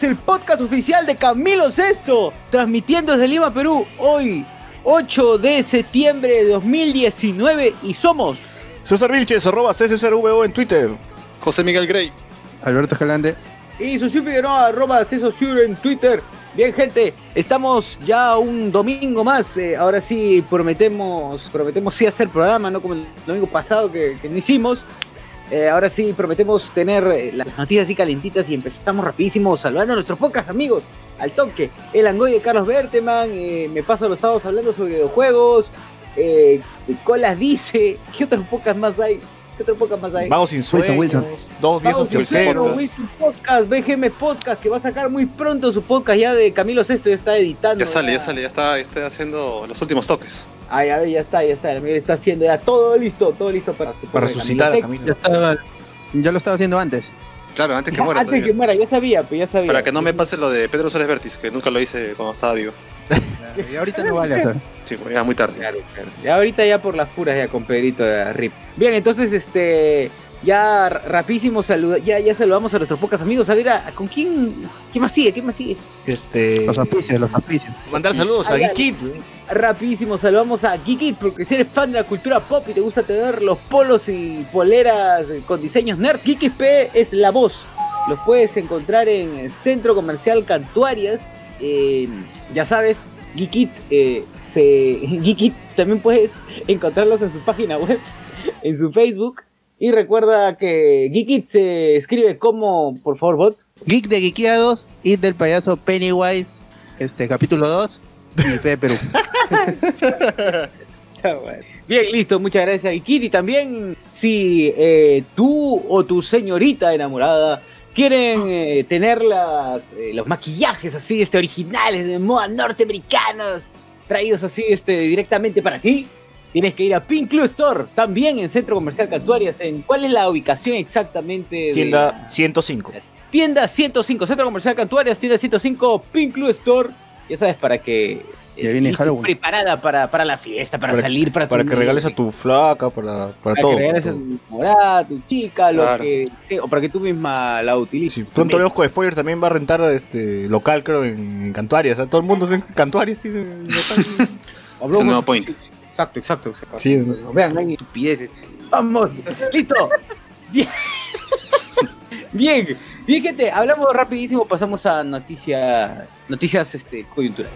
El podcast oficial de Camilo Sesto, transmitiendo desde Lima, Perú, hoy 8 de septiembre de 2019 y somos César Vilches, arroba CCRVO en Twitter. José Miguel Grey. Alberto Jalande. y Socio Figueroa, arroba Cesosur en Twitter. Bien, gente, estamos ya un domingo más. eh, ahora sí prometemos, prometemos sí hacer programa, no como el domingo pasado que, que no hicimos. Eh, ahora sí prometemos tener eh, las noticias así calentitas y empezamos rapidísimo saludando a nuestros pocas amigos al toque. El Angoy de Carlos Berteman, eh, me paso los sábados hablando sobre videojuegos. Eh, Colas dice, ¿qué otras pocas más hay? ¿Qué otras pocas más hay? Vagos sin sueños, Wilson. dos viejos viajeros. Wilson Podcast, BGM Podcast, que va a sacar muy pronto su podcast ya de Camilo Sesto, ya está editando. Ya sale, ya sale, ya está, ya está haciendo los últimos toques. Ay, a ver, ya está, ya está, el amigo está haciendo ya todo listo, todo listo para su Para podcast resucitar a Camilo Ya, estaba, ya lo estaba haciendo antes. Claro, antes que muera. Antes que muera, ya sabía, pues ya sabía. Para que no me pase lo de Pedro Suárez Vértiz, que nunca lo hice cuando estaba vivo. Y ahorita no vale hacer. Sí, pues ya muy tarde. Claro, claro. Ya ahorita ya por las puras ya con Pedrito de RIP. Bien, entonces este ya rapidísimo saluda, ya, ya saludamos a nuestros pocos amigos. A ver, ¿a- ¿con quién? ¿Quién más sigue? ¿Quién más sigue? Este. Los auspicios, los auspicios. Mandar saludos a. Geekit. Rapidísimo, saludamos a Geekit porque si eres fan de la cultura pop y te gusta tener los polos y poleras eh, con diseños nerd, Geekit P es la voz. Los puedes encontrar en el Centro Comercial Cantuarias. Eh, ya sabes, Geekit, eh, se, Geekit también puedes encontrarlos en su página web, en su Facebook. Y recuerda que Geekit se escribe como, por favor, bot. Geek de Geekeados, It del payaso Pennywise, este capítulo 2 y P de Perú. Bien, listo, muchas gracias Geekit. Y también, si eh, tú o tu señorita enamorada quieren eh, tener las, eh, los maquillajes así, este, originales de moda norteamericanos, traídos así, este, directamente para ti, tienes que ir a Pink Club Store, también en Centro Comercial Cantuarias. En, ¿Cuál es la ubicación exactamente? de Tienda 105. Tienda 105, Centro Comercial Cantuarias, tienda 105, Pink Club Store. Ya sabes, para que... eh, Ya viene estés Halloween. Preparada para, para la fiesta, para, Para- salir, para, Para tu- que regales a tu flaca, para, para para todo. que regales a para tu morada, a tu chica, lo Claro. que sea, o para que tú misma la utilices. Sí, pronto con Spoilers también va a rentar este local, creo, en, en Cantuarias. O sea, todo el mundo en Cantuarias tiene local. Es el nuevo point. Exacto, exacto. exacto. Sí. Vean, no hay estupideces. Vamos, listo. Bien. Bien, bien, gente, hablamos rapidísimo, pasamos a noticias, noticias este, coyunturales.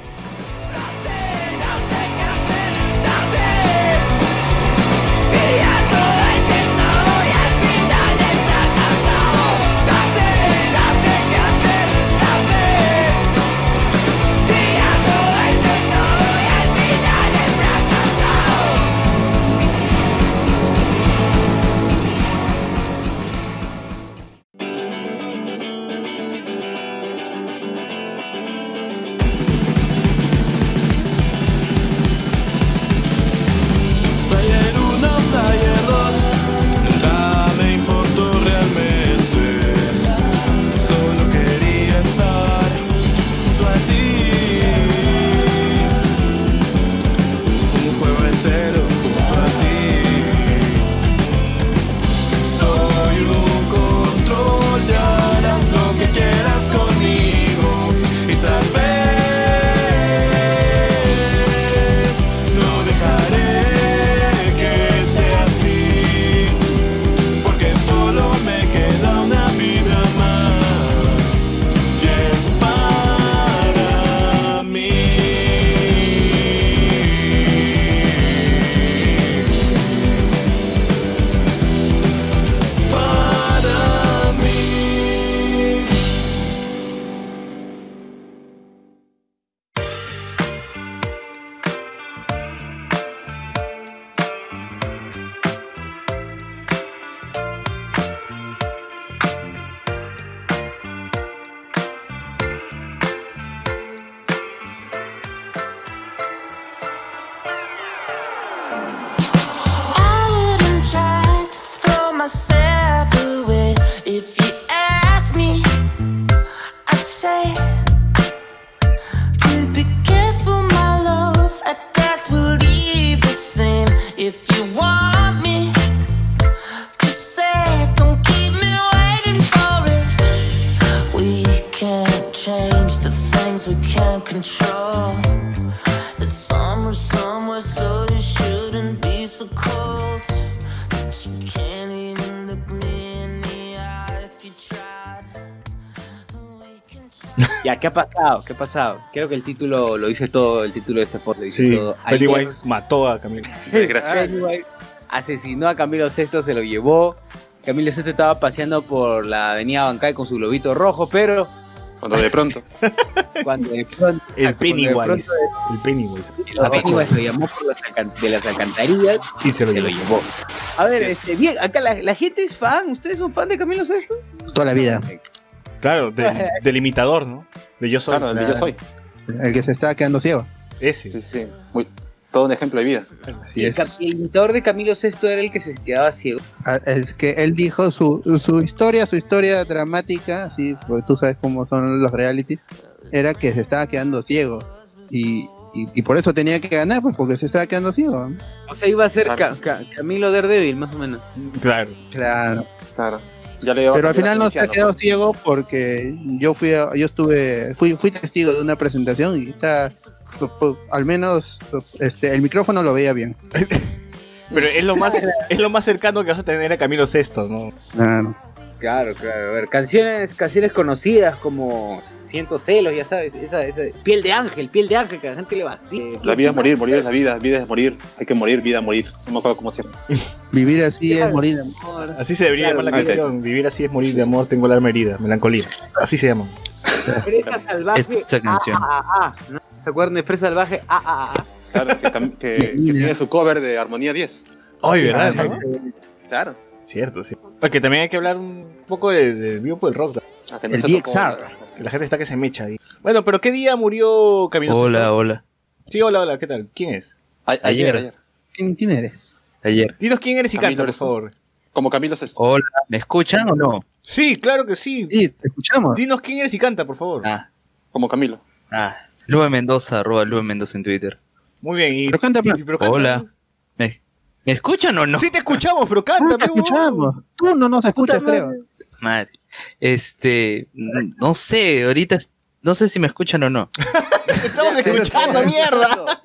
¿Qué ha pasado? ¿Qué ha pasado? Creo que el título lo dice todo, el título de este dice Sí, todo. Pennywise mató a Camilo. Pennywise asesinó a Camilo VI, se lo llevó. Camilo VI estaba paseando por la avenida Bancay con su globito rojo, pero Cuando de pronto. cuando de pronto... El Pennywise. pronto El Pennywise. el Pennywise lo llamó por las de las alcantarillas Y se lo se lo llevó. llevó. A ver, este, bien, acá la, la gente es fan. ¿Ustedes son fan de Camilo VI? Toda la vida. Claro, del, del imitador, ¿no? De yo soy. Claro, el de yo soy. El que se está quedando ciego. Ese. Sí, sí. Muy, todo un ejemplo de vida. Así el, es. el imitador de Camilo VI era el que se quedaba ciego. Ah, Es que él dijo su, su historia, su historia dramática, sí, porque tú sabes cómo son los reality, era que se estaba quedando ciego. Y, y, y por eso tenía que ganar, pues porque se estaba quedando ciego. O sea, iba a ser Claro. Ca- Ca- Camilo Daredevil, más o menos. Claro. Claro. Claro. Ya le Pero al final no se ha quedado pues. ciego porque yo fui a- yo estuve fui fui testigo de una presentación y está pues, pues, al menos este el micrófono lo veía bien. Pero es lo más, es lo más cercano que vas a tener a Camilo VI, ¿no? Claro. Claro, claro. A ver, canciones, canciones conocidas como Siento celos, ya sabes. Esa, esa, piel de ángel, piel de ángel, que a la gente le vacía. La vida es morir, morir es la vida, vida es morir. Hay que morir, vida morir. No me acuerdo cómo se llama. Vivir así es morir de amor. Así se debería Claro, llamar la canción. Vivir así es morir de amor, tengo el alma herida, melancolía. Así se llama. Fresa salvaje. Canción. Ah, ah, ah, ¿no? ¿Se acuerdan de Fresa salvaje? Ah, ah, ah. Claro, que, que- que tiene su cover de Armonía 10. Ay, ¿verdad? Ah, no? Claro. Cierto, sí. Porque también hay que hablar un poco del de vivo por el rock. ¿no? Ah, que no El VXR. Que la gente está que se mecha ahí. Bueno, pero ¿qué día murió Camilo Hola, hola. Sí, hola, hola, ¿qué tal? ¿Quién es? A- ayer, Ayer. ayer. ¿Quién, quién eres? Ayer. Dinos quién eres y Camilo canta, por favor. Como Camilo VI. Hola, ¿me escuchan o no? Sí, claro que sí. Sí, te escuchamos. Dinos quién eres y canta, por favor. Ah, Como Camilo. ah. Lube Mendoza, arroba Lube Mendoza en Twitter. Muy bien. Y, Pero canta, y- pero canta. Hola. ¿Me, ¿me escuchan o no? Sí te escuchamos, pero No canta, te escuchamos. Tú no nos escuchas, Puta creo. Madre. Este, no sé, ahorita no sé si me escuchan o no. Te estamos escuchando, mierda.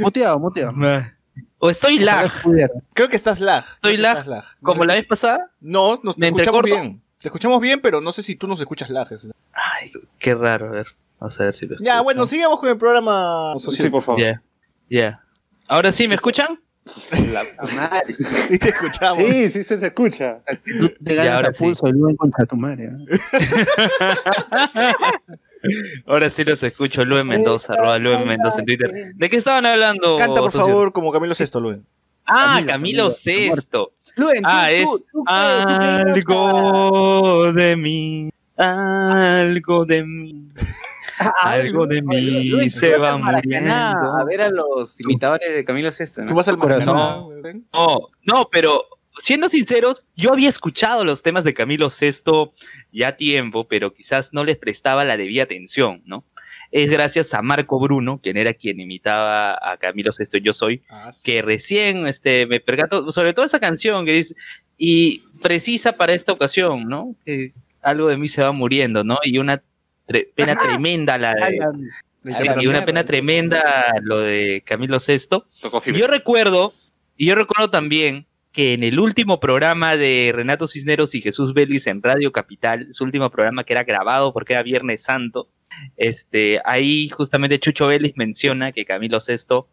Muteado, muteado. O estoy lag. Creo que estás lag. Estoy lag. estás como la vez pasada. No, nos te ¿Me escuchamos entrecorto? bien. Te escuchamos bien, pero no sé si tú nos escuchas lag. Ay, qué raro, a ver. Vamos a ver si lo Ya, bueno, sigamos con el programa Sí, por favor. Ya, ya. Ahora sí, ¿me escuchan? Madre, Sí te escuchamos. Sí, sí, se, se escucha. te ganas ahora a pulso y luego encuentras tu madre. ¿eh? Ahora sí los escucho, Lube Mendoza, arroba Lube Mendoza en Twitter. ¿De qué estaban hablando? Canta, por socio? favor, como Camilo Sesto, Luen. Ah, Camilo, Camilo Sesto. Luen, tú- Ah, es tú- tú qué- tú qué- algo de mí, algo de mí, algo de mí se va muriendo. A ver a los imitadores de Camilo VI. ¿no? Tú vas al Corazón. No, no, pero siendo sinceros, yo había escuchado los temas de Camilo VI ya a tiempo, pero quizás no les prestaba la debida atención, ¿no? Es gracias a Marco Bruno, quien era quien imitaba a Camilo VI, yo soy, Ah, sí. que recién este, me percato, sobre todo esa canción que dice, y precisa para esta ocasión, ¿no? Que algo de mí se va muriendo, ¿no? Y una tre- pena tremenda la de, y una pena tremenda lo de Camilo VI. Tocó fibra. Yo recuerdo, y yo recuerdo también que en el último programa de Renato Cisneros y Jesús Vélez en Radio Capital, su último programa que era grabado porque era Viernes Santo, este, ahí justamente Chucho Vélez menciona que Camilo VI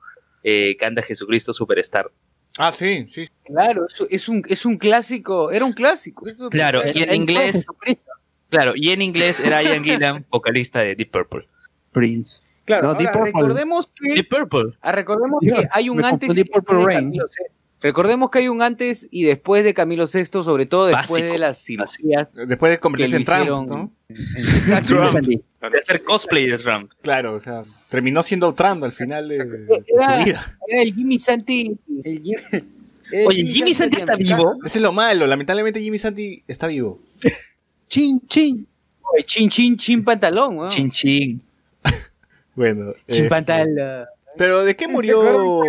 eh, canta Jesucristo Superstar. Ah, sí, sí. Claro, es, es un, es un clásico, era un clásico. Claro, y en inglés, Jesucristo. Claro, y en inglés era Ian Gillan, vocalista de Deep Purple. Prince. Claro, No, ahora, Deep Purple. recordemos que, Deep Purple. ah, recordemos Yo, que hay un antes y después de Rain. Camilo VI. Recordemos que hay un antes y después de Camilo VI, sobre todo después Básico, de las cirugías. Después de convertirse en Trump, hicieron- ¿no? Exacto. De hacer cosplay de Trump. Claro, o sea, terminó siendo Trump al final de, su vida. Era el Jimmy Santi. el el Oye, Jimmy Santi está americano. vivo. Eso es lo malo, lamentablemente Jimmy Santi está vivo. Chin, chin. Oye, Chin, chin, chin pantalón. weón. Chin chin. Bueno. Chin este, pantalón. Pero ¿de qué murió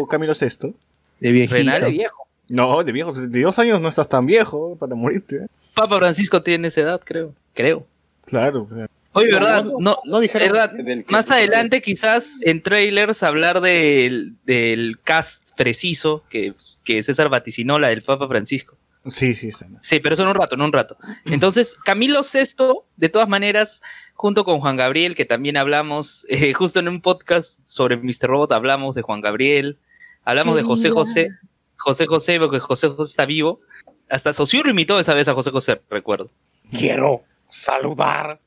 Camilo VI? De viejito. Renal de viejo. No, de viejo, de dos años no estás tan viejo para morirte. ¿eh? Papa Francisco tiene esa edad, creo. Creo. Claro. o sea, Oye, ¿verdad? No, No dijeron ¿verdad? del que- Más adelante, quizás en trailers, hablar del, del cast preciso que, que César vaticinó, la del Papa Francisco. Sí, sí, sí. Sí, pero eso en un rato, en un rato. Entonces, Camilo Sesto, de todas maneras, junto con Juan Gabriel, que también hablamos, eh, justo en un podcast sobre Mr. Robot, hablamos de Juan Gabriel, hablamos de José José, José José, porque José José está vivo. Hasta Socio lo imitó esa vez a José José, recuerdo. Quiero saludar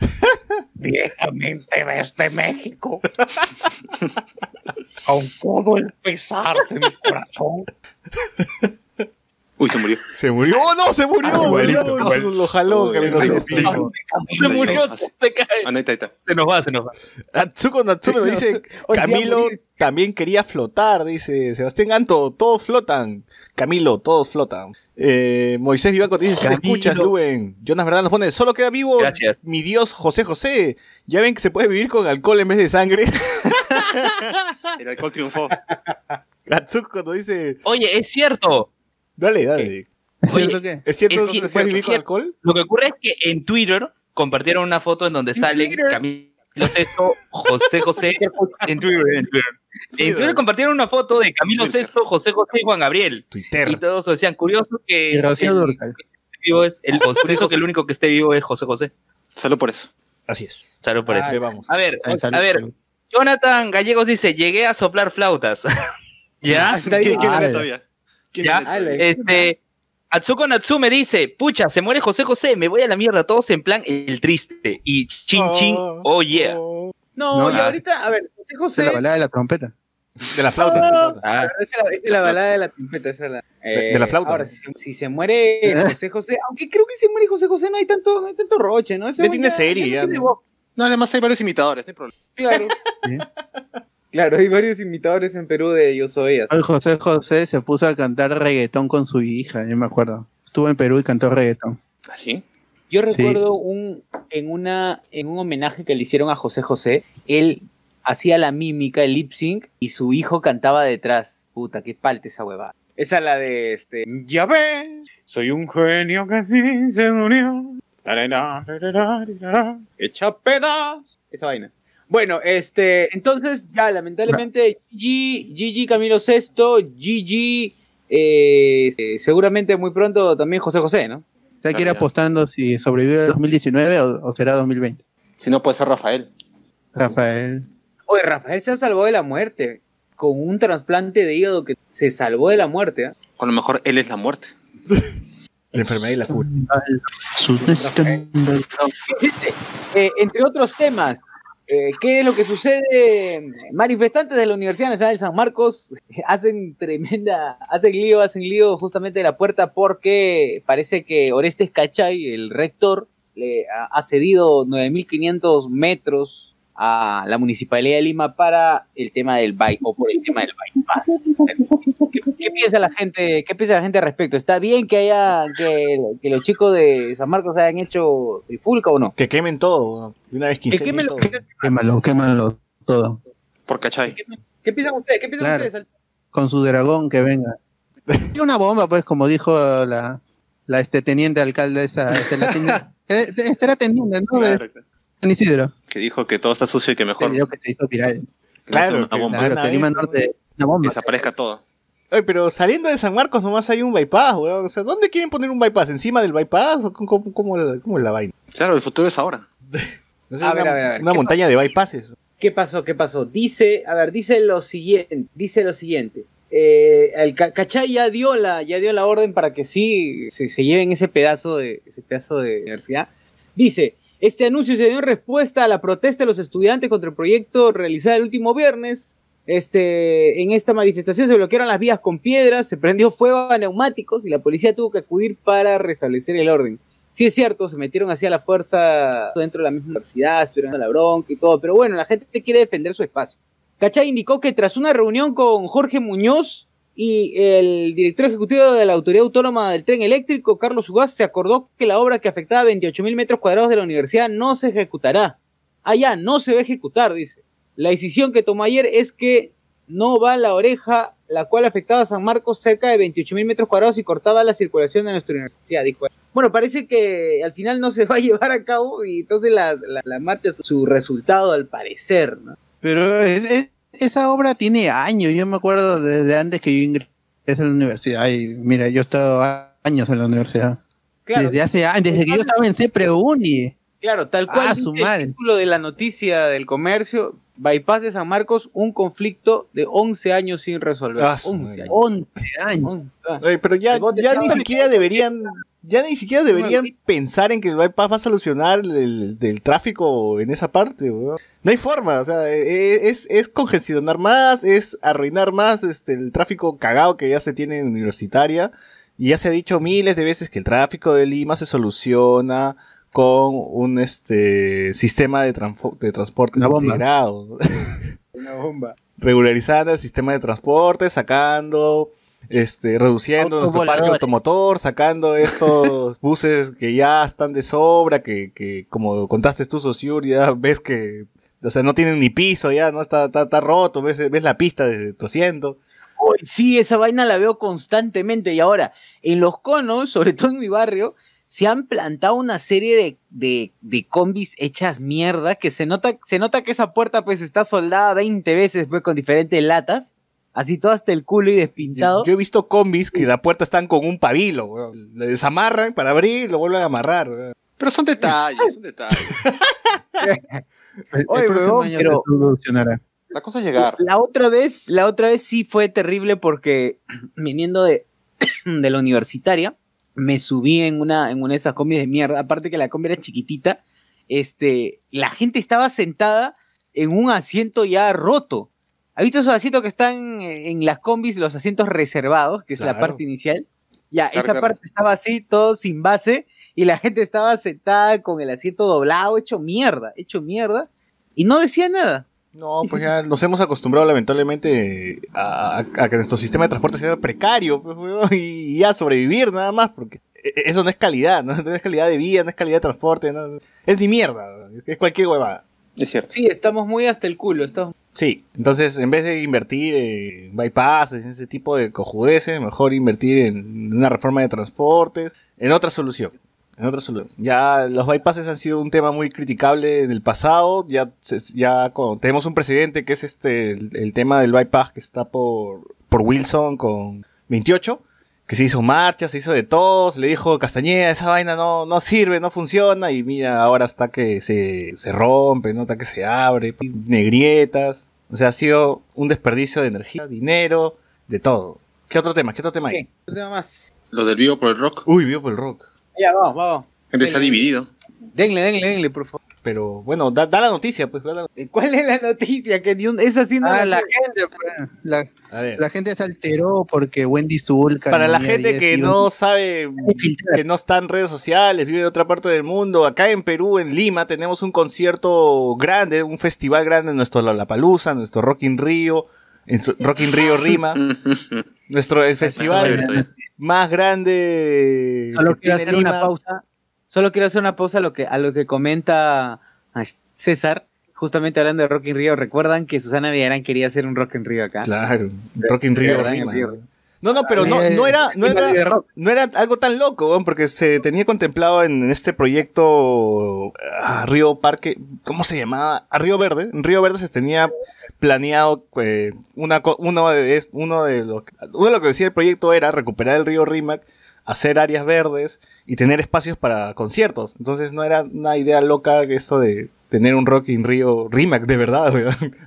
directamente desde México. Con todo el pesar de mi corazón. Uy, se murió. Se murió. ¡Oh, no! ¡Se murió! Ah, igualito, igual. Lo jaló, Oh. Se murió, se cae. Ah, no, está, ahí está. Se nos va, se nos va. Atsuko Natsume nos dice, Camilo también quería flotar, dice Sebastián Anto, todos flotan. Camilo, todos flotan. Eh, Moisés Vivanco dice, si te escuchas, Luen. Jonas Verdad nos pone, solo queda vivo Gracias. mi Dios José José. Ya ven que se puede vivir con alcohol en vez de sangre. El alcohol triunfó. Atsuko nos dice, Oye, es cierto. Dale, dale. ¿Es Oye, cierto que? ¿Es cierto Es que cier- se puede es vivir con cierto. alcohol? Lo que ocurre es que en Twitter compartieron una foto en donde sale? Camilo Sesto, José José, en Twitter, en Twitter. En Twitter compartieron una foto de Camilo Sesto, José José y Juan Gabriel. Y Twitter. todos decían, curioso que Y el, vivo es el curioso que el único que esté vivo es José José. Solo por eso. Así es. Salud por Ah, eso. Ahí vamos. A ver, Ay, salud, a ver, salud. Jonathan Gallegos dice, llegué a soplar flautas. ¿Ya? Está ¿Quién bien. quién Ah, todavía? ¿Quién Ya. Ale. Este, Atsuko Natsume dice, pucha, se muere José José, me voy a la mierda, todos en plan el triste. Y chin chin, oh yeah. oh. No, No, y ah. ahorita, a ver, José José. es la balada de la trompeta. De la flauta. de la flauta. Ah, Esta es la, esta es la balada de la trompeta, esa es la. de la flauta, Ahora, ¿no? si, se- si se muere José José, aunque creo que si muere José José no hay tanto, no hay tanto roche, ¿no? Ese Ya güey tiene serie, ya, tiene ¿no? No, además hay varios imitadores, no hay problema. Claro. Sí. Claro, hay varios imitadores en Perú de Yo Soy. así. Hoy José José se puso a cantar reggaetón con su hija, yo me acuerdo. Estuvo en Perú y cantó reggaetón. ¿Así? Yo recuerdo un, en, una, en un homenaje que le hicieron a José José, él hacía la mímica, el lip sync, y su hijo cantaba detrás. Puta, qué palte esa huevada. Esa es la de este. Ya ves, soy un genio que sí se tarara. Echa pedazos. Esa vaina. Bueno, este, entonces ya, lamentablemente, Gigi, Gigi Camilo Sexto, Gigi, eh, eh, seguramente muy pronto también José José, ¿no? Que ir Claro, ya. apostando si sobrevive el 2019 o, o será 2020. Si no, puede ser Rafael. Rafael. Oye, Rafael se salvó de la muerte con un trasplante de hígado que se salvó de la muerte. ¿ah? O a lo mejor él es la muerte. La enfermedad y la cura. Eh, entre otros temas, eh, ¿qué es lo que sucede? Manifestantes de la Universidad Nacional de San Marcos hacen tremenda, hacen lío, hacen lío justamente de la puerta porque parece que Orestes Cachay, el rector, le ha, ha cedido 9.500 metros a la Municipalidad de Lima para el tema del bypass o por el tema del bypass. ¿Qué, qué piensa la gente? ¿Qué piensa la gente al respecto? ¿Está bien que haya que, que los chicos de San Marcos hayan hecho trifulca o no? Que quemen todo. De una vez Que quince quemen lo- Quémalo, quémalo todo. Por cachai. ¿Qué piensan ustedes? ¿Qué piensan Claro. ustedes? Con su dragón que venga. Y una bomba, pues, como dijo la, la este teniente alcalde esa. Este, la teniente, este era teniente, ¿no? De Claro, claro. San Isidro. Que dijo que todo está sucio y que Este mejor video que se hizo viral. Claro, una bomba. Claro, vez, Lima ¿no? Norte, una bomba. Desaparezca todo. Oye, pero saliendo de San Marcos nomás hay un bypass, weón. O sea, ¿dónde quieren poner un bypass? ¿Encima del bypass? ¿O cómo, cómo- cómo la, cómo es la vaina? Claro, el futuro es ahora. No sé, A una ver, a ver, a ver, una ¿qué montaña de bypasses. ¿Qué pasó? ¿Qué pasó? Dice, a ver, dice lo siguiente, dice lo siguiente. Eh, el Ca- Cachay ya dio la, ya dio la orden para que sí se, se lleven ese pedazo de, ese pedazo de universidad. Dice, este anuncio se dio en respuesta a la protesta de los estudiantes contra el proyecto realizado el último viernes. Este, en esta manifestación se bloquearon las vías con piedras, se prendió fuego a neumáticos y la policía tuvo que acudir para restablecer el orden. Sí es cierto, se metieron hacia la fuerza dentro de la misma universidad, estuvieron en la bronca y todo, pero bueno, la gente quiere defender su espacio. Cachay indicó que tras una reunión con Jorge Muñoz y el director ejecutivo de la Autoridad Autónoma del Tren Eléctrico, Carlos Ugaz, se acordó que la obra que afectaba 28 mil metros cuadrados de la universidad no se ejecutará. Ya, no se va a ejecutar, dice. La decisión que tomó ayer es que no va la oreja, la cual afectaba a San Marcos cerca de 28 mil metros cuadrados y cortaba la circulación de nuestra universidad, dijo. Bueno, parece que al final no se va a llevar a cabo y entonces la, la, la marcha, su resultado al parecer, ¿no? Pero es- esa obra tiene años. Yo me acuerdo desde antes que yo ingresé a la universidad. Y mira, yo he estado años en la universidad. Claro, desde hace años, desde que yo estaba en CEPREUNI. claro tal cual Ah, dice su el título de la noticia del comercio, Bypass de San Marcos, un conflicto de 11 años sin resolver. Ah, su 11 madre. años. 11 años. 11 años. Oye, pero ya, ya ni siquiera deberían, ya ni siquiera deberían pensar en que el bypass va a solucionar el, del tráfico en esa parte, weón. No hay forma, o sea, e- es, es congestionar más, es arruinar más este, el tráfico cagado que ya se tiene en universitaria. Y ya se ha dicho miles de veces que el tráfico de Lima se soluciona con un este sistema de, de transporte Una bomba. integrado. Una bomba. regularizando el sistema de transporte, sacando, este, reduciendo nuestro parque automotor, sacando estos buses que ya están de sobra, que, que como contaste tú, Sociur, ya ves que, o sea, no tienen ni piso ya, ¿no? Está, está, está roto, ves, ves la pista de tosiendo. Uy, Sí, esa vaina la veo constantemente. Y ahora, en los conos, sobre todo en mi barrio, se han plantado una serie de, de, de combis hechas mierda, que se nota, se nota que esa puerta pues está soldada 20 veces pues con diferentes latas, así todo hasta el culo y despintado. yo he visto combis que la puerta están con un pabilo, weón. Le desamarran para abrir y lo vuelven a amarrar, weón. Pero son detalles, son detalles. El, el Oye, próximo huevón, año pero- se solucionará. La cosa es llegar. La otra vez, la otra vez sí fue terrible porque viniendo de, de la universitaria, me subí en una, en una de esas combis de mierda, aparte que la combi era chiquitita, este, la gente estaba sentada en un asiento ya roto. ¿Has visto esos asientos que están en las combis, los asientos reservados, que es la parte inicial? Ya, Claro, esa claro. parte estaba así, todo sin base, y la gente estaba sentada con el asiento doblado, hecho mierda, hecho mierda, y no decía nada. No, pues ya nos hemos acostumbrado lamentablemente a, a- a que nuestro sistema de transporte sea precario pues, y ya sobrevivir nada más, porque e- eso no es calidad, ¿no? No es calidad de vida, no es calidad de transporte, no- es ni mierda, es cualquier huevada. Es cierto. Sí, estamos muy hasta el culo, estamos Sí, entonces en vez de invertir en bypasses, en ese tipo de cojudeces, mejor invertir en una reforma de transportes, en otra solución. En otra solución. Ya los bypasses han sido un tema muy criticable en el pasado. Ya, se- ya con- tenemos un presidente que es este el, el tema del bypass que está por, por Wilson con 28, que se hizo marcha, se hizo de todos, le dijo Castañeda, esa vaina no, no sirve, no funciona, y mira, ahora está que se, se rompe, ¿no? Está que se abre, negrietas. O sea, ha sido un desperdicio de energía, dinero, de todo. ¿Qué otro tema? ¿Qué otro tema hay? Un tema más. Lo del vivo por el rock. Uy, vivo por el rock. Ya, vamos, vamos. Gente se ha dividido. Denle, denle, denle, por favor. Pero bueno, da, da la noticia, pues. da la- ¿Cuál es la noticia? Que ni un- esa sí no Ah, la la sé. gente, pues, la, A ver. la gente se alteró porque Wendy Zulka. Para la gente 10 que no un- sabe, que no está en redes sociales, vive en otra parte del mundo, acá en Perú, en Lima, tenemos un concierto grande, un festival grande, nuestro Lollapalooza, nuestro Rock in Rio, Rock in Rio Rima, nuestro el festival más grande Solo que quiero tiene hacer una pausa. Solo quiero hacer una pausa a lo que, a lo que comenta ah, César, justamente hablando de Rock in Rio. ¿Recuerdan que Susana Villarán quería hacer un Rock in Rio acá? Claro, Rock in Rio Rima. No, no, pero no, no era, no era, no era algo tan loco, porque se tenía contemplado en este proyecto a Río Parque, ¿cómo se llamaba? A Río Verde. En Río Verde se tenía planeado eh, una, uno de uno de lo uno de lo que decía el proyecto era recuperar el río Rímac, hacer áreas verdes y tener espacios para conciertos. Entonces no era una idea loca que eso de tener un Rock in Río Rimac de verdad,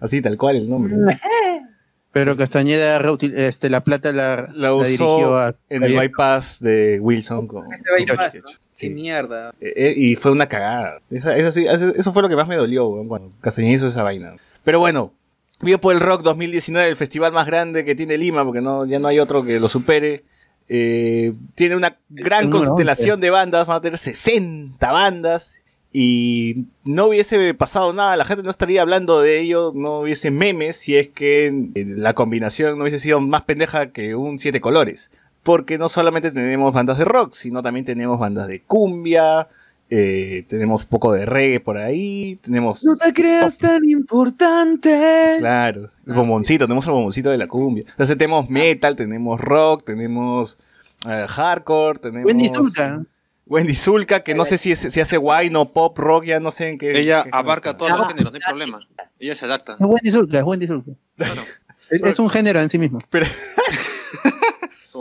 así tal cual el nombre. Pero Castañeda este, la plata la, La la usó dirigió a en el bypass de Wilson con Este bypass, ¿no? 28. Qué Sí. mierda. Eh, eh, y fue una cagada. Esa, eso, eso fue lo que más me dolió, weón, cuando Castañeda hizo esa vaina. Pero bueno, Vivo por el Rock 2019, el festival más grande que tiene Lima, porque no, ya no hay otro que lo supere. Eh, tiene una gran constelación de bandas, van a tener 60 bandas. Y no hubiese pasado nada, la gente no estaría hablando de ello, no hubiese memes si es que eh, la combinación no hubiese sido más pendeja que un siete colores. Porque no solamente tenemos bandas de rock, sino también tenemos bandas de cumbia, eh, tenemos un poco de reggae por ahí, tenemos... No te creas tan importante. Claro, el bomboncito, tenemos el bomboncito de la cumbia. Entonces tenemos metal, tenemos rock, tenemos eh, hardcore, tenemos... Wendy Zulka. Wendy Zulka, que no sé si, es- si hace wine o pop, rock, ya no sé en qué... Ella qué- abarca todos los Ah, géneros, no hay problema. Ella se adapta. Es Wendy Zulka, es Wendy Zulka. Claro. Es, es un género en sí mismo.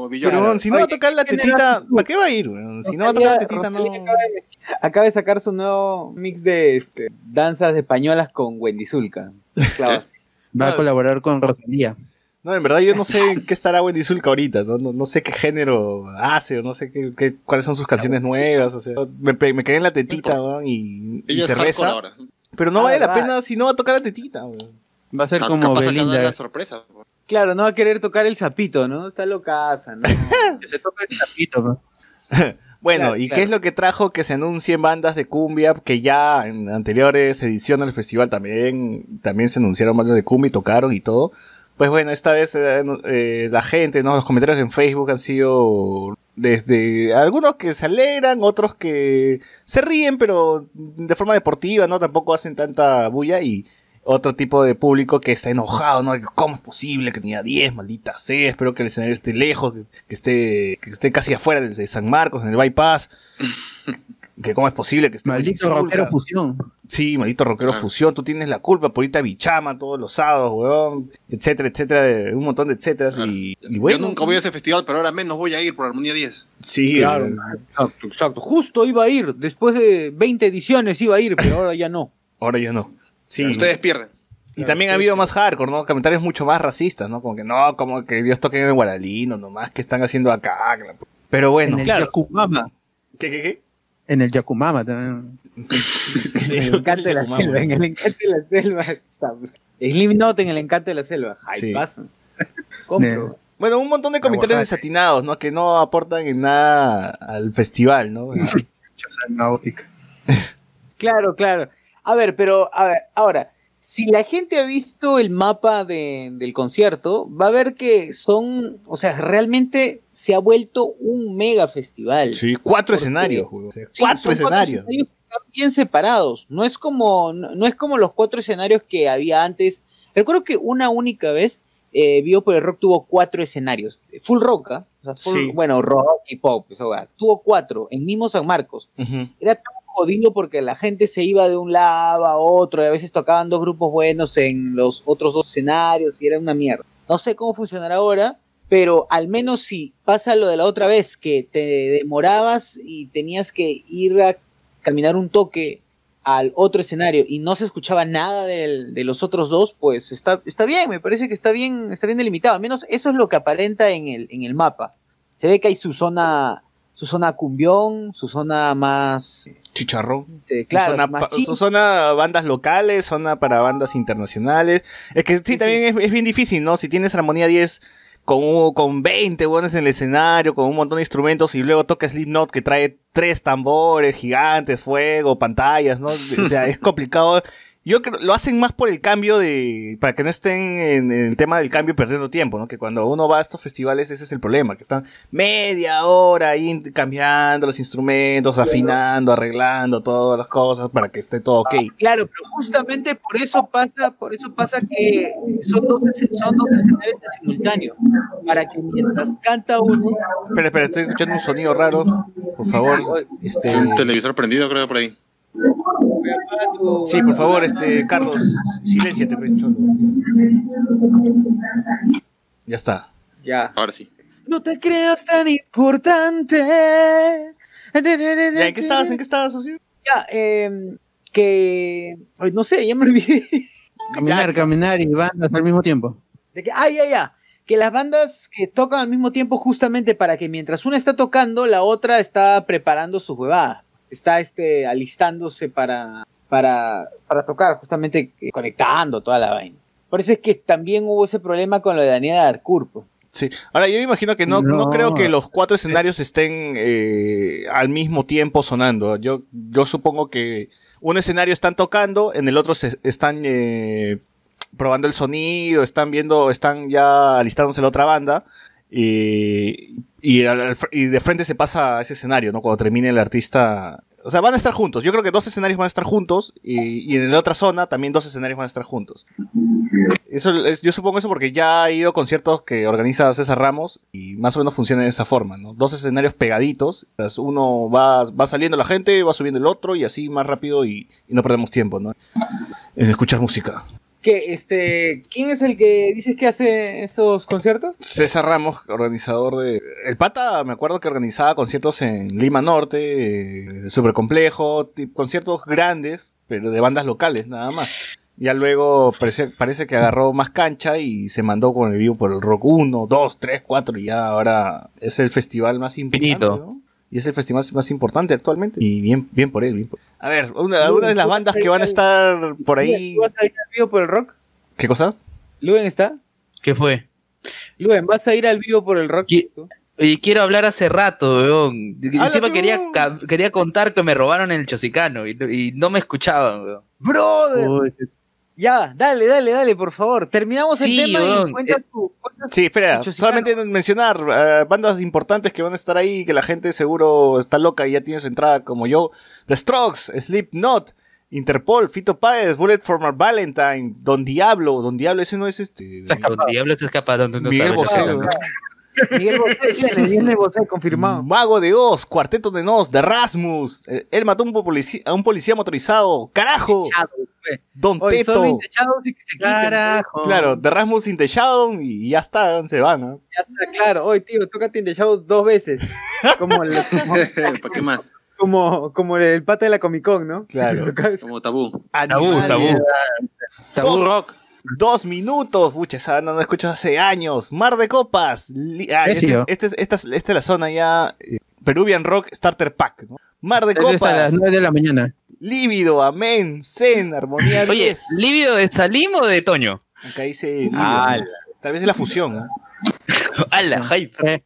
Como. Pero si no va a tocar la ¿qué tetita? ¿para qué va a ir? Si no va a tocar la tetita, no... Acaba de- Acaba de sacar su nuevo mix de este, danzas españolas con Wendy Zulka. Claro. Va a Ah. colaborar con Rosalía. No, en verdad yo no sé qué estará Wendy Zulka ahorita, no, no, no sé qué género hace, o no sé qué, qué- cuáles son sus canciones nuevas, o sea, me, me quedé en la tetita, weón, y, y se reza, ahora. pero no Ah, vale la verdad. pena si no va a tocar la tetita, weón. Va a ser Ca- como Belinda. la sorpresa. Claro, no va a querer tocar el sapito, ¿no? Está locaza, ¿no? Que se toca el tapito, ¿no? Bueno, Claro, ¿y claro. qué es lo que trajo que se anuncien bandas de cumbia? Que ya en anteriores ediciones del festival también, también se anunciaron bandas de cumbia y tocaron y todo. Pues bueno, esta vez eh, no- eh, la gente, ¿no? Los comentarios en Facebook han sido desde algunos que se alegran, otros que se ríen, pero de forma deportiva, ¿no? Tampoco hacen tanta bulla y otro tipo de público que está enojado, ¿no? ¿Cómo es posible que tenía 10, maldita sea? Espero que el escenario esté lejos, que, que esté, que esté casi afuera de de San Marcos, en el bypass. que cómo es posible que esté Maldito rockero fusión. Sí, maldito rockero fusión, tú tienes la culpa por irte a Bichama todos los sábados, weón, etcétera, etcétera, un montón de etcéteras y, y bueno. Yo nunca voy a ese festival, pero ahora menos voy a ir por Armonía 10. Sí, Claro, eh, exacto, exacto. Justo iba a ir, después de 20 ediciones iba a ir, pero ahora ya no. ahora ya no. Sí. Ustedes pierden. Y también ha habido más hardcore, ¿no? Comentarios mucho más racistas, ¿no? Como que no, como que Dios toquen en el Guaralino, nomás, que están haciendo acá? Pero bueno, en el claro. Yakumama. ¿qué, qué, qué? En el Yakumama también. ¿Qué En el encanto de la selva, en el encanto de la selva. Slim Note en el encanto de la selva. Ay, Sí. paso. Compro. Bueno, un montón de comentarios desatinados, ¿no? Que no aportan en nada al festival, ¿no? Claro, claro. A ver, pero, a ver, ahora, si la gente ha visto el mapa de- del concierto, va a ver que son, o sea, realmente se ha vuelto un mega festival. Sí, cuatro escenarios. Sí, cuatro escenarios. que están bien separados. No es como, no, no es como los cuatro escenarios que había antes. Recuerdo que una única vez eh, Vivo por el Rock tuvo cuatro escenarios. Full rock, ¿ah? O sea, full- Sí. bueno, rock y pop. hueá. Tuvo cuatro en mismo San Marcos. Era tan jodido porque la gente se iba de un lado a otro y a veces tocaban dos grupos buenos en los otros dos escenarios y era una mierda. No sé cómo funcionará ahora, pero al menos si pasa lo de la otra vez, que te demorabas y tenías que ir a caminar un toque al otro escenario y no se escuchaba nada de los otros dos, pues está, está bien, me parece que está bien, está bien delimitado. Al menos eso es lo que aparenta en el, en el mapa. Se ve que hay su zona, su zona cumbión, su zona más, Chicharrón. este, claro, zona, más su zona bandas locales, zona para bandas internacionales. Es que sí, Sí, también Es, es bien difícil, ¿no? Si tienes Armonía 10 con, con 20 buenos en el escenario, con un montón de instrumentos y luego toca Slipknot que trae tres tambores gigantes, fuego, pantallas, ¿no? O sea, es complicado. Yo creo lo hacen más por el cambio de para que no estén en el tema del cambio perdiendo tiempo, ¿no? Que cuando uno va a estos festivales ese es el problema, que están media hora ahí cambiando los instrumentos, afinando, arreglando todas las cosas para que esté todo ok. Claro, pero justamente por eso pasa, por eso pasa que son dos, son dos escenarios en simultáneo, para que mientras canta uno, Espera, espera, estoy escuchando un sonido raro. Por favor, este Un televisor prendido, creo, por ahí. Sí, por favor, este Carlos, silénciate, pues, cholo. Ya está. ya. Ahora sí. No te creas tan importante. ¿Ya, ¿En qué estabas? ¿En qué estabas, socio? Ya, em, que ay, no sé, ya me olvidé. Caminar, caminar y bandas al mismo tiempo. De que, ah, ya, ya. Que las bandas que tocan al mismo tiempo, justamente para que mientras una está tocando, la otra está preparando su huevada. Está este, alistándose para, para, para tocar, justamente eh, conectando toda la vaina. Por eso es que también hubo ese problema con lo de Daniela Darcourt. pues. Sí. Ahora, yo me imagino que no, no. No. creo que los cuatro escenarios estén eh, al mismo tiempo sonando. Yo, yo supongo que un escenario están tocando, en el otro se están eh, probando el sonido, están viendo, están ya alistándose la otra banda. Y, y, de frente se pasa a ese escenario, ¿no? Cuando termine el artista O sea, van a estar juntos. Yo creo que dos escenarios van a estar juntos y, en la otra zona también dos escenarios van a estar juntos. Eso es- yo supongo eso porque ya he ido conciertos que organiza César Ramos y más o menos funciona de esa forma, ¿no? Dos escenarios pegaditos, uno va, va saliendo la gente, va subiendo el otro y así más rápido y, y no perdemos tiempo, ¿no? En escuchar música. ¿Qué, este, ¿Quién es el que dices que hace esos conciertos? César Ramos, organizador de... El Pata, me acuerdo que organizaba conciertos en Lima Norte, eh, súper complejo, conciertos grandes, pero de bandas locales, nada más. Ya luego parece, parece que agarró más cancha y se mandó con el vivo por el Rock 1, 2, 3, 4 y ya ahora es el festival más importante, Infinito. ¿no? Y es el festival más importante actualmente. Y bien, bien por él. bien por- A ver, una, alguna de las bandas que van a estar por ahí... ¿Tú vas a ir al vivo por el rock? ¿Qué cosa? ¿Luen está? ¿Qué fue? Luen, ¿vas a ir al vivo por el rock? Qui- Oye, quiero hablar hace rato, weón. Habla, Encima quería, quería contar que me robaron el chosicano y, y no me escuchaban, weón. ¡Brother! Uy, Ya, dale, dale, dale, por favor. Terminamos el Sí, tema y cuenta eh, tu... Sí, espera, solamente mencionar eh, bandas importantes que van a estar ahí, que la gente seguro está loca y ya tiene su entrada como yo. The Strokes, Slipknot, Interpol, Fito Páez, Bullet for My Valentine, Don Diablo, Don Diablo, ese no es este... Don Diablo se escapa donde no Miguel sabe Bosé. Miguel Bosé viene, viene Bosé, confirmado. Mago de Oz, Cuarteto de Nos, The Rasmus, eh, él mató a un, policía, a un policía motorizado, carajo, Don Hoy Teto. y que se. Carajo. Claro, The Rasmus in the Shadow y ya está, se van, ¿no? Ya está claro. Hoy, tío, toca In the Shadows dos veces. Como el, como, ¿Para qué más? como, como el pata de la Comic Con, ¿no? Claro. Como tabú. Tabú, tabú. Tabú rock. Dos minutos, pucha, esa banda no la escuchas hace años. Mar de Copas. Li- ah, este, es, este, es- esta, es, esta es la zona ya. eh, Peruvian Rock Starter Pack. ¿no? Mar de es a las Copas. 9 de la mañana. Lívido, Amén, Zen, Armonía Oye, 10. ¿Lívido de Salim o de Toño? Acá dice Ah. Tal vez es la fusión, ¿no? ¡Hala, hype! Eh,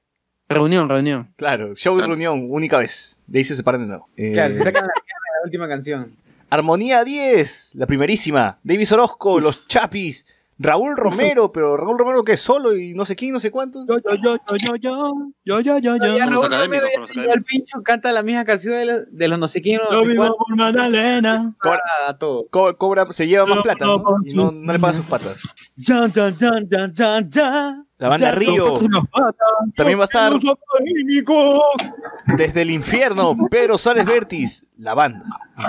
reunión, reunión. Claro, show de Claro. reunión, única vez. De ahí se separan de nuevo. Eh, Claro, se sacan la, la última canción. Armonía 10, la primerísima. Davis Orozco, Los Chapis. Raúl Romero, pero Raúl Romero que es solo y no sé quién, no sé cuánto. Yo, yo, yo, yo, yo, yo, yo, yo, yo, yo. Los Raúl Romero los el pincho, canta la misma canción de, la- de los no sé quién, no Yo sé vivo por Magdalena. a todo. Co- cobra, se lleva más plata, ¿no? Y no, no le paga sus patas. Jan, jan, jan, jan, jan, jan. La banda Río. También va a estar desde el infierno, Pedro Suárez Vértiz, la banda.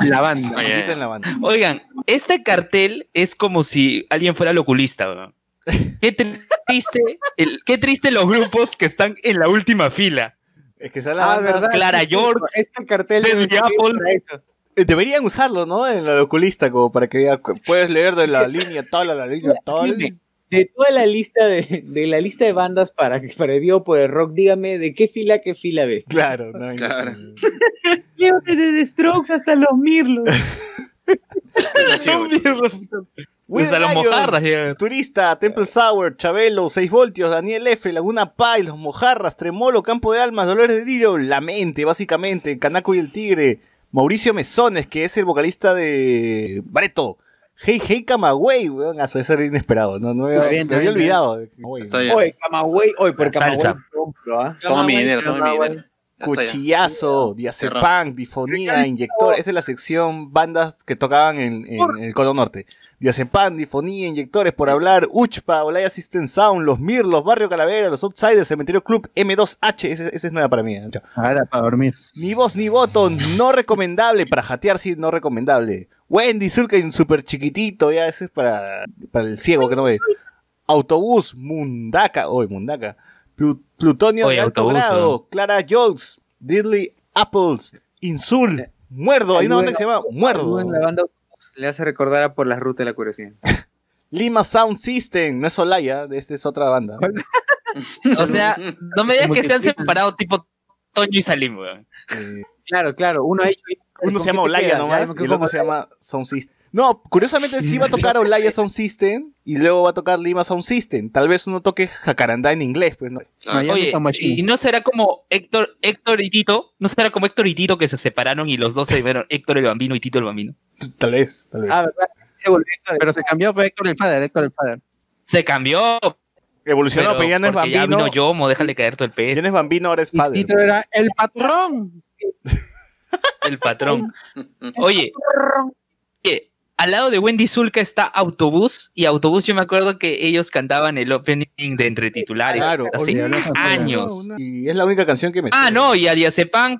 La banda. Oye, Ahorita en la banda. Oigan, este cartel es como si alguien fuera el oculista, weón. Qué triste, el- qué triste los grupos que están en la última fila. Es que sale la Ah, banda- verdad. Clara Este- York, Este cartel servir Apple. Eh, Deberían usarlo, ¿no? En la oculista, como para que vea- puedes leer de la línea tal a la línea tal. De toda la lista de, de la lista de bandas para, para el vivo por el rock, dígame de qué fila qué fila ve. Claro, no, Claro. Llévate de The Strokes hasta los Mirlos. los Lion, mojarras llegan. Turista, Temple Sour, Chabelo, 6 voltios, Daniel F, Laguna Pai, Los Mojarras, Tremolo, Campo de Almas, Dolores de Lirio, La Mente, básicamente, Canaco y el Tigre, Mauricio Mesones, que es el vocalista de Bareto, Hey Hey Camagüey, weón, a su ser inesperado, no, no me, Está bien, me había olvidado. Oye, Camagüey, oye, por Camagüey. ¿ah? Toma mi dinero, toma mi dinero. Cuchillazo, Diazepam, Difonía, Inyector. Esta es la sección bandas que tocaban en, en el Cono Norte. Diazepam, Difonía, Inyectores, por hablar, Uchpa, Olaya System Sound, Los Mirlos, Barrio Calavera, Los Outsiders, Cementerio Club, M2H. Esa es nueva para mí. ¿eh? Ahora para dormir. Ni voz ni voto, no recomendable. Para jatear, sí, no recomendable. Wendy Zulkin, súper chiquitito, ya ese es para, para el ciego que no ve. Autobús, Mundaka, hoy Mundaka. Plu- Plutonio Oye, de alto Autobús, grado, ¿no? Clara Jokes, Diddley Apples, Insul, Muerdo, hay una banda que se llama Muerdo. La banda le hace recordar a por las rutas de la curiosidad. Lima Sound System, no es Olaya, esta es otra banda. O sea, no me digas que se han separado tipo Toño y Salim, weón. Eh, Claro, claro. Uno, ha hecho- uno ¿con se llama Olaya nomás Ya, y el otro se llama Sound System. No, curiosamente sí va a tocar Olaya Sound System y luego va a tocar Lima Sound System. Tal vez uno toque Jacarandá en inglés, pues no. Oye, Machine. y no será como Héctor, Héctor y Tito, no será como Héctor y Tito que se separaron y los dos se vieron Héctor el Bambino y Tito el Bambino. Tal vez, tal vez. Ah, ¿verdad? Se volvió a- Pero se cambió por Héctor el Father, Héctor el Father. Se cambió, Evolucionó, pero, ya no es porque ya bambino. vino Yomo, déjale caer todo el Ya pez. no es bambino, ahora es Y father. Tito era el patrón. El patrón. Oye, oye, al lado de Wendy Zulka está Autobús, y Autobús yo me acuerdo que ellos cantaban el opening de Entre Titulares Claro, hace años. Y es la única canción que me Ah, no, y a Diazepam,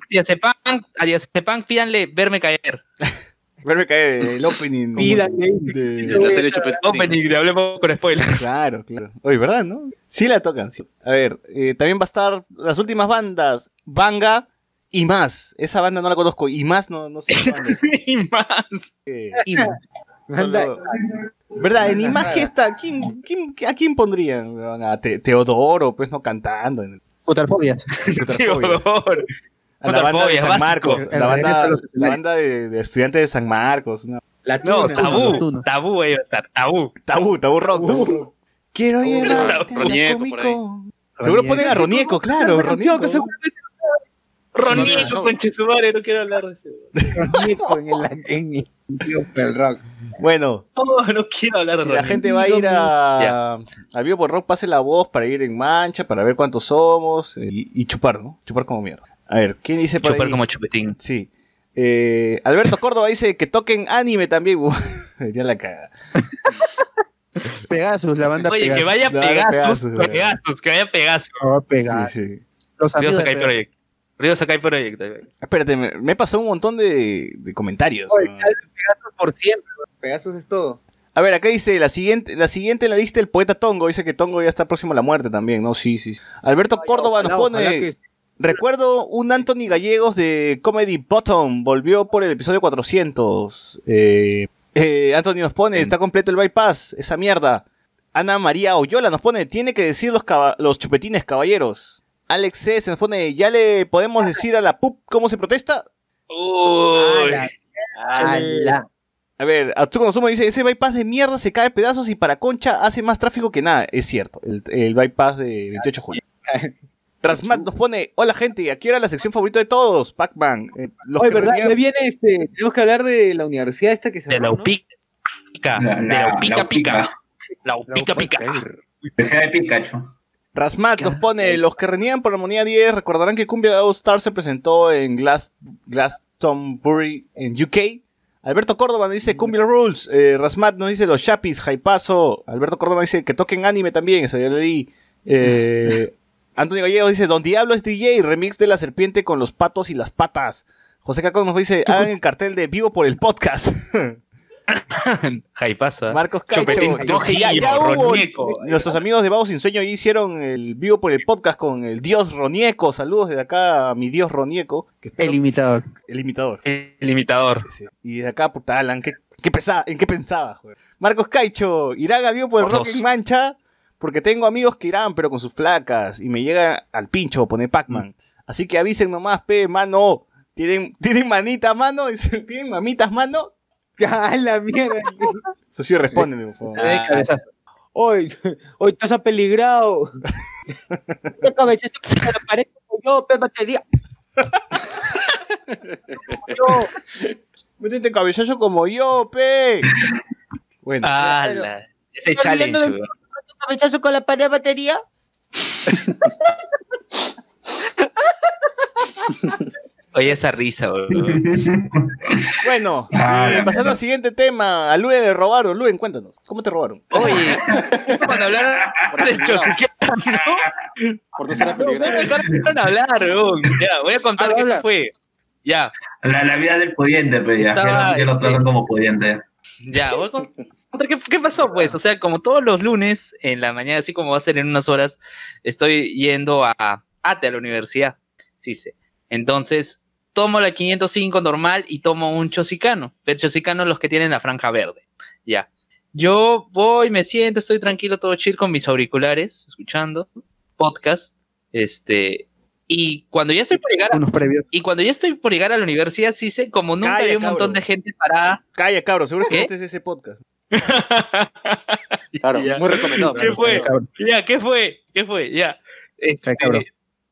pídanle verme caer. Verme caer el opening. Pídale. de- La serie Chupetín. Opening, de hablemos con spoiler. Claro, claro. Oye, ¿verdad, no? Sí la tocan. sí. A ver, eh, también va a estar las últimas bandas, Banga y más. Esa banda no la conozco y más no, no sé. y más. Eh, Y más. solo- ¿Verdad? En y más que está, ¿quién, quién, ¿a quién pondrían? A Te- Teodoro, pues no cantando. En el, Putarfobias. Teodoro. a la banda de San. Marcos, la banda, la de, de estudiantes de San Marcos. una- La No, tuna. Tabú. Tabú ahí va a estar, tabú. Tabú, tabú rock. tabú. Quiero llevarte a Ronieco. Seguro ponen a Ronieco, claro, canción que Ronieco. No. conche su madre, no quiero hablar de eso. Ronieco en el, en el, el rock. Bueno, No, no quiero hablar de Si la gente va a ir a, a Vivo por Rock, pase la voz para ir en mancha, para ver cuántos somos eh, y, y chupar, ¿no? Chupar como mierda. A ver, ¿quién dice por Chupar ahí? como chupetín. Sí. Eh, Alberto Córdoba dice que toquen anime también. ya la caga. Pegasus, la banda Oye, que Pegasus. vaya Pegasus, Pegasus, que vaya Pegasus. Oh, Pegasus. Sí, sí. Los amigos de Sakai Pegasus. Río Sakai Project. Espérate, me, me pasó un montón de, de comentarios. Oye, ¿no? Pegasus por siempre. Pegasus es todo. A ver, acá dice la siguiente, la siguiente en la lista el poeta Tongo. Dice que Tongo ya está próximo a la muerte también, ¿no? Sí, sí. Alberto Córdoba nos pone. que- Recuerdo un Anthony Gallegos de Comedy Bottom, volvió por el episodio 400. Eh, eh, Anthony nos pone, está completo el bypass, esa mierda. Ana María Oyola nos pone, tiene que decir los, caba- los chupetines caballeros. Alex C. se nos pone, ¿ya le podemos decir a la PUP cómo se protesta? Uy. Ala. Ala. A ver, Atsuko Nozumo dice, ese bypass de mierda se cae a pedazos y para Concha hace más tráfico que nada. Es cierto, el, el bypass de 28 de julio. Rasmat nos pone, hola gente, aquí era la sección favorita de todos, Pac-Man. Eh, los Oye, que ¿verdad? viene este. Tenemos que hablar de la universidad esta que se De la UPICA. La- De la- la la UPICA pica. Upica. La UPICA pica. Especial de Pikachu. Rasmat nos pone, los que reniegan por Armonía 10 recordarán que Cumbia de All Star se presentó en Glass, Glastonbury en UK. Alberto Córdoba nos dice Cumbia Rules. Eh, Rasmat nos dice los Chapis, Jaipazo. Alberto Córdoba dice que toquen anime también, eso ya leí. Eh, Antonio Gallego dice, Don Diablo es DJ, remix de la serpiente con los patos y las patas. José Caco nos dice, hagan el cartel de vivo por el podcast. Jaipazo. ¿eh? Marcos Caicho. Ya, hubo- Ronieco. Nuestros amigos de Vago Sin Sueño hicieron el vivo por el podcast con el dios Ronieco. Saludos desde acá a mi dios Ronieco. Que espero- El imitador. el imitador. El imitador. Sí. Y desde acá, puta Alan, ¿qué, qué pensaba, ¿en qué pensaba? joder? Marcos Caicho, irán al vivo por el Por rock en mancha. Porque tengo amigos que irán, pero con sus flacas. Y me llega al pincho, pone Pac-Man. Así que avisen nomás, pe, mano. ¿Tienen, ¿tienen manita, mano? ¿Tienen mamitas, mano? ¡Ah, la mierda! Eso sí, responden, por favor. De cabezazo. Hoy, hoy estás apeligrado. ¿Qué cabeza a la pared como yo, pe batería? yo, Métete cabezazo como yo, pe. Bueno, ¡Hala! Ese Está challenge, de- cabezazo con la pared batería. Oye, esa risa, weón. bueno Ah, eh, pasando al siguiente tema. A Luen le robaron. Luen, cuéntanos. ¿Cómo te robaron? Oye, cuando hablaron Por de. Chorquera, Por no ser ¿no? dejaron hablar, weón. Ya, voy a contar qué fue. Ya, La, la vida del pudiente, pero ya, Estaba, que lo, que lo este, tratan como pudiente. ya, voy a contar qué, qué pasó, pues. O sea, como todos los lunes en la mañana, así como va a ser en unas horas, estoy yendo a ATE a la universidad. Sí, sé. Entonces, tomo la 505 normal y tomo un chosicano. El chosicano los que tienen la franja verde. Ya. Yo voy, me siento, estoy tranquilo, todo chill con mis auriculares, escuchando podcast. Este, y cuando ya estoy por llegar a, Unos previos. y cuando ya estoy por llegar a la universidad, sí sé, como nunca Calla, había un montón de gente parada. Calla, cabro. Seguro que ¿Qué? este es ese podcast. Claro, Ya. muy recomendado. ¿Qué fue? Ya, ¿qué fue? ¿Qué fue? Ya. Este.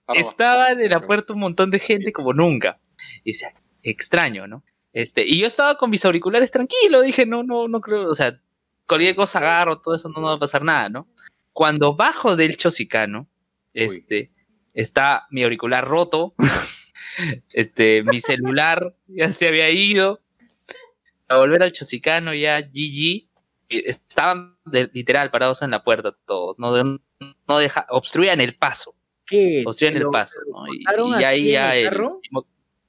Arroba. estaba en la puerta un montón de gente como nunca. Y decía, extraño, ¿no? Este, y yo estaba con mis auriculares tranquilo, dije, no, no, no creo, o sea, cualquier cosa agarro, todo eso no, no va a pasar nada, ¿no? Cuando bajo del chosicano, este, está mi auricular roto, Este, mi celular ya se había ido. A volver al Chosicano ya GG. Estaban de- literal parados en la puerta todos. No, de- no deja, obstruían el paso. ¿Qué? Obstruían ¿Te el paso. ¿no? Y, y ahí ya el el- carro?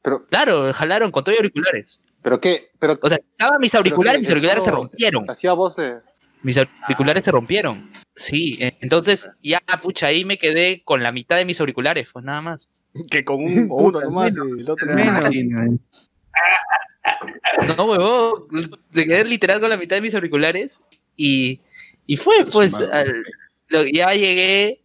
Pero, Claro, jalaron con todo y auriculares. pero qué, pero. O sea, estaban mis auriculares, qué, mis auriculares se rompieron. Hacía de. Mis auriculares se rompieron. Sí, eh, entonces ya, pucha, ahí me quedé con la mitad de mis auriculares, pues nada más. Que con un, o uno nomás y el otro. Ay, no. No, huevón, se quedé literal con la mitad de mis auriculares y, y fue, pues, al- lo- ya llegué,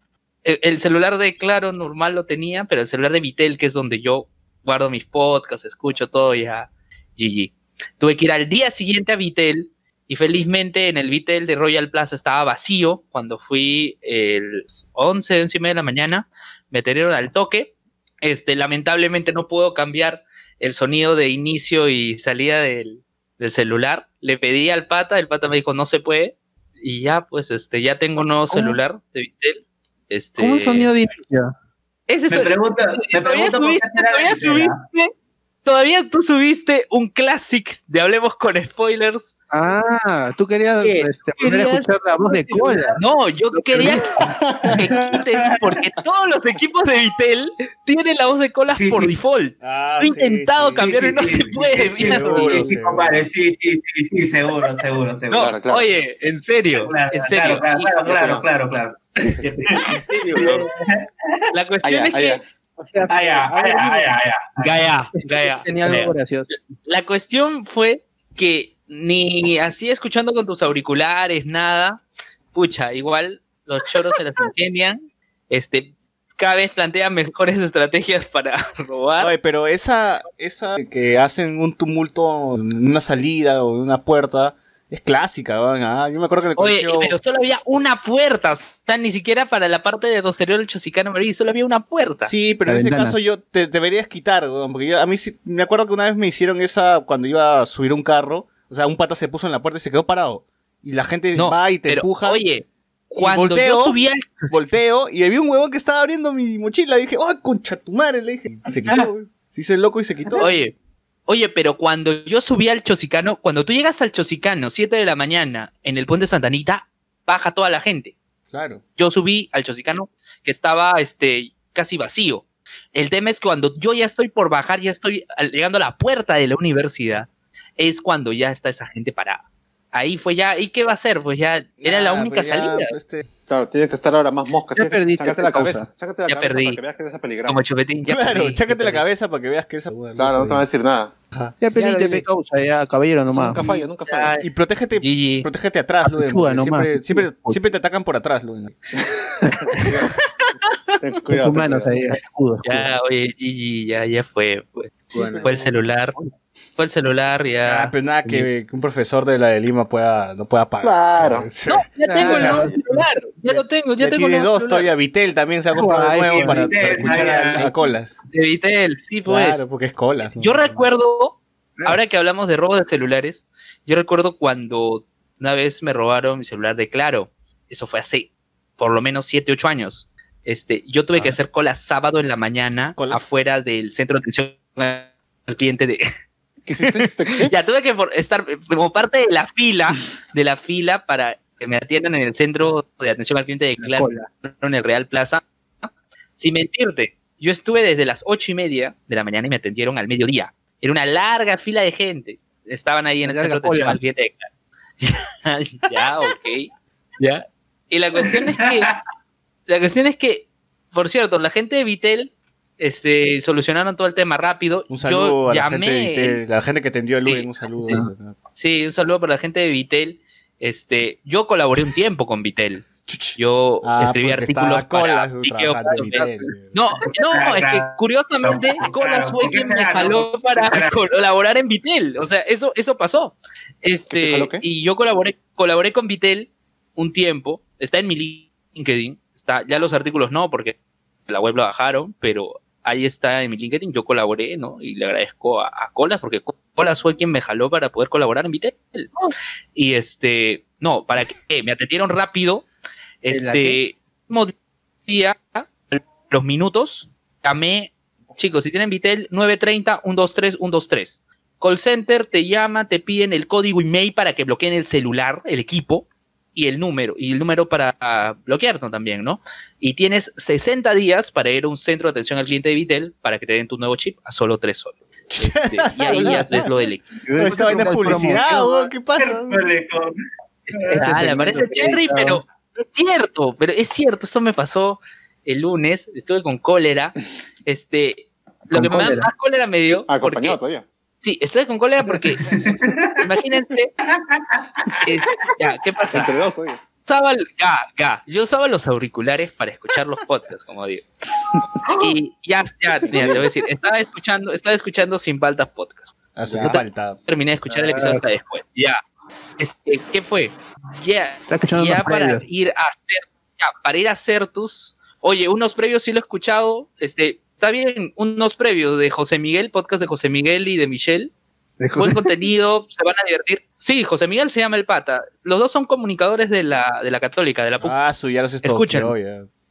el, el celular de Claro normal lo tenía, pero el celular de Vitel, que es donde yo guardo mis podcasts, escucho todo, ya, GG. Tuve que ir al día siguiente a Vitel y felizmente en el Vitel de Royal Plaza estaba vacío cuando fui el 11, 11 y media de la mañana, me atendieron al toque, este, lamentablemente no puedo cambiar el sonido de inicio y salida del, del celular. Le pedí al pata, el pata me dijo no se puede. Y ya, pues, este, ya tengo un nuevo ¿Cómo? celular de Vitel. Este, ¿Cómo un sonido de inicio? Ese Me todavía subiste, todavía subiste, todavía tú subiste un classic de Hablemos con Spoilers. Ah, tú querías este, volver a ¿Querías escuchar la voz de cola. No, yo quería que quiten, porque todos los equipos de Vitel tienen la voz de colas Sí, por sí. default. Ah, He sí, intentado sí, cambiarlo y no se puede, Sí, mira. seguro, sí, sí, compadre, sí, sí, seguro, seguro, seguro. No, Claro, claro. oye, en serio, Claro, en serio. Claro, claro, claro, claro, claro. en serio, La cuestión Allá, es allá. que O sea, ya, ya, ya, ya. Gaya, Gaya, Tenía Gaya. algo gracioso. La cuestión fue que ni así escuchando con tus auriculares, nada, pucha, igual los choros se las ingenian, este, cada vez plantean mejores estrategias para robar. Oye, pero esa, esa que hacen un tumulto en una salida o en una puerta es clásica, weón. Ah, yo me acuerdo que en el Oye, colegio... pero solo había una puerta, o sea, ni siquiera para la parte de posterior del Chosicano Marí, solo había una puerta. Sí, pero La en ese caso yo te deberías quitar, weón, porque yo, a mí sí, me acuerdo que una vez me hicieron esa cuando iba a subir un carro, o sea, un pata se puso en la puerta y se quedó parado. Y la gente No, va y te pero, empuja, Oye, cuando volteo. yo subía volteo, y había un huevón que estaba abriendo mi mochila. Y dije, ¡oh, concha tu madre! Le dije, se quitó. Se hizo el loco y se quitó. Oye, oye, pero cuando yo subí al Chosicano, cuando tú llegas al Chosicano, 7 de la mañana, en el puente Santanita, baja toda la gente. Claro. Yo subí al Chosicano, que estaba este, casi vacío. El tema es que cuando yo ya estoy por bajar, ya estoy llegando a la puerta de la universidad, es cuando ya está esa gente parada. Ahí fue ya, ¿y qué va a hacer? Pues ya era la Ah, única ya, salida. este, Claro, tiene que estar ahora más mosca. Ya tienes perdiste, Chácate la causa. cabeza. Chácate la Ya cabeza perdí. para que veas que eres peligroso. Como chupetín. ya claro, perdí, chácate la perdí. cabeza para que veas que esa Claro, no te va a decir nada. Ya perdiste, Ya, pe causa, ya, caballero nomás. Nunca falla, nunca falla. Y protégete, protégete atrás, Luen, siempre, siempre, siempre te atacan por atrás, Luen. Ten cuidado. tus ten manos cuidado. ahí, escudo, escudo. Ya, oye, GG, ya, ya fue. Pues. Bueno. Fue el celular. Fue el celular, ya. Ah, pero nada que, un profesor de la de Lima pueda, no pueda pagar. Claro. Sí. No, ya tengo el Claro. nuevo celular. Ya lo tengo, ya Ya tengo el tiene dos celular. todavía. Vitel también se ha comprado Ay, de nuevo para, Vitel, para escuchar a, colas. De Vitel, sí, pues. Claro, porque es colas. ¿no? Yo recuerdo, ahora que hablamos de robo de celulares, yo recuerdo cuando una vez me robaron mi celular de Claro. Eso fue hace por lo menos 7, 8 años. Este, yo tuve que Ah. hacer cola sábado en la mañana ¿Cola? afuera del centro de atención al cliente de... Ya tuve que estar como parte de la fila, de la fila para que me atiendan en el centro de atención al cliente de cola. en el Real Plaza. Sin mentirte, yo estuve desde las ocho y media de la mañana y me atendieron al mediodía. Era una larga fila de gente. Estaban ahí en el centro de atención al cliente de Claro. ya, ok. Ya. Y la cuestión es que, la cuestión es que, por cierto, la gente de Vitel este, solucionaron todo el tema rápido. Un saludo yo a la llamé, gente, de Vitel, la gente que atendió a Luen, Sí. un saludo. Sí, un saludo para la gente de Vitel. Este, yo colaboré un tiempo con Vitel. Yo Ah, escribí artículos para. Vitel. No, no, es que curiosamente Colas fue ¿por qué quien me jaló para colaborar en Vitel. O sea, eso, eso pasó. ¿Qué te Este, jaló qué? y yo colaboré, colaboré con Vitel un tiempo. Está en mi LinkedIn. Está, ya los artículos no, porque la web lo bajaron, pero ahí está en mi LinkedIn. Yo colaboré, ¿no? Y le agradezco a, a Colas, porque Colas fue quien me jaló para poder colaborar en Vitel. Y este, no, para que me atendieron rápido. ¿En la Este, mismo día, los minutos, llamé chicos, si tienen Vitel, 930-123-123. Call Center te llama, te piden el código email para que bloqueen el celular, el equipo, y el número, y el número para ah, bloquearlo también, ¿no? Y tienes 60 días para ir a un centro de atención al cliente de Vitel para que te den tu nuevo chip a solo 3 soles. Este, y ahí ya es lo del. Esta vaina es publicidad, weón, ¿qué pasa? Este Ah, le segmento parece cherry, pero es cierto, pero es cierto, esto me pasó el lunes, estuve con cólera, este, lo Con que me da cólera. más cólera me dio, Ah, acompañado porque, todavía. Sí, estoy con cólera porque, imagínense, es- ya, ¿qué pasa? Entre dos todavía. Usaba, ya, ya, yo usaba los auriculares para escuchar los podcasts, como digo, y ya, ya, mira, te voy a decir, estaba escuchando, estaba escuchando sin faltas podcast, A su Ya. falta. terminé de escuchar el episodio hasta después, ya, este, ¿qué fue? Ya, ya para previos. ir a hacer, ya, para ir a hacer tus, oye, unos previos sí lo he escuchado, este, está bien, unos previos de José Miguel, podcast de José Miguel y de Michelle, buen contenido, se van a divertir. Sí, José Miguel se llama el pata, los dos son comunicadores de la, de la católica, de la PUC. Ah, su, ya los ya.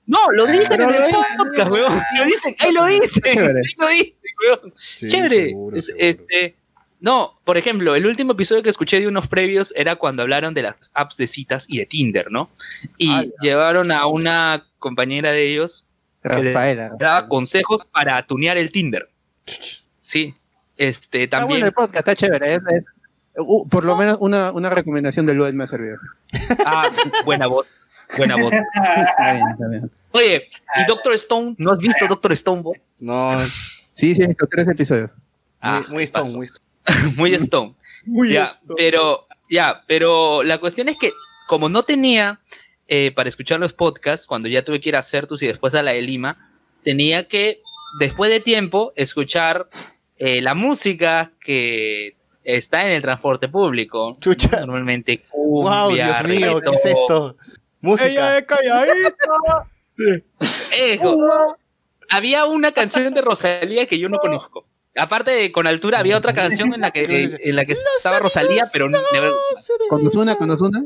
No, lo dicen pero en el podcast, weón, lo dicen, ahí lo dicen, Chévere. ahí lo dicen, weón. Sí, Chévere. seguro, Es- seguro. Este, no, por ejemplo, el último episodio que escuché de unos previos era cuando hablaron de las apps de citas y de Tinder, ¿no? Y Ala. llevaron a una compañera de ellos Rafaela. que daba consejos para tunear el Tinder. Sí. Este, Está bueno también. el podcast, está chévere. es- es- uh, por lo menos una, una recomendación de Luis me ha servido. Ah, buena voz. Buena voz. Está bien, está bien. Oye, ¿y Doctor Stone? ¿No has visto Doctor Stone, vos? No, Sí, sí, estos tres episodios. Ah, muy, muy stone, muy stone. muy Stone. ya, pero, ya, pero la cuestión es que como no tenía eh, para escuchar los podcasts, cuando ya tuve que ir a Certus y después a la de Lima, tenía que, después de tiempo, escuchar eh, la música que está en el transporte público. Chucha. Normalmente Wow, cumbia, Dios mío, ¿qué es esto? Música. Eso. Había una canción de Rosalía que yo no conozco. Aparte de Con Altura, había otra canción en la que, en la que estaba Rosalía, pero no, Con Ozuna, con Ozuna.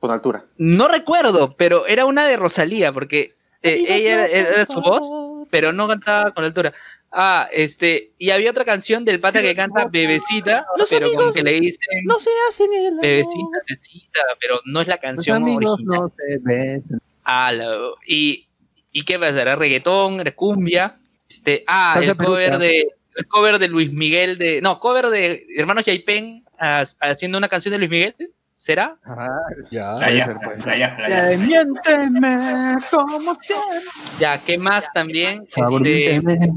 Con altura. no recuerdo, pero era una de Rosalía, porque eh, ella era, era su voz, pero no cantaba con altura. Ah, este, y había otra canción del pata que canta Bebecita, Los pero como amigos que le dicen No se hacen el amor. Bebecita, Bebecita, pero no es la Los canción amigos original. no se besan. Ah, la- y, ¿Y qué pasa? ¿Era reggaetón? ¿Era cumbia? Este, ah, Salsa el cover de el cover de Luis Miguel de no, cover de Hermanos Yaipen haciendo una canción de Luis Miguel, ¿será? Ajá, Ya. La ya, la ya, la ya. Miénteme como siempre. Ya, ¿qué más también? Favor, Este.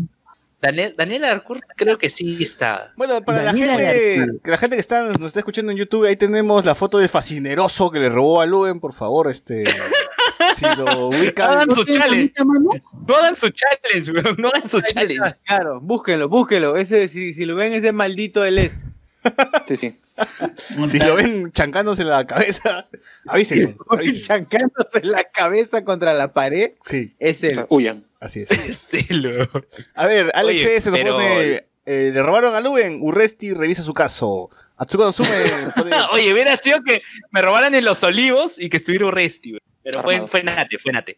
Daniel, Daniel Arcourt creo que sí está. Bueno, para la gente, la gente que está, nos está escuchando en YouTube, ahí tenemos la foto del fascineroso que le robó a Luen, por favor, este. si lo ubican. Hagan su ¿No challenge, no hagan su challenge, weón, no hagan su challenge. Claro, búsquenlo, búsquenlo. Ese, si, si lo ven, ese maldito él es. Sí, sí. Si lo ven chancándose la cabeza, avísenos. avísenos. Chancándose la cabeza contra la pared, Sí, es él. Huyan. así es. A ver, Alex Oye, S nos pero- pone. eh, le robaron a Luen, Urresti revisa su caso. Atsuko Nozume pone- Oye, hubiera sido que me robaran en los olivos y que estuviera Urresti. Pero fue, Armado. fue Nate, fue Nate.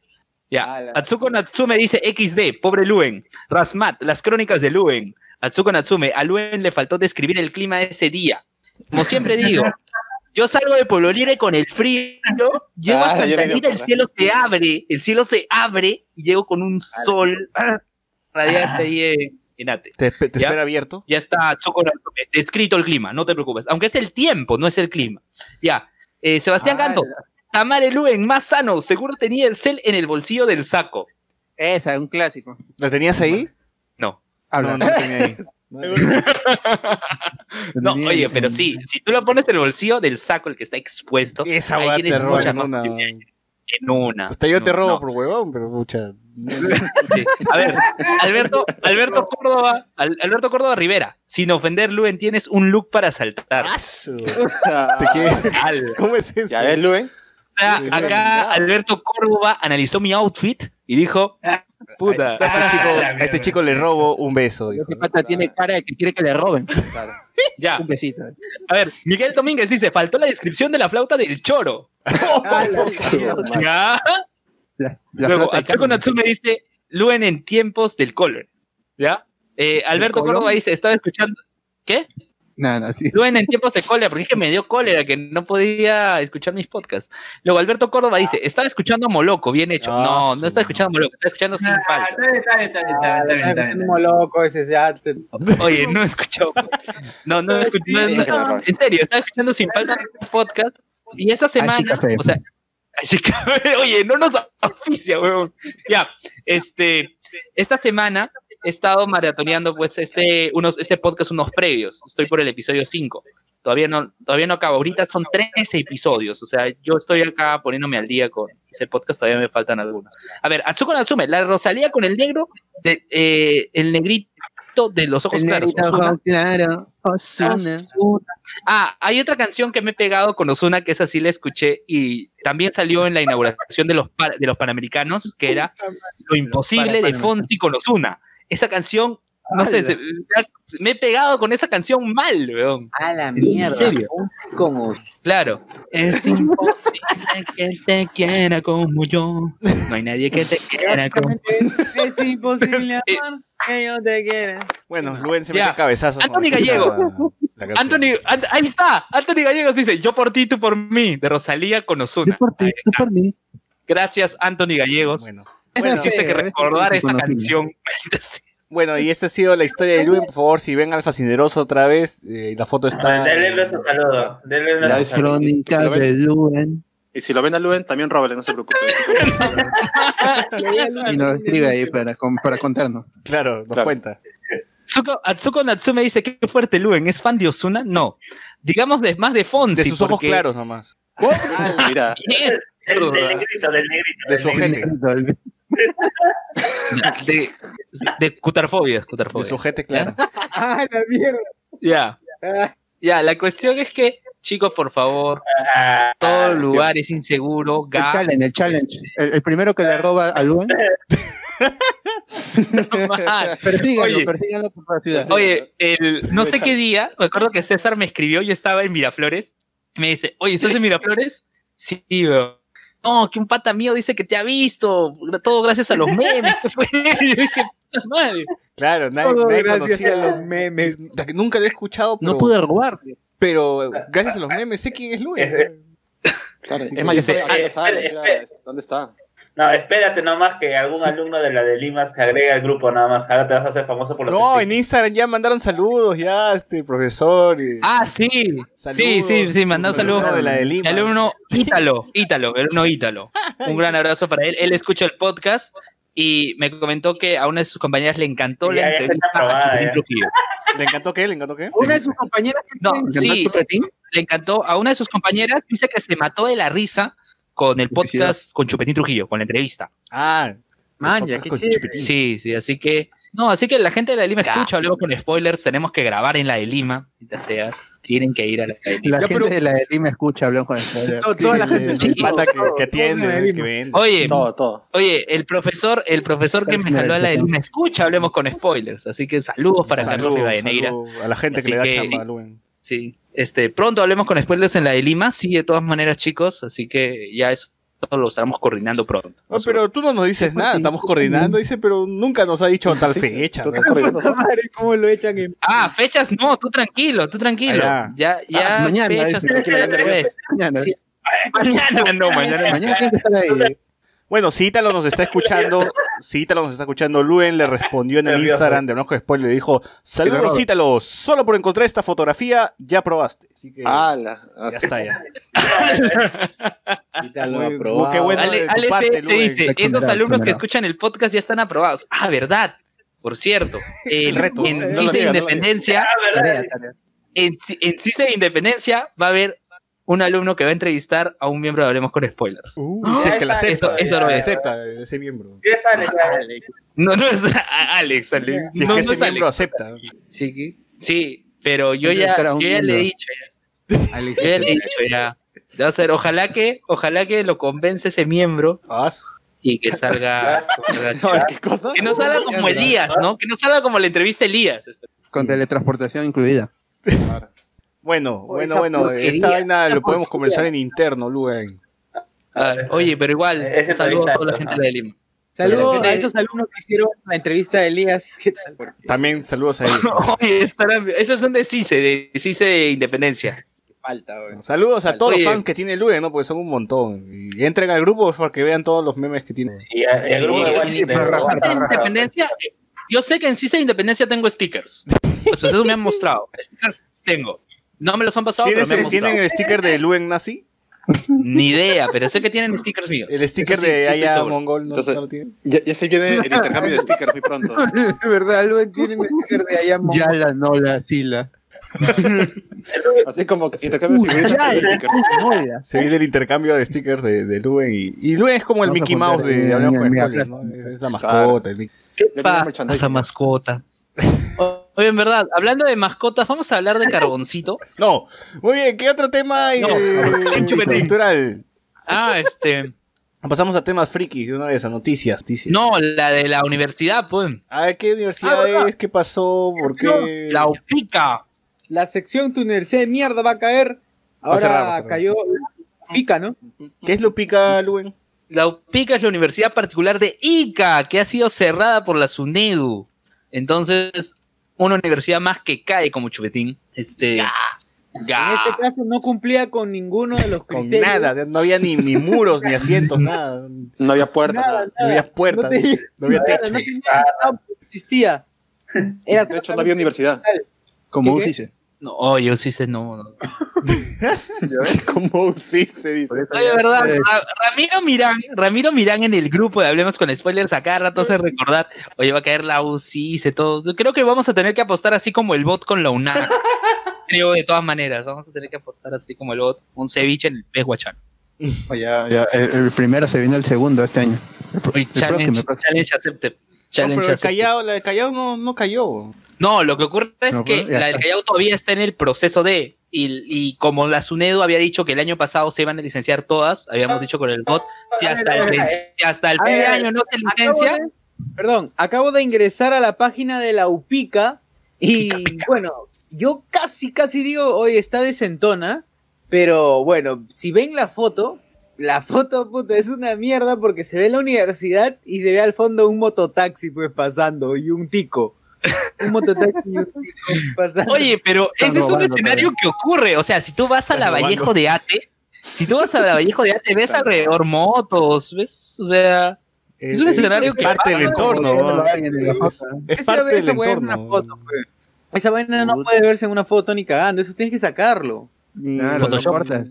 Ya. Ala. Atsuko Natsume dice XD, pobre Luen. Rasmat, las crónicas de Luen. Atsuko Natsume, a Luen le faltó describir el clima ese día. Como siempre digo, yo salgo de Pueblo Libre con el frío, llego a Ah, me Santa Rita, el cielo se abre, el cielo se abre y llego con un sol ah, radiante ahí en, Ate. te, espera abierto. Ya está Natsume, descrito el clima, no te preocupes. Aunque es el tiempo, no es el clima. Ya. Eh, Sebastián Ah, Canto, Tamare Luen, más sano, seguro tenía el cel en el bolsillo del saco. Esa, un clásico. ¿La tenías ahí? No. Habla. No, no tenía ahí. No, oye, pero sí, si tú lo pones en el bolsillo del saco, el que está expuesto, Esa ahí tienes te roba muchas en una. en una. Hasta yo te robo no, por huevón, pero mucha. sí. A ver, Alberto, Alberto Córdoba, Al- Alberto Córdoba Rivera, sin ofender, Luen, tienes un look para saltar. ¿Te ¿Cómo es eso? Ya ves, Luen. O sea, acá Alberto Córdoba analizó mi outfit y dijo, puta, A este, chico, Ah, a este chico le robo un beso. dijo. Pata tiene cara de que quiere que le roben. ya. Un besito. A ver, Miguel Domínguez dice, faltó la descripción de la flauta del choro. Ya. La, la Luego, flauta de Atsuko Carmen. Natsume dice, Luen en tiempos del color. ¿Ya? Eh, Alberto? Córdoba dice, estaba escuchando... ¿Qué? Nada, sí. Luen en tiempos de cólera, porque es que me dio cólera que no podía escuchar mis podcasts. Luego Alberto Córdoba dice, estaba escuchando a Moloco, bien hecho. Ah, no, no está escuchando a Moloco, está escuchando sin Ah, falta. está bien, está bien, está bien, está bien, está bien, está bien. Como loco ese ya. Oye, no escuchó. No, no, escuchó, no, no, Sí, en serio, estaba escuchando sin falta un podcast y esta semana, o sea, Así que, oye, no nos oficia, weón. Ya, este, esta semana he estado maratoneando, pues, este, unos, este podcast, unos previos. Estoy por el episodio 5. Todavía no, todavía no acabo. Ahorita son 13 episodios. O sea, yo estoy acá poniéndome al día con ese podcast, todavía me faltan algunos. A ver, Atsuko Natsume, la Rosalía con el negro, de, eh, el negrito de los ojos El claros. claro. Ozuna. Ah, hay otra canción que me he pegado con Ozuna, que esa sí la escuché y también salió en la inauguración de los, de los Panamericanos, que era Lo Imposible de. Fonsi con Ozuna. Esa canción, no sé, me he pegado con esa canción mal, weón. A la mierda. serio? Como Claro. Es imposible que te quiera como yo. No hay nadie que te quiera como es imposible amar que yo te quiera. Bueno, Luen se Ya. mete cabezazos. Anthony Gallego. la- la canción. Anthony, Ant- ahí está. Anthony Gallegos dice, yo por ti, tú por mí, de Rosalía con Ozuna. Yo por ti, tú por mí. Gracias, Anthony Gallegos. Bueno. Bueno, Hiciste que recordar esa canción. Bueno, y esta ha sido la historia de Luen. Por favor, si ven al fascineroso otra vez, eh, la foto está. Denle nuestro saludo. Denle nuestro Las saludo. crónicas ¿Se lo ven? de Luen. Y si lo ven a Luen, también róbele, no se preocupe. Y nos escribe ahí para, para contarnos. Claro, nos Claro. cuenta. Atsuko, Atsuko Natsume dice, qué fuerte Luen, ¿es fan de Ozuna? No. Digamos de, más de Fonsi. De sus ojos claros nomás. Mira. Del, del negrito, del negrito. De su negrito. De, de cutarfobias, De cutarfobias. su ojete, claro. Ah, la mierda. Ya. Ah, Ya, la cuestión es que, chicos, por favor, Ah, todo lugar es inseguro. El challenge, el challenge. El, el primero que le roba a Luen. mal. Persíganlo, Oye. persíganlo por la ciudad. Oye, el, no sé qué día, me acuerdo que César me escribió, yo estaba en Miraflores, y me dice, oye, ¿estás en Miraflores? Sí, weón. No, que un pata mío dice que te ha visto, todo gracias a los memes. ¿qué fue? Y yo dije, "Puta madre". Claro, nadie, Todo nadie gracias conocía a los memes. Nunca lo he escuchado, pero, No pude robarte. pero gracias a los memes sé quién es Luen. claro, Sí, es más, yo ¿dónde está? No, espérate nomás que algún alumno de la de Lima se agrega al grupo nada más. Ahora te vas a hacer famoso por los No, en. Instagram ya mandaron saludos, ya, este, profesor. y- Ah, sí, sí, sí, sí, mandó Un saludos. alumno de la de Lima. El alumno Ítalo, Ítalo, el alumno Ítalo. Un gran abrazo para él. Él escucha el podcast y me comentó que a una de sus compañeras le encantó Ya, la entrevista a. ¿Le encantó qué? ¿Le encantó qué? Una de sus compañeras No, sí, le encantó. A una de sus compañeras dice que se mató de la risa con el podcast con Chupetín Trujillo, con la entrevista. Ah, Man, ya, qué con chévere. Chupetín. Sí, sí, así que. No, así que la gente de la de Lima Ya. escucha, luego con spoilers, tenemos que grabar en la de Lima, ya sea, tienen que ir a la de Lima. La Ya, gente pero- de la de Lima escucha, hablamos con spoiler. To- Toda la gente. El pata que, que atiende, que vende. Oye, Todo, todo. Oye, el profesor, el profesor que me jaló a la de Lima escucha, hablemos con spoilers. Así que saludos para Carlos Saludos, Rivadeneira. saludos a la gente Así que le da que- chamba Luen. Sí. Este, pronto hablemos con spoilers en la de Lima, sí, de todas maneras, chicos. Así que ya eso lo estaremos coordinando pronto. No, pero tú no nos dices nada, estamos coordinando, dice, pero nunca nos ha dicho tal fecha. ¿Cómo lo echan en Ah, fechas, no, tú tranquilo, tú tranquilo. Ah, ya, ya, Ah, mañana, fechas. Mañana, Sí. Mañana no, mañana. mañana tiene que estar ahí. Bueno, Cítalo nos está escuchando. Cítalo nos está escuchando. Luen le respondió en el. Instagram de Blanco Spoiler. Le dijo: Saludos. Cítalo. Solo por encontrar esta fotografía, ya probaste. Así que ¡Hala! ya está ya. Quítalo, Muy- aprobado. qué bueno. Ale, de tu Ale parte, se, Luen. dice, esos alumnos que escuchan el podcast ya están aprobados. Ah, verdad. Por cierto, el, reto, en no no lo Independencia, Ah, tarea. en, en CICE Independencia va a haber un alumno que va a entrevistar a un miembro de Hablemos con Spoilers. Uh, dice que la Eso- acepta. eso lo que la es. acepta ese miembro. ¿Qué sale? Dale. No, no es Alex, Alex. Si es no, que no ese es miembro Alex. acepta. Sí, sí, pero yo ya, yo ya le he dicho ya. Alex, Yo ya le he dicho ya. Va a ser, ojalá que, ojalá que lo convence ese miembro Ah, y que salga, salga No, ¿Qué cosa? Que no salga como Elías, ¿no? Que no salga como la entrevista Elías. Con teletransportación incluida. Bueno, bueno, bueno. porquería, Esta vaina esa lo podemos porquería. conversar en interno, Luen. Oye, pero igual, Ese un saludo a toda la ¿no? gente de Lima. Saludos a esos alumnos que hicieron la entrevista de Elías. ¿Qué tal? También saludos a ellos. Oye, estarán- esos son de CICE, de CICE de Independencia. falta, güey. Saludos a todos Oye. los fans que tiene Luen, ¿no? Porque son un montón. Y entren al grupo para que vean todos los memes que tiene. Y, a- y el grupo de Juan Sí, para Inter, rajar, CICE de Independencia, yo sé que en CICE de Independencia tengo stickers. Pues eso me han mostrado. Stickers tengo. No me los han pasado, pero ¿Tienes me han el- mostrado. ¿Tienen el sticker de Luen Nazi? Ni idea, pero sé que tienen stickers míos. El sticker sí, de sí Aya. Mongol, ¿no, Entonces- ¿no lo tienen? Ya, ya se viene el intercambio de stickers muy pronto. De verdad, Luen tiene un sticker de allá. Ya la no la sila. Así como que intercambio de stickers. Se viene el intercambio de stickers de, de Luen. Y, y Luen es como el Vamos Mickey Mouse de, de Atlas. ¿no? Es la mascota. el Mickey. ¿Qué Ya tiene pasa, merchandising. mascota? Oye, en verdad, hablando de mascotas, vamos a hablar de Carboncito. No, muy bien, ¿qué otro tema eh, No, un chupetín. cultural? Ah, este. Pasamos a temas frikis de una vez, a noticias. noticias. No, la de la universidad, pues. A ver, ¿qué universidad Ah, es? ¿Qué pasó? ¿Por qué? La UPICA. La sección Tu Universidad de Mierda va a caer. Va a cerrar, va a Ahora cerrar. cayó FICA, ¿no? ¿Qué es Lupica, Luen? La UPICA es la universidad particular de Ica, que ha sido cerrada por la SUNEDU. Entonces, una universidad más que cae como chupetín. Este. Ya. En este caso no cumplía con ninguno de los Con criterios. nada, no había ni, ni muros, ni asientos, nada. No había puertas. Nada, nada. nada. No había puertas, No, no había techo. no tenía nada, existía. Era De hecho, no había universidad. Como ¿Qué, qué? dice. No, oye, sí se no. no. Como sí se dice. Oye, verdad, Eh. Ra- Ramiro Mirán, Ramiro Mirán en el grupo de Hablemos con Spoilers a cada rato hace recordar, oye, va a caer la UCI, se todo. Creo que vamos a tener que apostar así como el bot con la UNAM. Creo de todas maneras, vamos a tener que apostar así como el bot, un ceviche en el pez guachán. O ya, ya, el, el primero se viene el segundo este año. El, el próximo, challenge, el próximo. challenge accepted. No, pero el. Callao, la de Callao no, no cayó. No, lo que ocurre es No, que la del está. Callao todavía está en el proceso de, y, y como la SUNEDU había dicho que el año pasado se iban a licenciar todas, habíamos dicho con el bot, si hasta el, si hasta el A fin de ver, año no se Acabo licencia, de- perdón, acabo de ingresar a la página de la UPICA y bueno, yo casi, casi digo, oye, está desentona, pero bueno, si ven la foto, la foto, puta, es una mierda porque se ve la universidad y se ve al fondo un mototaxi, pues, pasando y un tico. Un mototaxi y un tico pasando. Oye, pero ese es un robando escenario que ocurre. O sea, si tú vas a la. Vallejo de Ate, si tú vas a la Vallejo de Ate, ves alrededor motos, ves, o sea, Es un escenario que parte del entorno. ¿no? Es Esa- parte del esa vaina en entorno. una foto, pues. Esa vaina no puede verse en una foto ni cagando, eso tienes que sacarlo. Claro, lo Photoshop. cortas.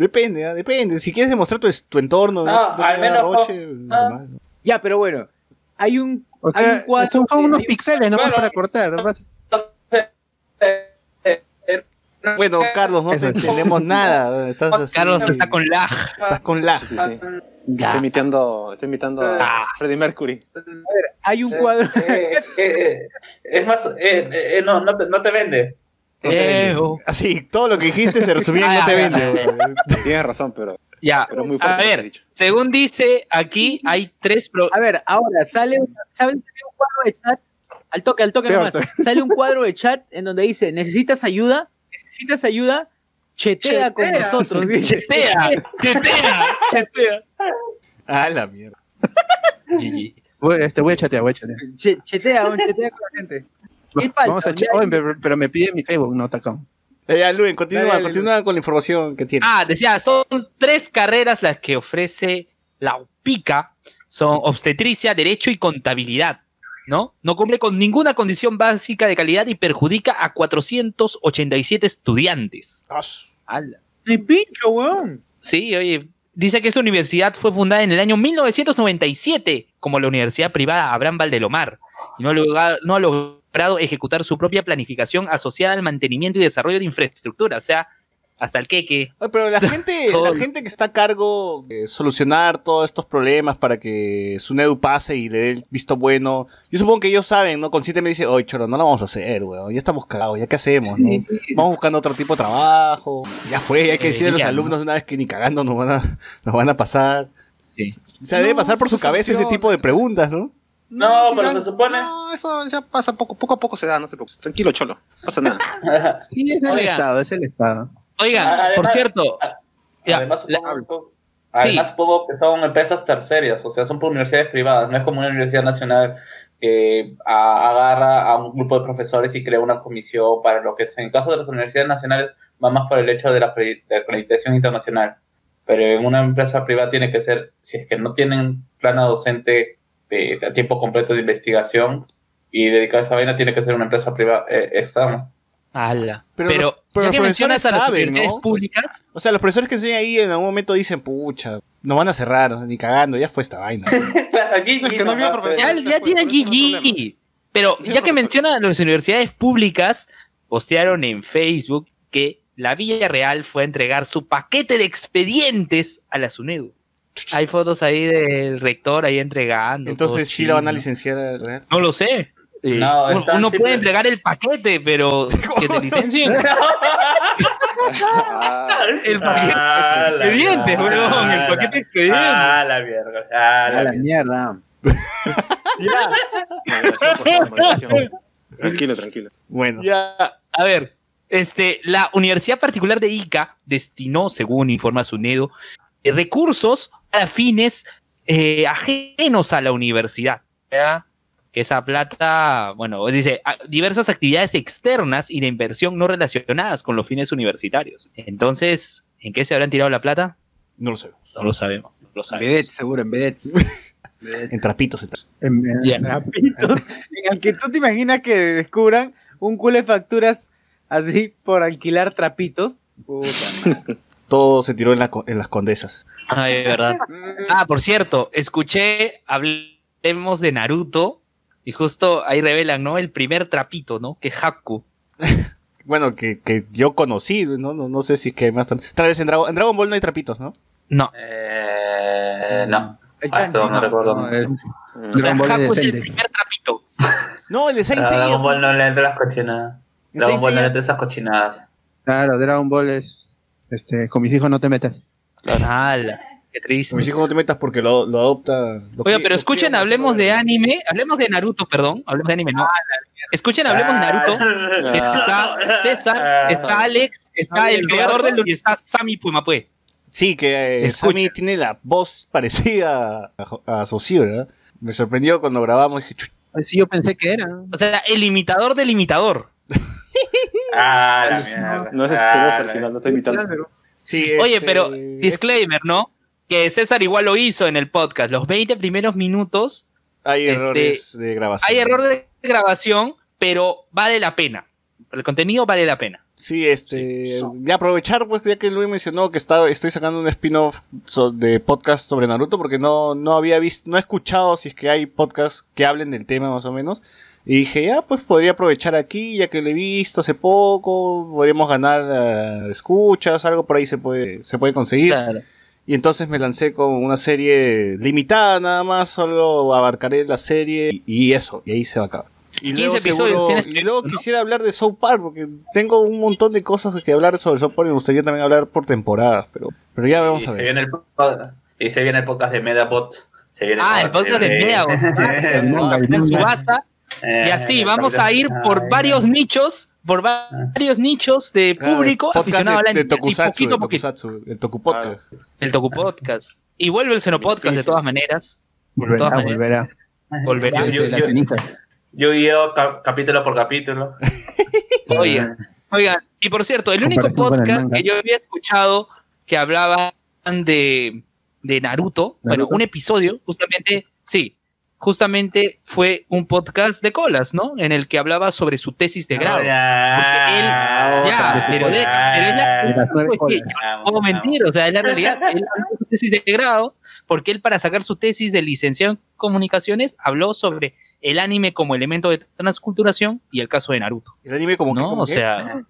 Depende, ¿ah? depende. Si quieres demostrar tu, tu entorno, No, no al menos, roche, ah. normal, ¿no? Ya, pero bueno, hay un, O hay un cuadro son, unos pixeles nomás Bueno. para cortar. Bueno, Carlos, no te entendemos nada. Estás así, Carlos está con lag. Estás con lag. Sí, sí. Estoy imitando, estoy imitando Ah. a Freddie Mercury. hay un cuadro Eh, eh, eh, es más, eh, eh, no, no te, no te vende. Te. Así, todo lo que dijiste se resumía en Ah, no te ya, vende. Tienes razón, pero, Ya, pero muy a fuerte. he ver, dicho. según dice aquí, hay tres pro- A ver, ahora sale, sale un cuadro de chat, al toque, al toque nomás, sale un cuadro de chat en donde dice, ¿necesitas ayuda? ¿Necesitas ayuda? Chetea, con nosotros, dice. Chetea, chetea, chetea. Ah, la mierda. GG. Voy, este, voy a chatear, voy a chatear. Che- chetea, chetea con la gente. ¿Qué falta? Vamos a Ya- che- Oye, pero, me pide mi Facebook, no Tacón. Eh, Ya, Luen, continúa, Dale, dale, continúa con la información que tienes. Ah, decía, son tres carreras las que ofrece la UPICA. Son obstetricia, derecho y contabilidad. ¿No? No cumple con ninguna condición básica de calidad y perjudica a 487 estudiantes. Ah. Ni pincho, weón. Sí, oye, dice que esa universidad fue fundada en el año 1997 como la Universidad Privada Abraham Valdelomar y no ha, logrado, no ha logrado ejecutar su propia planificación asociada al mantenimiento y desarrollo de infraestructura, o sea, hasta el queque. Oye, Pero la gente, la gente que está a cargo de solucionar todos estos problemas para que Sunedu pase y le dé el visto bueno, yo supongo que ellos saben, ¿no? Conscientemente dice, oye, choro, no lo vamos a hacer, weón, ya estamos cagados, ¿ya qué hacemos, no? Vamos buscando otro tipo de trabajo, ya fue, hay que Eh, decirle a los ya, alumnos de una vez que ni cagando nos van a, nos van a pasar. Sí. O sea, debe pasar por su cabeza ese tipo de preguntas, ¿no? No, pero dirán, se supone- No, eso ya pasa poco, poco a poco se da, no se preocupe. Tranquilo, cholo. No pasa nada. Sí, es el Oiga. Estado, es el Estado. Oigan, Además- por cierto, ya, Además, la- supongo, Además, supongo que son empresas terceras, o sea, son por universidades privadas, no es como una universidad nacional que a- agarra a un grupo de profesores y crea una comisión para lo que es. En el caso de las universidades nacionales, va más por el hecho de la, de acreditación internacional. Pero en una empresa privada tiene que ser, si es que no tienen plana docente de, de a tiempo completo de investigación y dedicada a esa vaina, tiene que ser una empresa privada eh, externa. Ala. Pero Pero, los- pero ya los que mencionas a profesores las saben, universidades ¿no? públicas, O sea, los profesores que enseñan ahí en algún momento dicen, pucha, no van a cerrar, ni cagando, ya fue esta vaina. Claro, Es que no ya, ya tienen GG. Pero ya que mencionan las universidades públicas, postearon en Facebook que la Villa Real fue a entregar su paquete de expedientes a la SUNEDU. Hay fotos ahí del rector ahí entregando. Entonces sí la van a licenciar a. No lo sé. No, uno puede entregar el paquete, pero que te licencien. el paquete Ah, de la expedientes, mierda. weón. El paquete de expedientes. Ah, la mierda. Ah, A la la mierda. mierda. Tranquilo, tranquilo. Bueno, Ya, a ver, este, la Universidad Particular de Ica destinó, según informa SUNEDO, eh, recursos para fines eh, ajenos a la universidad. Que esa plata, bueno, dice, diversas actividades externas y de inversión no relacionadas con los fines universitarios. Entonces, ¿en qué se habrán tirado la plata? no lo sé. No lo sabemos. No lo En sabemos. vedette, seguro, en vedette. En trapitos. en tra- En- en- Ya. Trapitos. En el que tú te imaginas que descubran un culo de facturas así por alquilar trapitos. Puta madre. Todo se tiró en, la co- en las condesas. Ay, de verdad. Ah, por cierto, escuché, hablemos de Naruto, y justo ahí revelan, ¿no? El primer trapito, ¿no? Que Haku. Bueno, que, que yo conocí, ¿no? No, no sé si es que más. Tal vez en Dragon, en Dragon Ball no hay trapitos, ¿no? No, Eh, no. El Ah, esto no chanchito. recuerdo. no, es- Mm. o sea, Dragon Ball es Haku es el primer trapito. No, el de Saint Ah, Seiya. Dragon Ball no le entra las cochinadas. Dragon Ball no le entra esas cochinadas. Claro, Dragon Ball es. Este, con mis hijos no te metas. ¡Hala! ¡Qué triste! Con mis hijos no te metas porque lo, lo adopta. lo Oiga, cri- pero escuchen, hablemos de anime, hablemos de Naruto, perdón, hablemos de anime, no. Escuchen, hablemos de Naruto. Ah. Está César, está Alex, está el creador del y está Sammy Pumapue. Sí, que eh. Sammy tiene la voz parecida a, a Socio, ¿verdad? Me sorprendió cuando grabamos. Dije, "Chuch, Ay, Sí, yo pensé que era. O sea, el imitador del imitador. Ah, la mierda. No Ah, tu voz la al final, no estoy imitando. Sí, Oye, este, pero disclaimer, ¿no? Que César igual lo hizo en el podcast. Los 20 primeros minutos hay este, errores de grabación. hay error de grabación, pero vale la pena. El contenido vale la pena. Sí, este, de aprovechar, pues, ya que Luis mencionó que está, estoy sacando un spin-off so- de podcast sobre Naruto, porque no, no había visto, no he escuchado si es que hay podcasts que hablen del tema más o menos. Y dije, ya, pues podría aprovechar aquí, ya que lo he visto hace poco, podríamos ganar eh, escuchas, algo por ahí se puede, se puede conseguir. Claro. Y entonces me lancé con una serie limitada nada más, solo abarcaré la serie y, y eso, y ahí se va a acabar. Y 15 luego, episodios seguro- y luego ¿no? quisiera hablar de South Park, porque tengo un montón de cosas que hablar sobre South Park y me gustaría también hablar por temporadas, pero, pero ya vamos y a Se ver. viene el, y se viene el podcast de Medabot. Se viene Ah, el podcast de en manga. Subasa. Eh, Y así vamos a ir por varios nichos, por va- varios nichos de público podcast aficionado al de, de Tokusatsu, poquito a poquito. Tokusatsu, el Toku Podcast. El Toku Podcast. Y vuelve el Seno Podcast de todas maneras. Volverá, todas maneras. volverá. Volverá. Yo- guío ca- capítulo por capítulo. Oigan, oigan, y por cierto, el único podcast que yo había escuchado que hablaban de, de Naruto, bueno, un episodio, justamente, sí, justamente fue un podcast de colas, ¿no? En el que hablaba sobre su tesis de grado. Ya, él- ya, pero pero Pues puedo mentir, o sea, es la realidad. Él habló de su tesis de grado, porque él para sacar su tesis de licenciado en comunicaciones habló sobre el anime como elemento de transculturación y el caso de Naruto. El anime como O sea,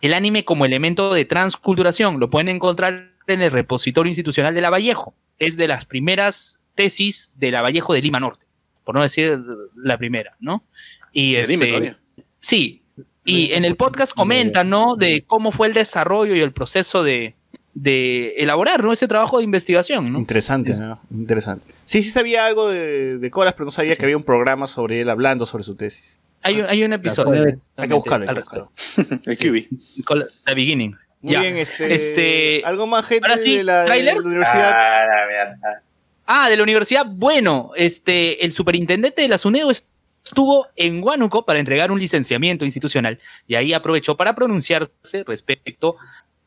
el anime como elemento de transculturación lo pueden encontrar en el repositorio institucional de la Vallejo. Es de las primeras tesis de la Vallejo de Lima Norte, por no decir la primera, ¿no? Y dime este, todavía. sí, y en el podcast comentan, ¿no? De cómo fue el desarrollo y el proceso de, de elaborar, ¿no? Ese trabajo de investigación, ¿no? Interesante, ¿no? Interesante. Sí, sí sabía algo de, de Colas, pero no sabía que había un programa sobre él hablando sobre su tesis. Hay, un- hay un episodio. Hay que buscarlo. al. El QB. The Beginning. Muy Ya. bien, este, Este, algo más gente sí, de, la, de universidad. Ah, la mierda. Ah, de la universidad. Bueno, este, el superintendente de la SUNEDO estuvo en Huánuco para entregar un licenciamiento institucional y ahí aprovechó para pronunciarse respecto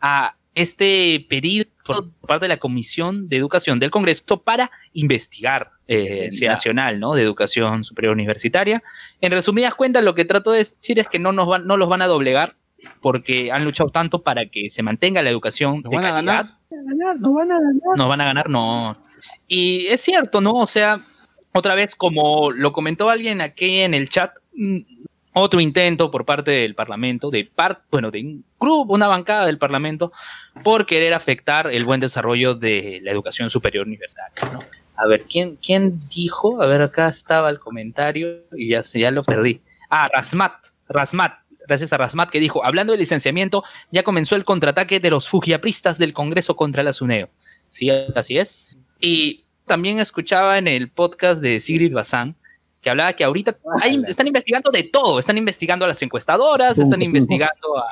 a este pedido por parte de la Comisión de Educación del Congreso para investigar eh, nacional, ¿no? De educación superior universitaria. En resumidas cuentas, lo que trato de decir es que no nos van, no los van a doblegar porque han luchado tanto para que se mantenga la educación ¿Nos de van a ganar? No van a ganar. nos van a ganar, no. Y es cierto, ¿no? O sea, otra vez, como lo comentó alguien aquí en el chat, mm, otro intento por parte del Parlamento, de par, bueno, de un grupo, una bancada del Parlamento, por querer afectar el buen desarrollo de la educación superior universitaria, ¿no? A ver, ¿quién, quién dijo? A ver, acá estaba el comentario y ya, ya lo perdí. Ah, Rasmat, Rasmat, gracias a Rasmat que dijo, hablando de licenciamiento, ya comenzó el contraataque de los fujiapristas del Congreso contra la SUNEO. Sí, así es. Y también escuchaba en el podcast de Sigrid Bazán que hablaba que ahorita hay- están investigando de todo, están investigando a las encuestadoras, están investigando a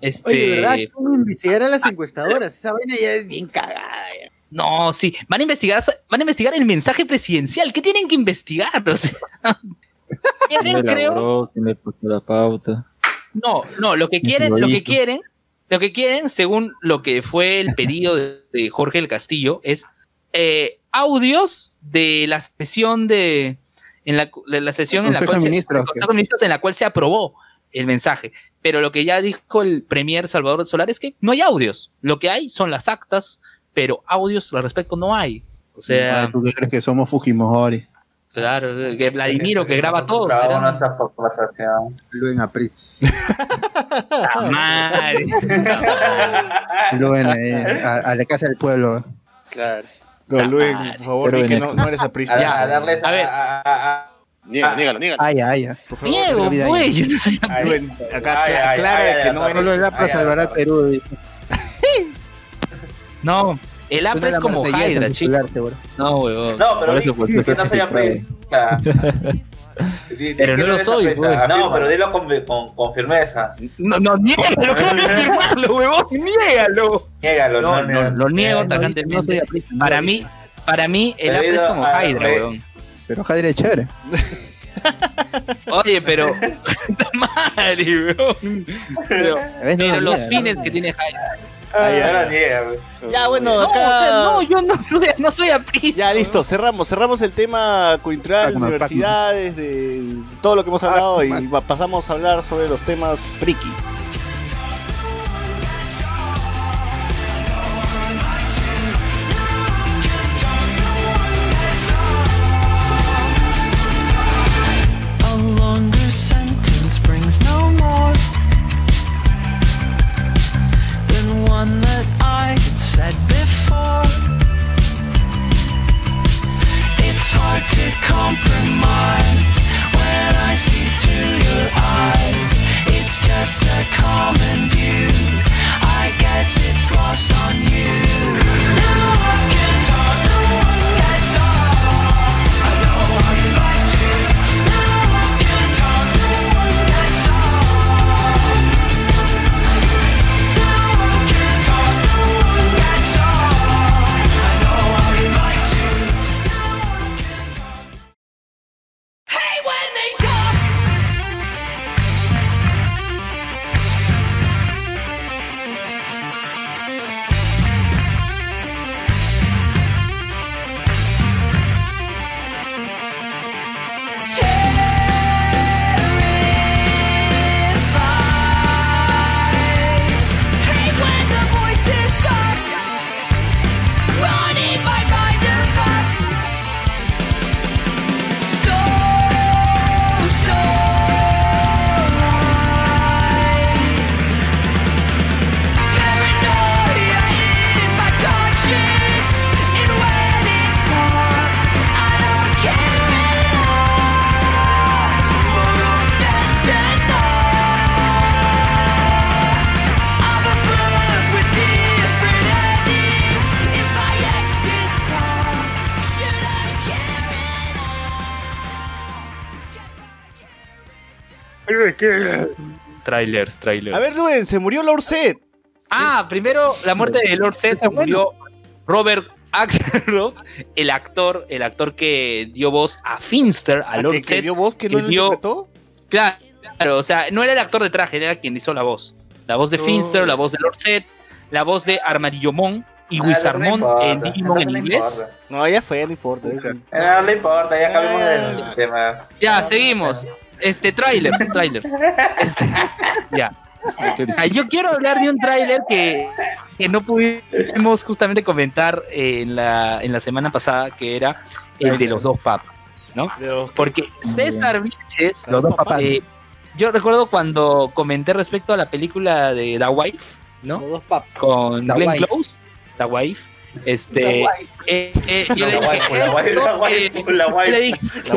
este Oye, ¿verdad? ¿Cómo investigar a las encuestadoras? Esa vaina ya es bien cagada. ya. No, sí, van a investigar, van a investigar el mensaje presidencial. ¿Qué tienen que investigar? O sea, quieren, ¿Quién creo? ¿Quién le puso la pauta? No, no, lo que ¿Quién quieren, lo que quieren, lo que quieren, según lo que fue el pedido de, de Jorge del Castillo, es eh, audios de la sesión de en la, de la sesión en la cual de se, Ministros, Ministros en la cual se aprobó el mensaje. Pero lo que ya dijo el premier Salvador Solar es que no hay audios. Lo que hay son las actas, pero audios al respecto no hay. O sea, ¿Tú qué crees que somos Fujimori? claro, que Vladimiro que graba todo. Luen Apri. ¡Ah, madre! Luego en, a, a la casa del pueblo. Claro. No, Luen, Ah, por favor, di que no, no eres aprista. A, a darles A ver. a- a- a- Niégalo, Ah. niégalo, niégalo. Ay, ay, ay. Por favor, Niego, güey, yo no soy Luen, acá ay, cla- ay, aclara ay, que ay, no eres. Solo el APRA ay, salvará ay, al Perú. dice. No, el APRA es como Hydra, chico. No, huevón. No, pero que no soy aprista. Pero no lo soy, aprista. pues, No, pero dilo con, con, con firmeza. No, no, niégalo, niégalo, huevón, niégalo. Niégalo, No, no, no, no, lo niego No, no, no soy tajantemente. Para mí, para mí, el APRA es como Hydra, huevón. Pero Jadir es chévere. Oye, pero. puta madre, weón. Pero, los fines ¿no? que tiene Hydra. Ah, ya. ahora niega. Ya, bueno, No, acá. no, yo no, soy- no soy aprista. Ya, listo, cerramos, cerramos el tema cultural, Pac-Man, universidades, de todo lo que hemos hablado y pasamos a hablar sobre los temas frikis. One that I had said before. It's hard to compromise when I see through your eyes. It's just a common view. I guess it's lost on you. Trailers, trailers. A ver, Luen, se murió la Orset. Ah, primero la muerte de Lord es buena. murió Robert Axelrod, el actor, el actor que dio voz a Finster, a ¿A Lord que, que dio voz que no que lo dio- interpretó? Claro, o sea, no era el actor de traje, era quien hizo la voz. La voz de No. Finster, la voz de Lord Seth, la voz de Armadillomon y Ah, Wizardmon no en Digimon en no inglés. No, ya fue, no importa. O sea, Eh, No le importa, ya cambiamos Ah. del tema. Ya, seguimos. Este, trailers, trailers. Este, ya. Yo quiero hablar de un tráiler que, que no pudimos justamente comentar en la, en la semana pasada, que era el de los dos papas, ¿no? Porque César Vilches, Los dos papás. eh, yo recuerdo cuando comenté respecto a la película de The Wife, ¿no? Los dos papas. Con The Glenn Wife. Close, The Wife. Este, yo le La dije, la la la le La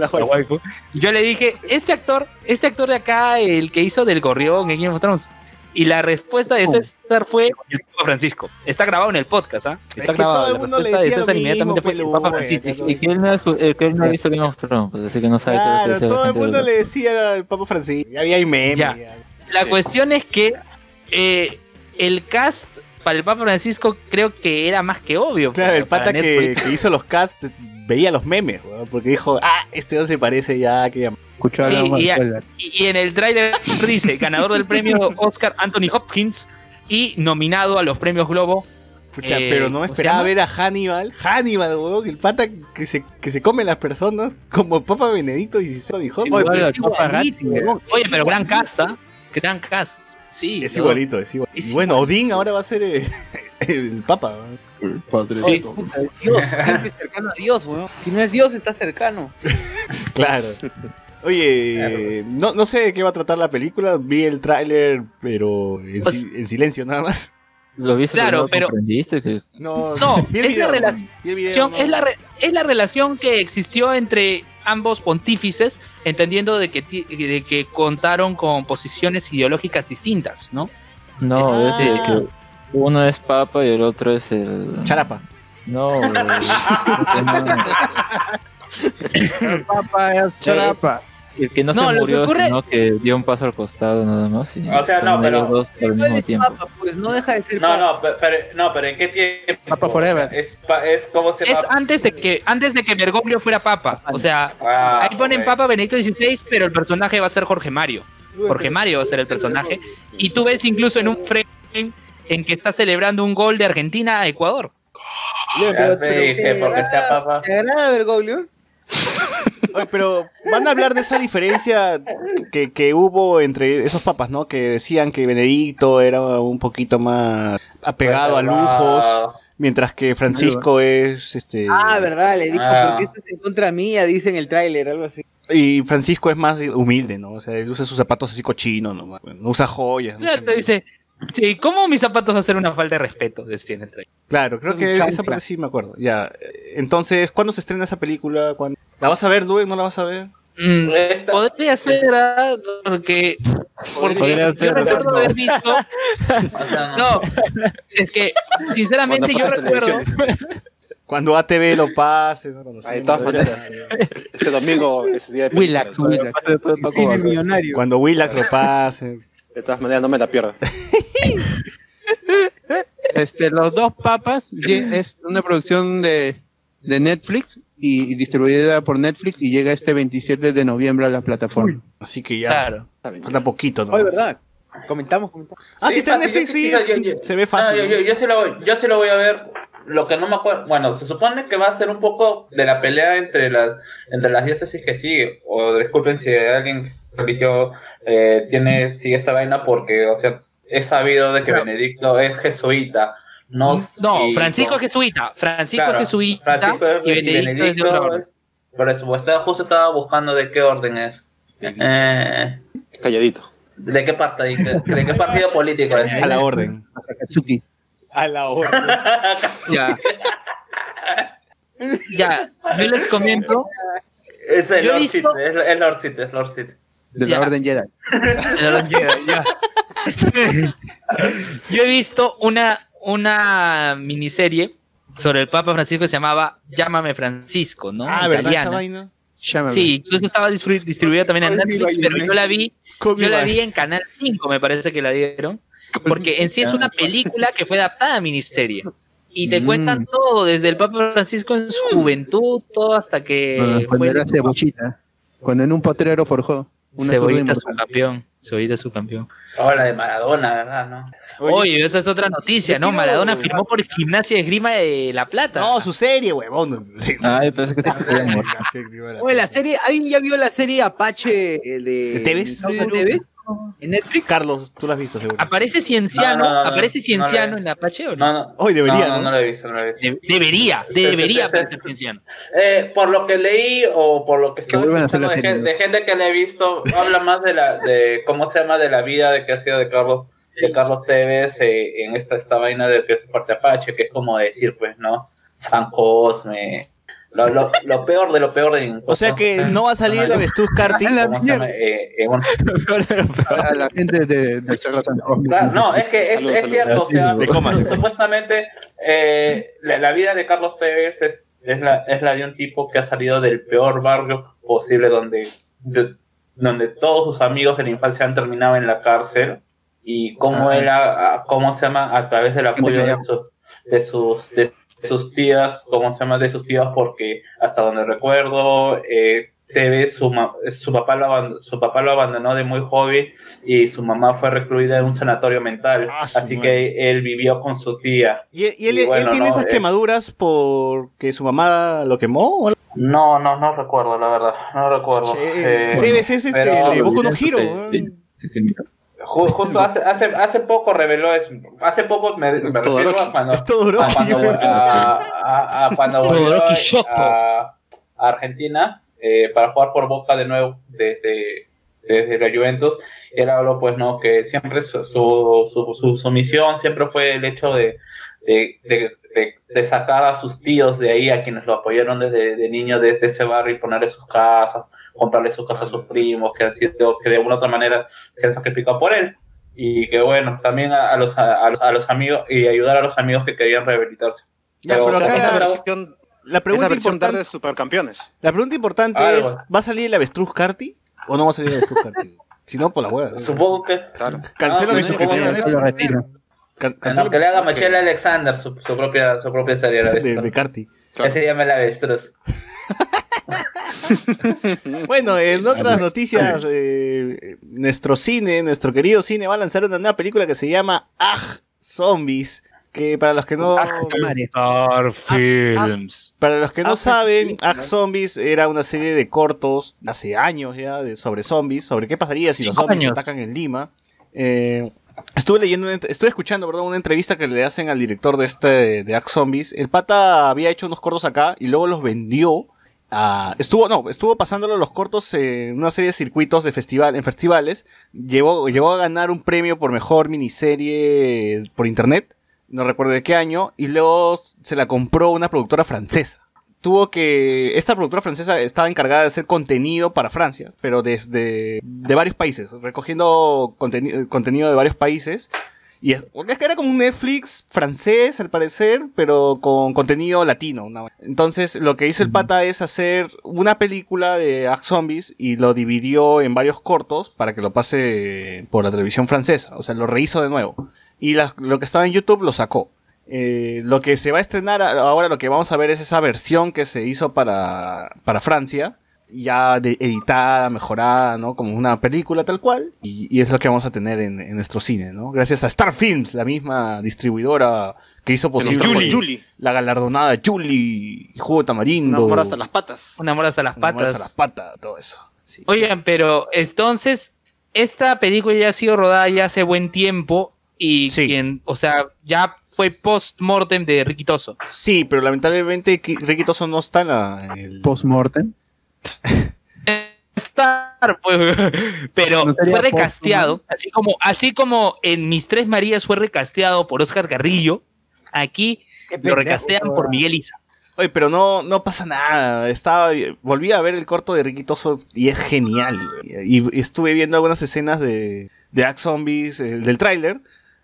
la la le este actor, este actor de acá, el que hizo del gorrión en Game of Thrones. Y la respuesta de César fue el Papa Francisco. Está grabado en el podcast, ¿ah? Es Está que todo grabado. el La mundo le respuesta de decía lo César inmediatamente fue pues, el Papa. Francisco. Y que él no, ha eh, visto Game of Thrones, pues así que no sabe qué es lo que Claro, la todo el de mundo los- le decía al Papa Francisco. Ya había memes. Ya. ya. La cuestión es que eh, el cast para el Papa Francisco creo que era más que obvio. Claro, el pata que, hizo los casts veía los memes, weón, porque dijo, ah, este no se parece ya que Sí, y. Y, y en el tráiler dice, ganador del premio Oscar Anthony Hopkins y nominado a los premios Globo. Pucha, Eh, pero no me ¿cómo se esperaba ver a Hannibal. Hannibal, weón, el pata que se, que se come las personas como Papa Benedicto XVI pero weón. Oye, Es pero gran igualito. cast, ¿ah? Gran cast. Sí. Es ¿no? igualito, es igual. Es Y bueno, Odín ahora va a ser eh, el Papa. weón. Padre Sí. Dios, siempre cercano a Dios, weón. Si no es Dios, está cercano. Claro. Oye, no, no sé de qué va a tratar la película. Vi el tráiler, pero en, Pues- si- en silencio nada más. Lo viste, Claro, no pero- comprendiste que No, No, vi el es la relación- el video, no. es, la re- es la relación que existió entre ambos pontífices, entendiendo de que, ti- de que contaron con posiciones ideológicas distintas, ¿no? no, Ah. es de que uno es papa y el otro es el Charapa. no, el- El Papa es charapa. El que no, No, se que murió, ocurre- sino que dio un paso al costado nada más. Y O sea, no, pero- dos al mismo tiempo. papa, pues no deja de ser No, papa. no, pe- pero, no, pero ¿en qué tiempo? Papa Forever. Es, es como se Es antes de que antes de que Bergoglio fuera papa. O sea, Ah, ahí ponen ok. papa Benedicto XVI, pero el personaje va a ser Jorge Mario. Jorge Mario va a ser el personaje. Y tú ves incluso en un frame en que está celebrando un gol de Argentina a Ecuador. Ya pero- te pero dije, ¿te porque sea agrada- papa. ¿Te agrada Bergoglio? Oye, pero van a hablar de esa diferencia que, que hubo entre esos papas, ¿no? Que decían que Benedicto era un poquito más apegado a lujos, mientras que Francisco es este Ah, verdad, le dijo, Ah. ¿por qué estás en contra mía? Dice en el tráiler, algo así. y Francisco es más humilde, ¿no? O sea, él usa sus zapatos así cochinos, ¿no? No usa joyas. no Claro, dice, sí, ¿cómo mis zapatos va a ser una falta de respeto? Decía en el trailer. Claro, creo que chancla. esa parte sí me acuerdo. Ya. Entonces, ¿cuándo se estrena esa película? ¿Cuándo? ¿La vas a ver, Due? ¿No la vas a ver? Mm, Esta- podría ser, ah, porque, porque Podría yo ser, recuerdo no. haber visto. o sea, no. No, es que, sinceramente, yo recuerdo. Cuando ATV lo pase. ¿no? De todas maneras. Este domingo es día de Willax. Willax. Cuando Willax lo pase. De todas maneras, no me la pierdo. Este, Los dos papas es una producción de, de Netflix y, y distribuida por Netflix y llega este 27 de noviembre a la plataforma. Así que ya. Claro. Falta poquito, ¿no? Oye, ¿verdad? Comentamos, comentamos. Ah, sí, está en sí, Netflix, sí. yo- yo- yo- Se ve Ah, fácil. yo, yo- yo sí lo voy, yo sí lo voy a ver. Lo que no me acuerdo, bueno, se supone que va a ser un poco de la pelea entre las entre las diócesis que sigue. O disculpen si alguien religio eh, tiene sigue esta vaina porque, o sea, he sabido de que O sea, Benedicto es jesuita. No, No, y- Francisco es jesuita. Francisco Claro, es jesuita Francisco es- y Benedicto, es de otra orden. es- Por eso, pues, estaba- justo estaba buscando de qué orden es. Eh, Calladito. ¿De qué partido? ¿De qué partido político es? A la orden. A la hora. Ya. ya, yo les comento. Es el Lord es es Lord es Lord Sith. De Ya. la Orden Jedi. Ya. Yo he visto una, una miniserie sobre el Papa Francisco que se llamaba Llámame Francisco, ¿no? Ah, ¿verdad? Esa Italiana. vaina. Llámame. Sí, incluso estaba distribu- distribuida también en Netflix, pero yo la vi, yo la vi en Canal 5, me parece que la dieron. porque en sí es una película que fue adaptada a miniserie. Y te Mm. cuentan todo, desde el Papa Francisco en su juventud, todo hasta que Cuando, cuando fue era cebollita. Cuando en un potrero forjó Cebollita su campeón. Cebollita su campeón. Ahora de Maradona, ¿verdad? ¿No? Oye, esa es otra noticia, ¿no? Maradona firmó por Gimnasia de Esgrima de La Plata. No, su serie, huevón. Ay, parece que se quería morir. Oye, la serie, ¿alguien ya vio la serie Apache eh, de, ¿De Tevez? de TV? ¿En Netflix? Carlos, tú la has visto, seguro. ¿Aparece Cienciano? No, no, no, ¿Aparece no Cienciano en la Apache o no? No, no. Hoy debería, no, ¿no? no, lo he visto, no lo he visto. De- debería, debería aparecer Cienciano. Eh, por lo que leí o por lo que estoy escuchando de gente que le he visto, habla más de la, de cómo se llama, de la vida de que ha sido de Carlos, de Carlos Tevez eh, en esta, esta vaina de que es parte Apache, que es como decir, pues, ¿no? San Cosme, lo, lo, lo peor de lo peor de O sea que no va a salir el avestruz la gente de, de Cerro San Cosme. Claro, no, es que es, Salud, es salud. cierto, o sea, De coma. supuestamente eh, la, la vida de Carlos Tevez es, es, la, es la de un tipo que ha salido del peor barrio posible donde, de- donde todos sus amigos de la infancia han terminado en la cárcel y cómo Ah. él, ha- cómo se llama, a través del apoyo de, callada. De sus de sus tías, cómo se llama, de sus tías, porque hasta donde recuerdo, eh, Tevez, su, ma- su, papá lo aband- su papá lo abandonó de muy joven y su mamá fue recluida en un sanatorio mental. Ah, así madre. que él vivió con su tía. ¿Y, y él, Y bueno, él tiene no, esas eh. quemaduras porque su mamá lo quemó? No, no, no recuerdo, la verdad. No recuerdo. Che, Eh, Debe ser este, pero- de Boku no Hero. Justo hace, hace, hace poco reveló eso. Hace poco me, me refiero a cuando, Es todo a cuando, a- a- a cuando volvió a- a Argentina eh, para jugar por Boca de nuevo desde, desde la Juventus. Él habló, pues, ¿no? Que siempre su, su, su, su- su misión siempre fue el hecho de, de, de- de- de sacar a sus tíos de ahí, a quienes lo apoyaron desde de niño desde ese barrio y ponerle sus casas, comprarle sus casas a sus primos, que han sido, que de alguna otra manera se han sacrificado por él. Y que bueno, también a, a los, a, los- a los amigos y ayudar a los amigos que querían rehabilitarse. Ya, Pero, pero o sea, acá es la versión, pregunta importante, de Supercampeones. la pregunta importante Ah, es, bueno. ¿va a salir el avestruz Carti o no va a salir el avestruz Carti? si no, por la hueá. Supongo que, Claro. Cancelo Ah, mi suscripción. Lo retiro. Can- no, que le haga Michelle Alexander su, su propia su propia serie. la de, avestruz. de Carti. Ya se llama el avestruz. Bueno, en otras noticias, eh, nuestro cine, nuestro querido cine, va a lanzar una nueva película que se llama Aj Zombies. Que para los que no. Star Films. para los que no saben, Aj. Zombies era una serie de cortos hace años ya de, sobre zombies, sobre qué pasaría si los zombies años. atacan en Lima. Eh, estuve leyendo, estuve escuchando, perdón, una entrevista que le hacen al director de este de Aj Zombies. El pata había hecho unos cortos acá y luego los vendió a- estuvo, no, estuvo pasándolo los cortos en una serie de circuitos de festival, en festivales. Llegó, llegó a ganar un premio por mejor miniserie por internet. No recuerdo de qué año. Y luego se la compró una productora francesa. Tuvo que. Esta productora francesa estaba encargada de hacer contenido para Francia, pero desde. de varios países, recogiendo conteni- contenido de varios países. Y es, es que era como un Netflix francés, al parecer, pero con contenido latino. una. Entonces, lo que hizo el pata es hacer una película de Act Zombies y lo dividió en varios cortos para que lo pase por la televisión francesa. O sea, lo rehizo de nuevo. Y la- lo que estaba en YouTube lo sacó. Eh, lo que se va a estrenar ahora, lo que vamos a ver es esa versión que se hizo para, para Francia, ya de- editada, mejorada, ¿no? Como una película tal cual, y, y es lo que vamos a tener en, en nuestro cine, ¿no? Gracias a Star Films, la misma distribuidora que hizo posible Julie. la galardonada Julie, Jugo Tamarindo. Una mora hasta las patas. Un amor hasta las Un amor patas. hasta las patas, todo eso. Sí. Oigan, pero entonces, esta película ya ha sido rodada ya hace buen tiempo y Sí. quien, o sea, ya fue post-mortem de Ricky Toso. Sí, pero lamentablemente Ki- Ricky Toso no está en, la- el... Post-mortem. Star, pues, pero No fue recasteado, así como, así como en Mis Tres Marías fue recasteado por Oscar Carrillo, aquí lo recastean por Miguel Isa. Oye, pero no, no pasa nada. Estaba, volví a ver el corto de Ricky Toso y es genial. Y, y estuve viendo algunas escenas de, de Act Zombies, el del tráiler.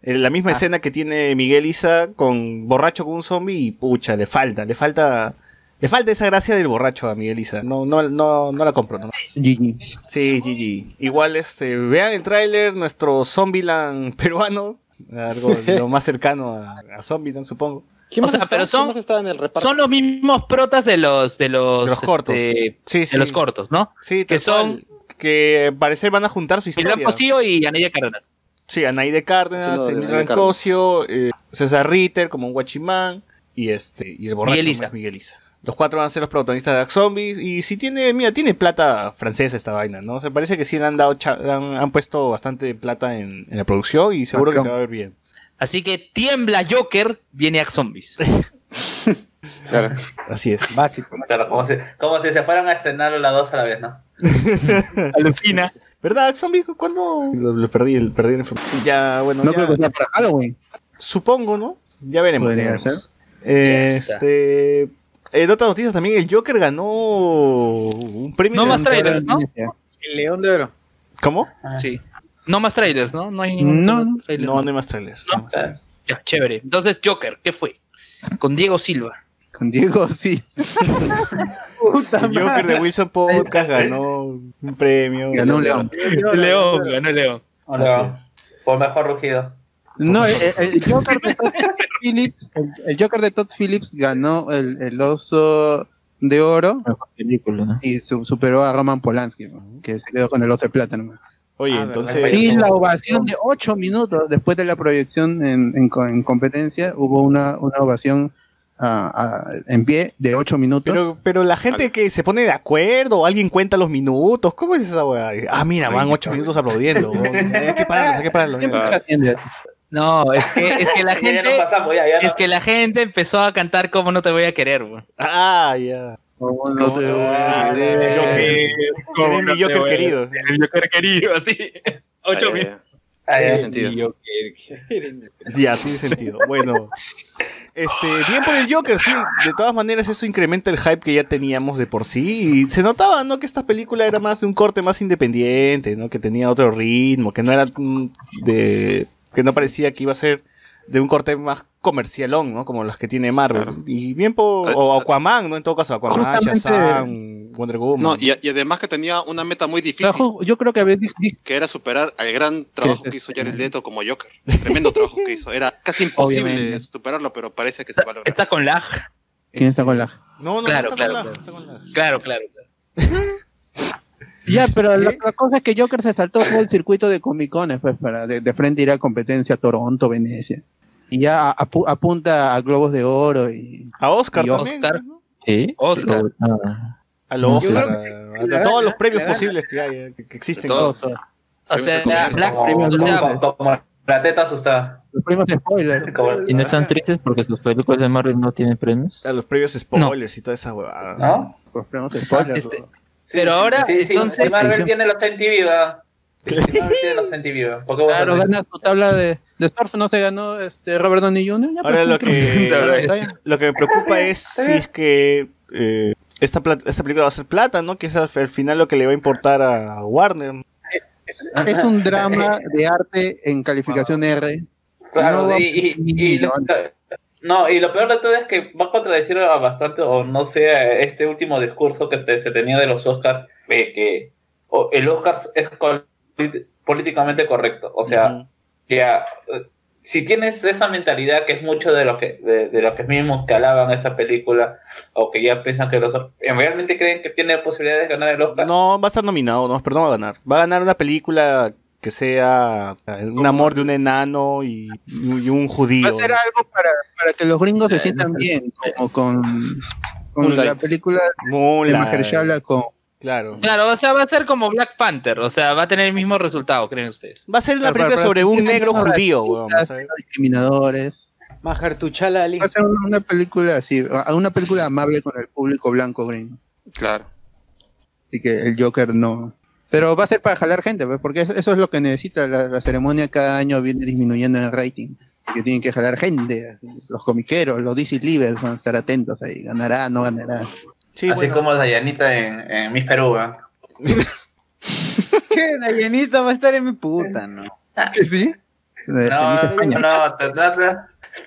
Eh, La misma Ah. escena que tiene Miguel Isa con borracho con un zombie y pucha, le falta, le falta, le falta esa gracia del borracho a Miguel Isa. No, no, no, no la compro. No. Gigi. Sí, GG. Igual, este, vean el tráiler, nuestro Zombieland peruano. Algo lo más cercano a, a Zombieland, supongo. ¿Quién O más sea, está? pero ¿Quién son- más estaba en el reparto? Son los mismos protas de los de los, De los cortos. este, Sí, de sí. los cortos, ¿no? Sí, que son- cual. Que parecer van a juntar su historia. Pocillo y Anaya Cárdenas. Sí, Anaide Cárdenas, Sí, no, Rancosio, eh, César Ritter como un guachimán y este y el borracho Miguel Isa. más Miguel Isa. Los cuatro van a ser los protagonistas de Dark Zombies y si tiene, mira, tiene plata francesa esta vaina, ¿no? Se parece que sí le han dado han, han puesto bastante plata en, en la producción y seguro que se va a ver bien. Así que tiembla Joker, viene a zombies. Claro. Así es. Básico. Claro, como si, como si se fueran a estrenar las dos a la vez, ¿no? Alucina. ¿Verdad? Zombies ¿cuándo? Lo, lo perdí, el- perdí la información. Ya, bueno, No ya- creo que sea para Halloween. supongo, ¿no? Ya veremos. Podría ser. Eh. Este, en otras noticias también el Joker ganó un premio. No de- más trailers, ¿no? El León de Oro. ¿Cómo? Sí. No más trailers, ¿no? No hay ningún No, otro trailer. No, no hay más trailers. ¿No? no hay más trailers. Ya, chévere. Entonces, Joker, ¿qué fue? Con Diego Silva. Con Diego, sí. Puta El Joker de Wilson Podcast ganó un premio. Ganó un león. León, ganó León. Es. Por mejor rugido. No, el, el- el Joker de Todd Phillips, el, el Joker de Todd Phillips ganó el, el oso de oro Mejor película, ¿no? y su- superó a Roman Polanski, que se quedó con el oso de plata. ¿no? Oye, Ah, entonces. Y la ovación de ocho minutos después de la proyección en, en co- en competencia, hubo una, una ovación ah, ah, en pie de ocho minutos. Pero, pero la gente que se pone de acuerdo, alguien cuenta los minutos, ¿cómo es esa weá? Ah, mira, van ocho minutos aplaudiendo. Hay que pararlos, hay que pararlos. No, es que, es que la Ya, ya gente. pasamos, ya, ya Es no- que la gente empezó a cantar como no te voy a querer, güey. Ah, ya. Oh, no te voy a querer. Joker. ¿Cómo Tiene mi no te Joker a- querido. El Joker querido, así. Ocho minutos. Ya. Ah. Tiene sentido. Ya, tiene sentido. Bueno, este, bien por el Joker, sí. De todas maneras, eso incrementa el hype que ya teníamos de por sí. Y se notaba, ¿no? Que esta película era más de un corte más independiente, ¿no? Que tenía otro ritmo, que no era mm, de. que no parecía que iba a ser de un corte más comercialón, ¿no? Como las que tiene Marvel. Claro. Y bien por. O Aquaman, ¿no? En todo caso, Aquaman, Justamente- Shazam, Wonder Woman. No, y, y además que tenía una meta muy difícil, Trabajo- yo creo que a veces que era superar al gran trabajo que hizo Jared Leto como Joker. Tremendo trabajo que hizo. Era casi imposible Obviamente. superarlo, pero parece que se va a lograr. Está con lag. ¿Quién está con la? No, no, Claro, no está claro, con la- claro. está con la- Claro, claro. claro. Ya, pero la, la cosa es que Joker se saltó todo el circuito de Comic Con, pues, para de, de frente ir a competencia a Toronto, Venecia. Y ya a- apu- apunta a Globos de Oro y A Oscar Y también. Oscar. Sí. Oscar. pero, ah, A los Oscar, a, a todos los premios posibles que hay, eh, que, que existen. Todo. todo, todo. O sea, Premios Black, Como, Premios o sea, Nobel. como- la teta asustada. Los premios de spoiler. Como- y no están tristes porque sus películas de Marvel no tienen premios. A los previos spoilers y toda esa huevada. ¿No? Los premios de spoiler. Este. Sí, Pero ahora, sí, sí, entonces- si Marvel tiene los MTV, ¿verdad? Si Marvel tiene los MTV, ¿verdad? ¿Por qué voy a Claro, gana su tabla de, de surf, no se ganó este Robert Downey Jr. ya, Ahora lo que, lo que me preocupa es si es que eh, esta, esta película va a ser plata, ¿no? Que es al, al final lo que le va a importar a Warner. Es un drama de arte en calificación R. Claro, No y, y- y lo. No, y lo peor de todo es que va a contradecir a bastante, o no sé, este último discurso que se, se tenía de los Oscars, de que o- el Oscar es políticamente correcto. O sea, ya, si tienes esa mentalidad que es mucho de lo que de, de lo que mismos que alaban esta película, o que ya piensan que los realmente creen que tiene posibilidades de ganar el Oscar. No, va a estar nominado, no, pero no va a ganar. Va a ganar una película que sea eh, un amor de un enano y, y un judío. Va a ser algo para, para que los gringos se sientan bien, como con, con la Moonlight. película de Moonlight, Mahershala con Claro. Claro, o sea, va a ser como Black Panther, o sea, va a tener el mismo resultado, ¿creen ustedes? Va a ser una película sobre un negro judío, weón, discriminadores. Majartuchala Ali. Va a ser una película así, a- una película amable con el público blanco gringo. Claro. Así que el Joker no. Pero va a ser para jalar gente, pues, porque eso, es lo que necesita. La, la ceremonia cada año viene disminuyendo en el rating. Que tienen que jalar gente. así. Los comiqueros, los DC Livers van a estar atentos ahí. Ganará, no ganará. Sí, Así bueno. como Dayanita en, en Miss Perú. ¿Qué? Dayanita va a estar en mi puta, ¿no? ¿Que sí? De- No, no, no, no,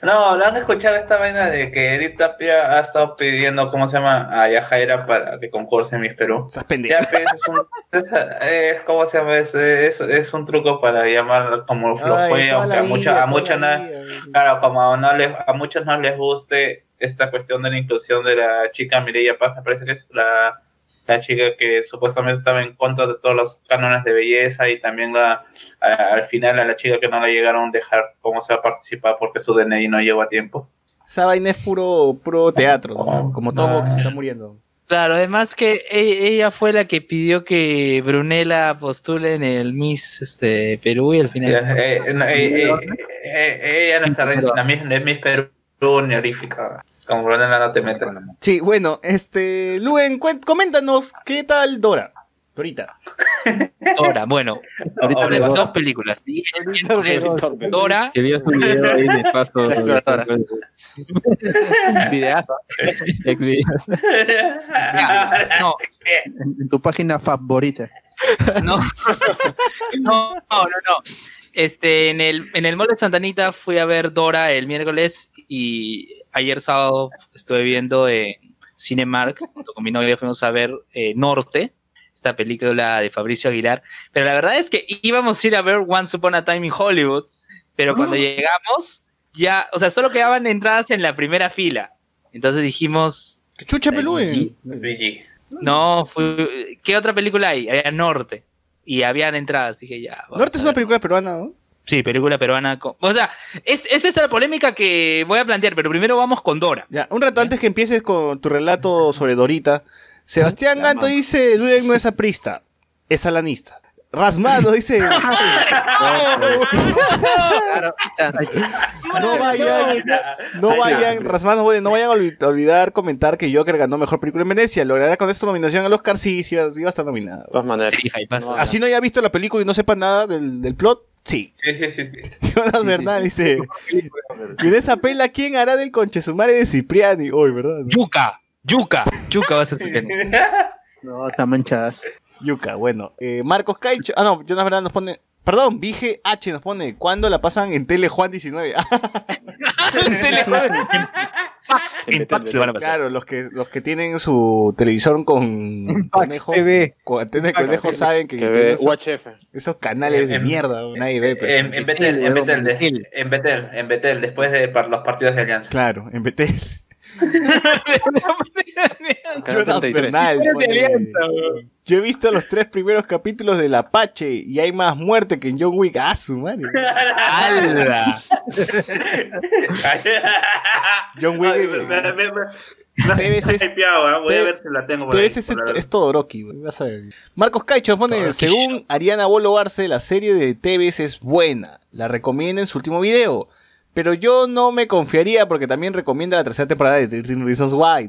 No, ¿lo han escuchado esta vaina de que Edith Tapia ha estado pidiendo, ¿cómo se llama? A Yajaira para que concurse en Miss Perú? Estás Ya, pues, es un, es, ¿cómo se llama? Es, es, es un truco para llamar como lo fue, aunque a, vida, a muchos no, claro, como no les, a muchos no les guste esta cuestión de la inclusión de la chica Mireia Paz, me parece que es la, la chica que supuestamente estaba en contra de todos los cánones de belleza y también la, a- al final a la chica que no la llegaron a dejar cómo se va a participar porque su DNI no llegó a tiempo. Esa vaina es puro, puro teatro, ¿no? como todo que se está muriendo. Claro, además que e- ella fue la que pidió que Brunella postule en el Miss este, Perú y al final... Eh, eh, no, eh, eh, eh, ella no está en la Miss, en Miss Perú honorífica. Como Brunella no te mete. Sí, bueno, este, Luen, cuen- coméntanos, ¿qué tal Dora? Dorita. Dora, bueno, Ahorita dos películas. Dora, Que vio su video ahí de paso. La exploradora. Videazo. Exvideos. no, En tu página favorita. no, no, no, no, no. Este, en el, en el Mall de Santanita fui a ver Dora el miércoles y ayer sábado estuve viendo en Cinemark, junto con mi novia fuimos a ver eh, Norte, esta película de Fabricio Aguilar, pero la verdad es que íbamos a ir a ver Once Upon a Time in Hollywood, pero cuando llegamos, ya, o sea, solo quedaban entradas en la primera fila. Entonces dijimos, ¿Qué chucha, pe, Luen? BG. no, fue- ¿qué otra película hay? Había Norte. Y habían entradas, dije ya. Norte es una película peruana, ¿no? Sí, película peruana. con- O sea, es, es esta la polémica que voy a plantear, pero primero vamos con Dora. Ya, un rato antes que empieces con tu relato sobre Dorita, Sebastián Ganto dice, Luen no es aprista, es alanista. Rasmado dice, no vayan, no vayan, Rasmado, no vayan a olvi- a olvidar comentar que Joker ganó Mejor Película en Venecia, logrará con esto nominación al Oscar, sí, sí, iba, a estar nominada. De. Así no haya visto la película y no sepa nada del, del plot, sí. Sí, sí, sí. sí. Jonas Bernal dice, y en esa pela, ¿quién hará del conchesumare de Cipriani? Hoy, ¿verdad? Yuca, Yuca, Yuca va a ser su No, está manchadas. Yuca, bueno. Eh, Marcos Caicho. Ah, no, Jonas Bernal nos pone. Perdón, Vige H nos pone. ¿Cuándo la pasan en Tele Juan 19? Ah, En a pasar. claro, los que, los que tienen su televisor con conejo, TV. con antena de conejo saben que, Que esos, UHF. esos canales de En- mierda, nadie ve. pero- En, en Betel, en Betel, de- en Betel, en Betel, después de par- los partidos de Alianza. Claro, en. Canal Jonas 33. Bernal pone, Yo he visto los tres primeros capítulos del Apache y hay más muerte que en John Wick. ¡Ah, su madre! ¡Hala! John Wick. Ay, eh, me- hypeado, ¿eh? Voy a ver si la tengo por ahí, es, por es Todoroki, güey, vas a ver. Marcos Caicho pone, según Ariana Bolo Arce, la serie de TVS es buena. La recomienda en su último video. Pero yo no me confiaría porque también recomienda la tercera temporada de 13 Reasons Why.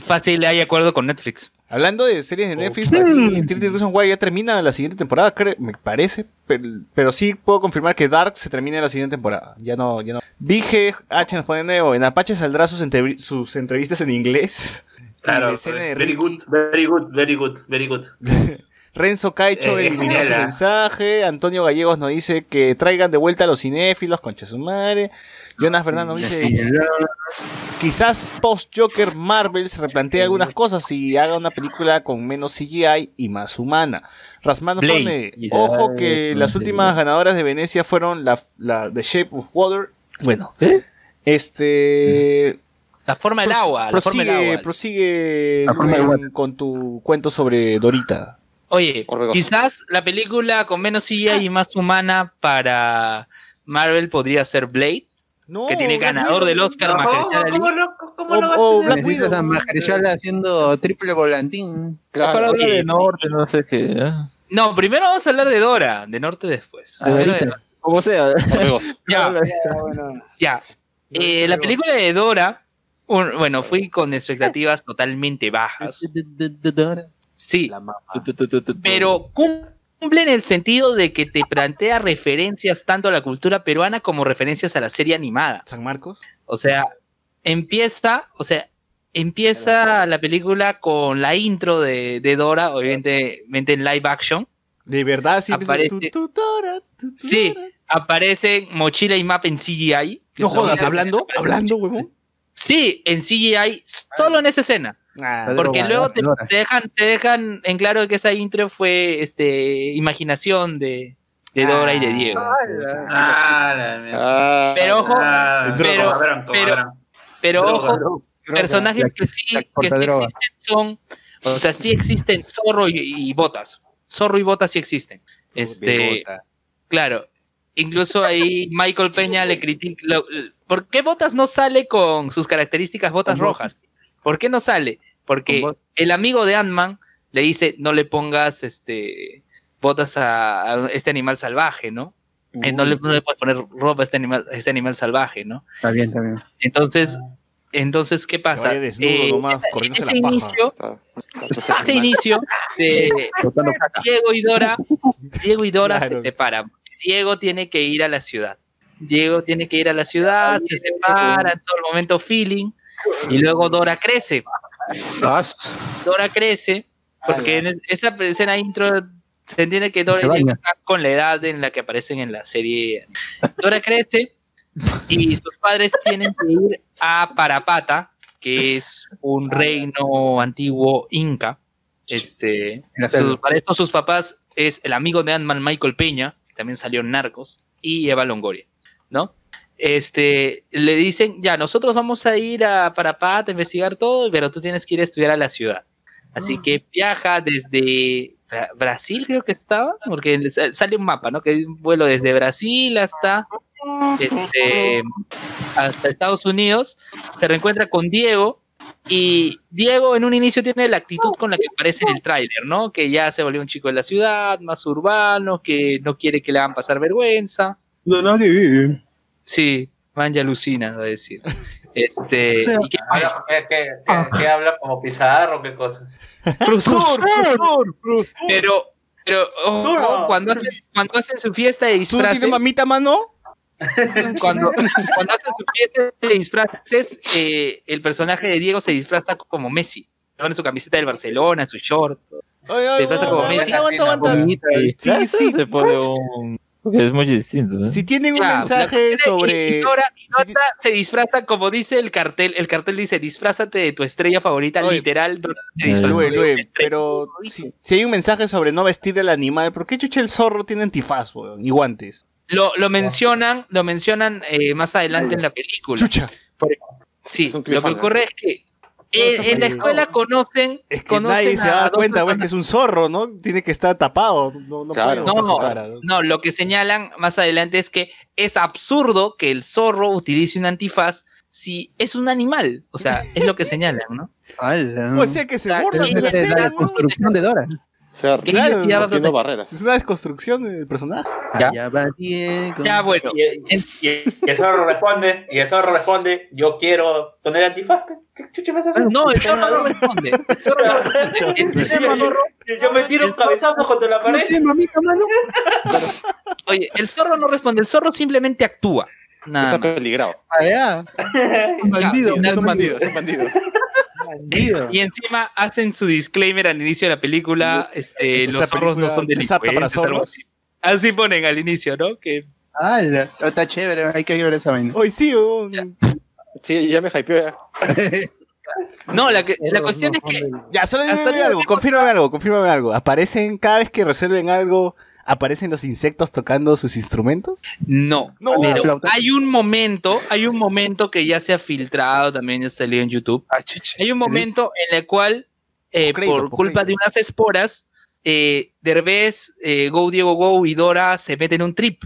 Fácil hay acuerdo con Netflix. Hablando de series de Netflix, aquí 13 Reasons Why ya termina la siguiente temporada, cre- me parece. Pero, pero sí puedo confirmar que Dark se termina en la siguiente temporada. Ya no, ya no. Vige H nos pone nuevo. En Apache saldrá sus, entrevi- sus entrevistas en inglés. Claro, escena de very good, very good, very good, very good. Renzo Caicho Eh, eliminó su mensaje. Antonio Gallegos nos dice que traigan de vuelta a los cinéfilos, concha su madre. Jonas Fernando dice: quizás post Joker Marvel se replantee algunas cosas y haga una película con menos CGI y más humana. Rasmano pone: Ojo que eh, las últimas ganadoras de Venecia fueron la, la The Shape of Water. Bueno, ¿Eh? este. La forma del agua, la forma del Prosigue, agua. prosigue La forma del Luen, water. con tu cuento sobre Dorita. Oye, Orbegoso. quizás la película con menos CGI y más humana para Marvel podría ser Blade, No, que tiene ganador del Oscar ¿Cómo, Mahershala cómo lo, cómo O- lo vas a o hacer? Black a Mahershala haciendo triple volantín. Claro. habla de norte, no sé qué. ¿eh? No, primero vamos a hablar de Dora, de norte después. De de. Como sea. Ya, de ya. Eh, la película de Dora, un- bueno, fui con expectativas totalmente bajas. Sí, Tu, tu, tu, tu, tu. pero cumple en el sentido de que te plantea referencias tanto a la cultura peruana como referencias a la serie animada. San Marcos. O sea, empieza, o sea, empieza la película con la intro de, de Dora, obviamente en live action. De verdad, sí. empieza Aparece- tu, tu, tora, tu, tu, Sí, aparece Mochila y Map en CGI. No jodas, hablando, hablando, huevón. Sí, en CGI, solo en esa escena. Ah, Porque luego te, dejan, te dejan en claro que esa intro fue este imaginación de, de Dora y de Diego. Ah, mierda. Ah, Pero ojo, Ah, pero- pero- pero Droga. ojo, personajes que sí, que sí existen son, o sea, sí existen Zorro y, y Botas. Zorro y Botas sí existen. Este, claro. Incluso ahí Michael Peña le critica. lo- ¿Por qué Botas no sale con sus características botas rojas? ¿Por qué no sale? Porque el amigo de Ant-Man le dice: no le pongas este botas a, a este animal salvaje, ¿no? Eh, no, le, no le puedes poner ropa a este animal, a este animal salvaje, ¿no? Está bien, está bien. Entonces, entonces ¿qué pasa? desnudo Eh, nomás, ese- la inicio, está- ese inicio de. Diego y Dora, Diego y Dora Claro. se separan. Diego tiene que ir a la ciudad. Diego tiene que ir a la ciudad, se separa, en todo el momento feeling, y luego Dora crece. Ah, Dora crece, porque en esa escena intro se entiende que Dora están con la edad en la que aparecen en la serie. Dora crece y sus padres tienen que ir a Parapata, que es un reino antiguo inca. Este, sus- para esto sus papás es el amigo de Ant-Man Michael Peña, que también salió en Narcos, y Eva Longoria, ¿no? Este, le dicen, ya, nosotros vamos a ir a Parapata a investigar todo, pero tú tienes que ir a estudiar a la ciudad. Así que viaja desde Bra- Brasil, creo que estaba, porque sa- sale un mapa, ¿no? Que hay un vuelo desde Brasil hasta, este, hasta Estados Unidos. Se reencuentra con Diego. Y Diego en un inicio tiene la actitud con la que aparece en el tráiler, ¿no? Que ya se volvió un chico de la ciudad, más urbano, que no quiere que le hagan pasar vergüenza. No, no, que vive. Sí, man ya alucina, va a decir. Este, ¿y qué Habla- ¿Qué, qué, qué- qué habla como Pizarro? ¿Qué cosa? Profesor, profesor. Pero, pero ojo, Profesor. cuando, hacen, cuando hacen su fiesta de ¿Tú no disfraces, tienes mamita, mano? cuando, cuando hacen su fiesta de disfraces, eh, el personaje de Diego se disfraza como Messi. Pone su camiseta del Barcelona, su short. Oye, Te pasa como Messi. aguanta, aguanta, aguanta. Sí, sí. Se pone un... Porque es muy distinto, ¿no? Si tienen un mensaje sobre... Y Dora, y si Dora se disfraza como dice el cartel. El cartel dice: disfrázate de tu estrella favorita. Oye. literal, Eh, Luis, estrella. pero si, si hay un mensaje sobre no vestir al animal, ¿por qué chucha el zorro tiene antifaz, weón? Y guantes. Lo, lo mencionan, lo mencionan eh, más adelante en la película. Chucha. Sí, lo que ocurre es que en, en la escuela conocen. Es que conocen nadie se va a dar cuenta, weón, que personas- es un zorro, ¿no? Tiene que estar tapado. No, no Claro. puede No, su cara. ¿no? No, lo que señalan más adelante es que es absurdo que el zorro utilice un antifaz si es un animal. O sea, es lo que señalan, ¿no? O sea que se y de la la escena, ¿no? construcción de Dora. O sea, Claro, ya rompiendo barreras. Es una desconstrucción del personaje. Ya. Allá va Diego. Ya, bueno. Y, y- y- zorro responde, y el zorro responde, yo quiero poner antifaz. ¿Qué- ¿Qué chucha me vas a hacer? No, el zorro no responde. El zorro no responde. Yo, me tiro un cabezazo contra la pared. Oye, el zorro no responde, el zorro simplemente actúa. Nada Está peligrado. Allá. Un bandido. Ya, Es un bandido, es un bandido. bandido. Y encima hacen su disclaimer al inicio de la película, este, Esta los zorros no son para delincuentes. algo zorros. así. Ponen al inicio, ¿no? Que Ala. Está chévere, hay que ver esa vaina. Hoy sí, weón. Sí, ya me hypeó ya. no, la, que- la cuestión es que Ya, solo dime algo, confírmame algo, confírmame algo. ¿Aparecen, cada vez que resuelven algo, aparecen los insectos tocando sus instrumentos? no. No. Pero hay un momento, hay un momento que ya se ha filtrado, también ya salió en YouTube. Ah. Hay un momento en el cual, eh, Por crédito, por por culpa de unas esporas, eh, Derbez, eh, Go Diego Go y Dora se meten en un trip.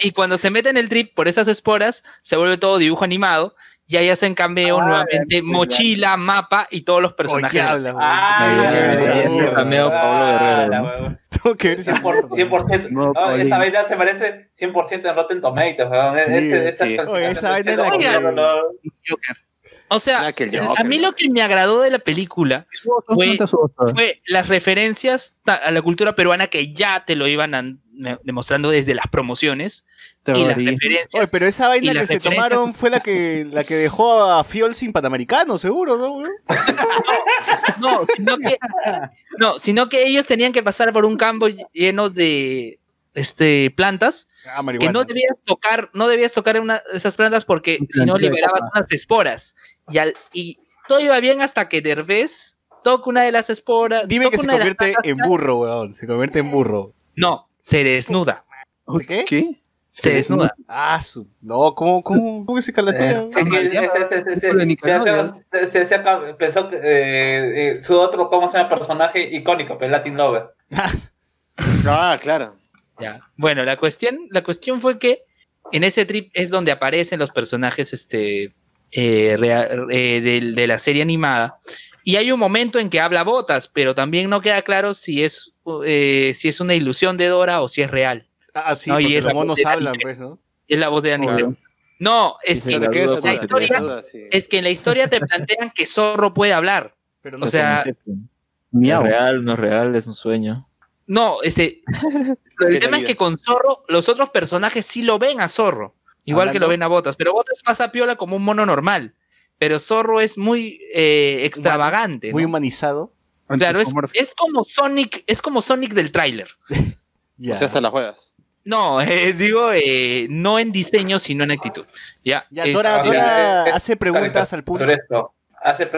Y cuando se meten en el trip por esas esporas, se vuelve todo dibujo animado. Y ahí hacen cameo Ah, nuevamente, mochila, mapa y todos los personajes. ¿qué hablas? Ah, esa cameo Pablo Guerrero. Tengo que ver esa 100%, 100%. No, No, esa vaina se parece 100% en Rotten Tomatoes, weón. Sí, Ese- esa sí. Oye, esa vaina es la que-. Joker. O sea, que a mí ¿no? lo que me agradó de la película Fue- las referencias a la cultura peruana que ya te lo iban a- me- demostrando desde las promociones y las referencias. Oye, pero esa vaina Y que se tomaron fue la que la que dejó a Fiol sin Panamericano, seguro, ¿no? No, sino que, no, sino que ellos tenían que pasar por un campo lleno de, este, plantas Ah, que no debías tocar, no debías tocar una de esas plantas porque si no liberabas unas esporas. Y, al, y todo iba bien hasta que Derbez toca una de las esporas. Dime que se convierte en burro, weón. Se convierte en burro. No, se desnuda. ¿Qué? ¿Qué? Se desnuda. Ah, su. No, ¿cómo, cómo, cómo que se calatea? Ya, se- pensó que eh, eh, su otro, ¿cómo se llama? Personaje icónico, pero Latin Lover. Ah, claro. Ya. Bueno, la cuestión, la cuestión fue que en ese trip es donde aparecen los personajes este, eh, eh, del- de, la serie animada. Y hay un momento en que habla Botas, pero también no queda claro si es, eh, si es una ilusión de Dora o si es real. Ah, sí, No, y porque es los la monos de- hablan, pues, ¿no? Es la voz de Daniel. Claro. No, es que, ¿De duda duda? la historia- duda, sí. es que en la historia te plantean que Zorro puede hablar. Pero no O sea, No es real, no es real, es un sueño. No, este, el la tema es que con Zorro, los otros personajes sí lo ven a Zorro, igual que lo ven a Botas, pero Botas pasa piola como un mono normal, pero Zorro es muy eh, extravagante. muy ¿no? humanizado. Claro, es, es como Sonic, es como Sonic del tráiler. O sea, hasta las juegas. No, eh, digo, eh, no en diseño, sino en actitud. Ya, Ya, es- Dora, hace preguntas al público. Hace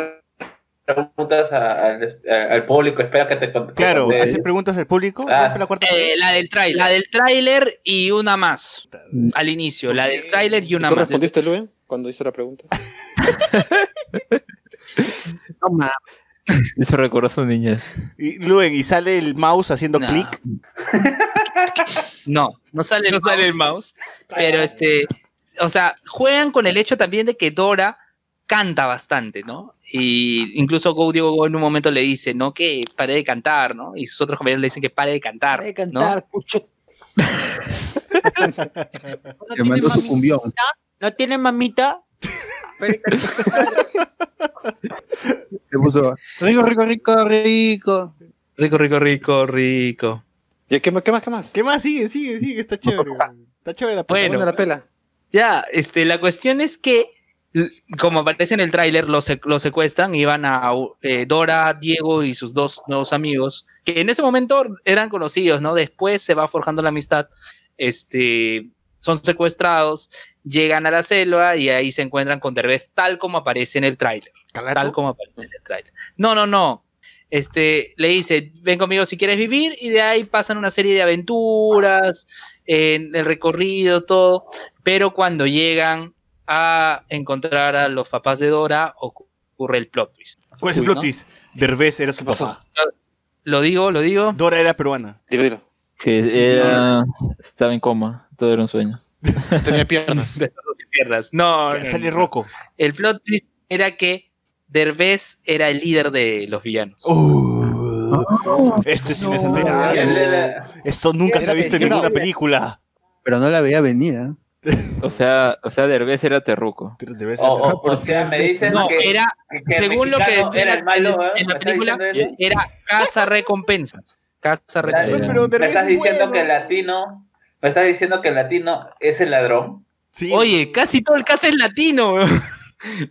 preguntas a- al, al público, espera que te con- Claro, que- hace preguntas al público. Ah. rompe la cuarta eh, la del tráiler, la del tráiler y una más al inicio, la del tráiler y una ¿Tú más. respondiste, Luen, cuando hizo la pregunta? No mames. Eso recuerda a su niñez. Y Luen, y sale el mouse haciendo No. clic. No, no sale, no sale el mouse. Pero este, o sea, juegan con el hecho también de que Dora canta bastante, ¿no? Y incluso Go Diego Go en un momento le dice, ¿no? Que pare de cantar, ¿no? Y sus otros compañeros le dicen que pare de cantar. Para de ¿no? cantar, cucho. Le mandó su cumbión. ¿No tiene mamita? Le puso rico, rico, rico, rico. Rico, rico, rico, rico. ¿Y qué más, qué más, qué más? ¿Qué más? Sigue, sigue, sigue. Está chévere. Está chévere la Bueno. ¿Dónde la pela? Ya, este, la cuestión es que, como aparece en el tráiler, los, sec- los secuestran y van a eh, Dora, Diego y sus dos nuevos amigos, que en ese momento eran conocidos, ¿no? Después se va forjando la amistad, este, son secuestrados, llegan a la selva y ahí se encuentran con Derbez, tal como aparece en el tráiler, tal como aparece en el tráiler. No, no, no. Este, le dice, ven conmigo si quieres vivir, y de ahí pasan una serie de aventuras, en el recorrido, todo, pero cuando llegan a encontrar a los papás de Dora, ocurre el plot twist. ¿Cuál es el plot ¿no? twist? Derbez era su papá. Lo digo, lo digo. Dora era peruana. Dilo, dilo. Que era, estaba en coma, todo era un sueño. Tenía piernas. Pierdas. No, Que no, sale no. Rocco. El plot twist era que Derbez era el líder de los villanos. Uh, esto es No. Esto nunca se ha visto en ninguna película. Pero no la veía venir, ¿eh? O sea, o sea, Derbez era terruco. Derbez o, era o- o sea, me dices No, que, era, que- según lo que era el malo, en, ¿eh? en la ¿Me estás película, era caza recompensas. Caza Ya, recompensas. pero me estás es diciendo bueno. que el latino, me estás diciendo que el latino es el ladrón. Sí. Oye, casi todo el cast es latino.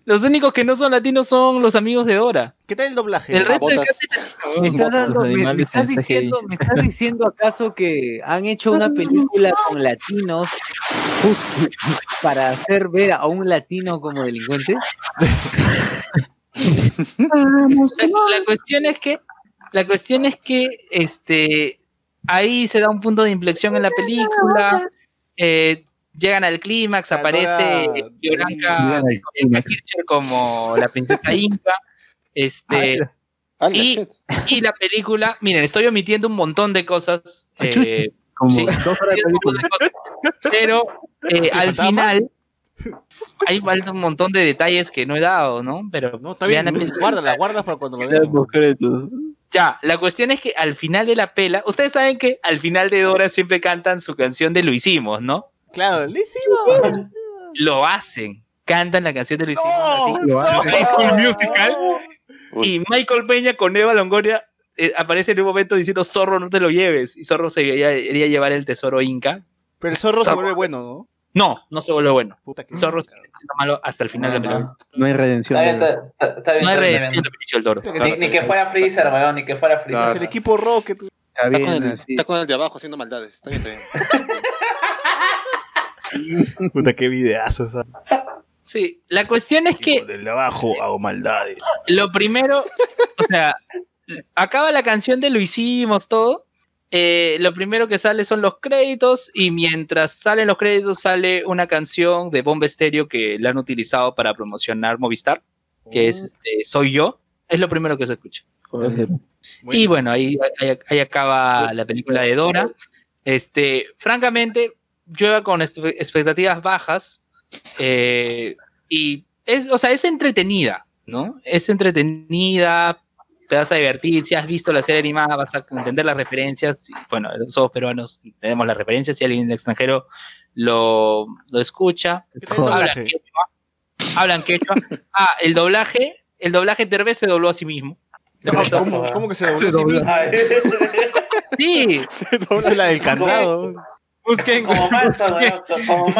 Los únicos que no son latinos son los amigos de Dora. ¿Qué tal el doblaje? El resto latino. ¿Me estás, dando, me- estás diciendo, ¿Me estás diciendo acaso que han hecho una película con latinos para hacer ver a un latino como delincuente? La, la cuestión es que, la cuestión es que este ahí se da un punto de inflexión en la película. eh, llegan al clímax, aparece Blanca como la princesa Inca. Este, Y- y la película, miren, estoy omitiendo un montón de cosas. Ah, eh, Como Sí. dos horas de un montón película. de cosas, pero eh, al final hay falta un montón de detalles que no he dado, ¿no? Pero No, está bien. Guárdala, guárdala para cuando lo veamos. concretos. Ya, la cuestión es que al final de la pela, ustedes saben que al final de Dora siempre cantan su canción de Lo hicimos, ¿no? Claro, le hicimos. Lo hacen, cantan la canción de Lo hicimos. No, así. Lo hace. High School Musical. Uy. Y Michael Peña con Eva Longoria eh, aparece en un momento diciendo Zorro, no te lo lleves. Y Zorro se quería, llevar el tesoro Inca. Pero el zorro se vuelve bueno, ¿no? No, no se vuelve bueno. Puta que Zorro se siendo malo hasta el final de la película. No hay redención. Está bien, de- está, está- está bien, No hay está redención de Benicio del Toro. Ni, ni que fuera Freezer, weón, ni que fuera Freezer. Claro. El equipo Rocket. Ah, Está Está bien, con, el, así. está con el de abajo haciendo maldades. Está bien, está bien. Puta, qué videazo esa. Sí, la cuestión es que Del de abajo hago maldades. lo primero, o sea, acaba la canción de Lo hicimos todo. eh, lo primero que sale son los créditos y mientras salen los créditos sale una canción de Bomba Estéreo que la han utilizado para promocionar Movistar, que es este, Soy Yo. Es lo primero que se escucha. Y bueno, ahí, ahí, ahí acaba la película de Dora. Este, francamente, yo iba con expectativas bajas. eh, y es, o sea, es entretenida, ¿no? Es entretenida, te vas a divertir. Si has visto la serie animada, vas a entender las referencias. bueno, somos peruanos, tenemos las referencias. Si alguien extranjero lo, lo escucha, hablan quechua. Hablan quechua. Ah, el doblaje, el doblaje Derbez se dobló a sí mismo. ¿Cómo, cómo que se dobló? Se dobló. Sí, Esa es la del candado. Busquen como Manson, ¿no? como ¿no?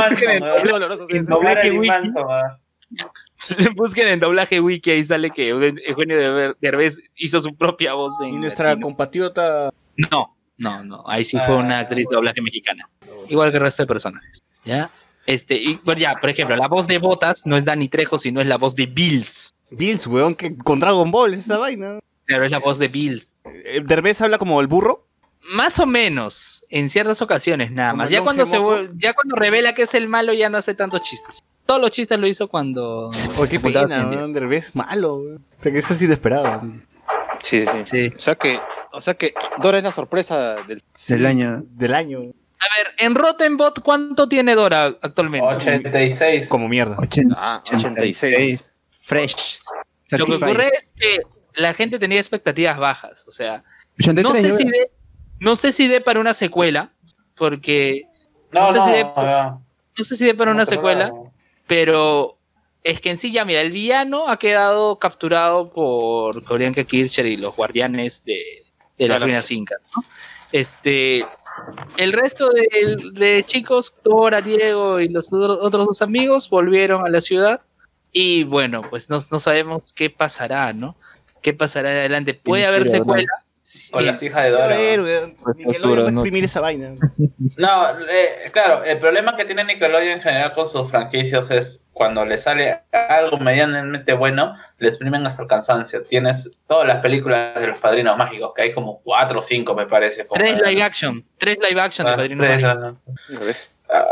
Busquen en doblaje wiki y sale que Eugenio Derbez hizo su propia voz en Y nuestra latino. compatriota. No, no, no. Ahí sí fue una Ah. actriz de doblaje mexicana. Igual que el resto de personajes. ¿Ya? Este, y bueno, ya, por ejemplo, la voz de Botas no es Danny Trejo, sino es la voz de Bills. Bills, weón, que con Dragon Ball es esa vaina. Claro, es la voz de Bills. Eh, Derbez habla como el burro. Más o menos, en ciertas ocasiones nada más. Ya cuando, se, ya cuando revela que es el malo, ya no hace tantos chistes. Todos los chistes lo hizo cuando. Oye, qué pena, weón. Derbez malo. O sea, que eso es inesperado. Sí, sí. Sí. O sea que, o sea que Dora es la sorpresa del. Del año. Del año. A ver, en Rottenbot, ¿cuánto tiene Dora actualmente? 86. Como mierda. 80, Ah, 86. 86. Fresh. Lo que ocurre es que la gente tenía expectativas bajas. O sea, 83 no sé, si de, no sé si dé para una secuela, porque No, no sé no, si de- no, no sé si dé para no, una pero secuela, no. pero es que en sí ya, mira, el villano ha quedado capturado por Koreanka Kircher y los guardianes de, de las ruinas incas, ¿no? Este, el resto de, de chicos, Dora, Diego y los otro- otros dos amigos volvieron a la ciudad y bueno, pues no, no sabemos qué pasará, ¿no? ¿Qué pasará adelante? Puede haber secuela. O las hijas de Dora. ver, ¿no? Pues Nickelodeon va a ¿no? exprimir esa vaina. No, eh, claro, el problema que tiene Nickelodeon en general con sus franquicias es cuando le sale algo medianamente bueno, le exprimen hasta el cansancio. Tienes todas las películas de los padrinos mágicos, que hay como cuatro o cinco, me parece. Tres live action, tres live action de Ah, Padrino tres, Mágico. ¿no? ¿Lo ves? Ah.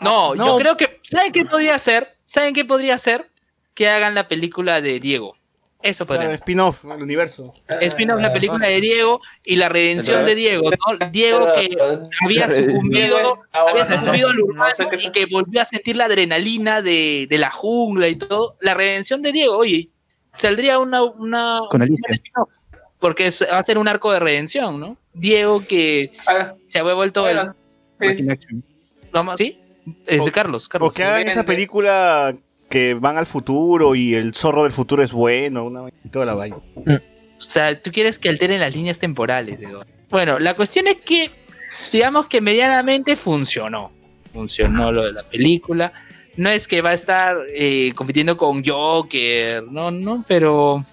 No, No. yo creo que. ¿Saben qué podría ser? ¿Saben qué podría ser? Que hagan la película de Diego. Eso Claro, podría ser. spin-off, el universo. Spin-off la película de Diego y la redención de Diego, ¿no? Diego que había sucumbido, Ah, había sucumbido al no urbano y que volvió a sentir la adrenalina de, de la jungla y todo. La redención de Diego, oye, saldría una. una Con spin-off, Porque es- va a ser un arco de redención, ¿no? Diego que Ah, se había vuelto el. bueno, es-. ¿no? ¿Sí? Es de O- Carlos, Carlos. O que hagan esa película que van al futuro y el zorro del futuro es bueno, una toda la vaina. O sea, tú quieres que alteren las líneas temporales Dora. Bueno, la cuestión es que, digamos que medianamente funcionó. Funcionó lo de la película. No es que va a estar eh, compitiendo con Joker, no, no, pero.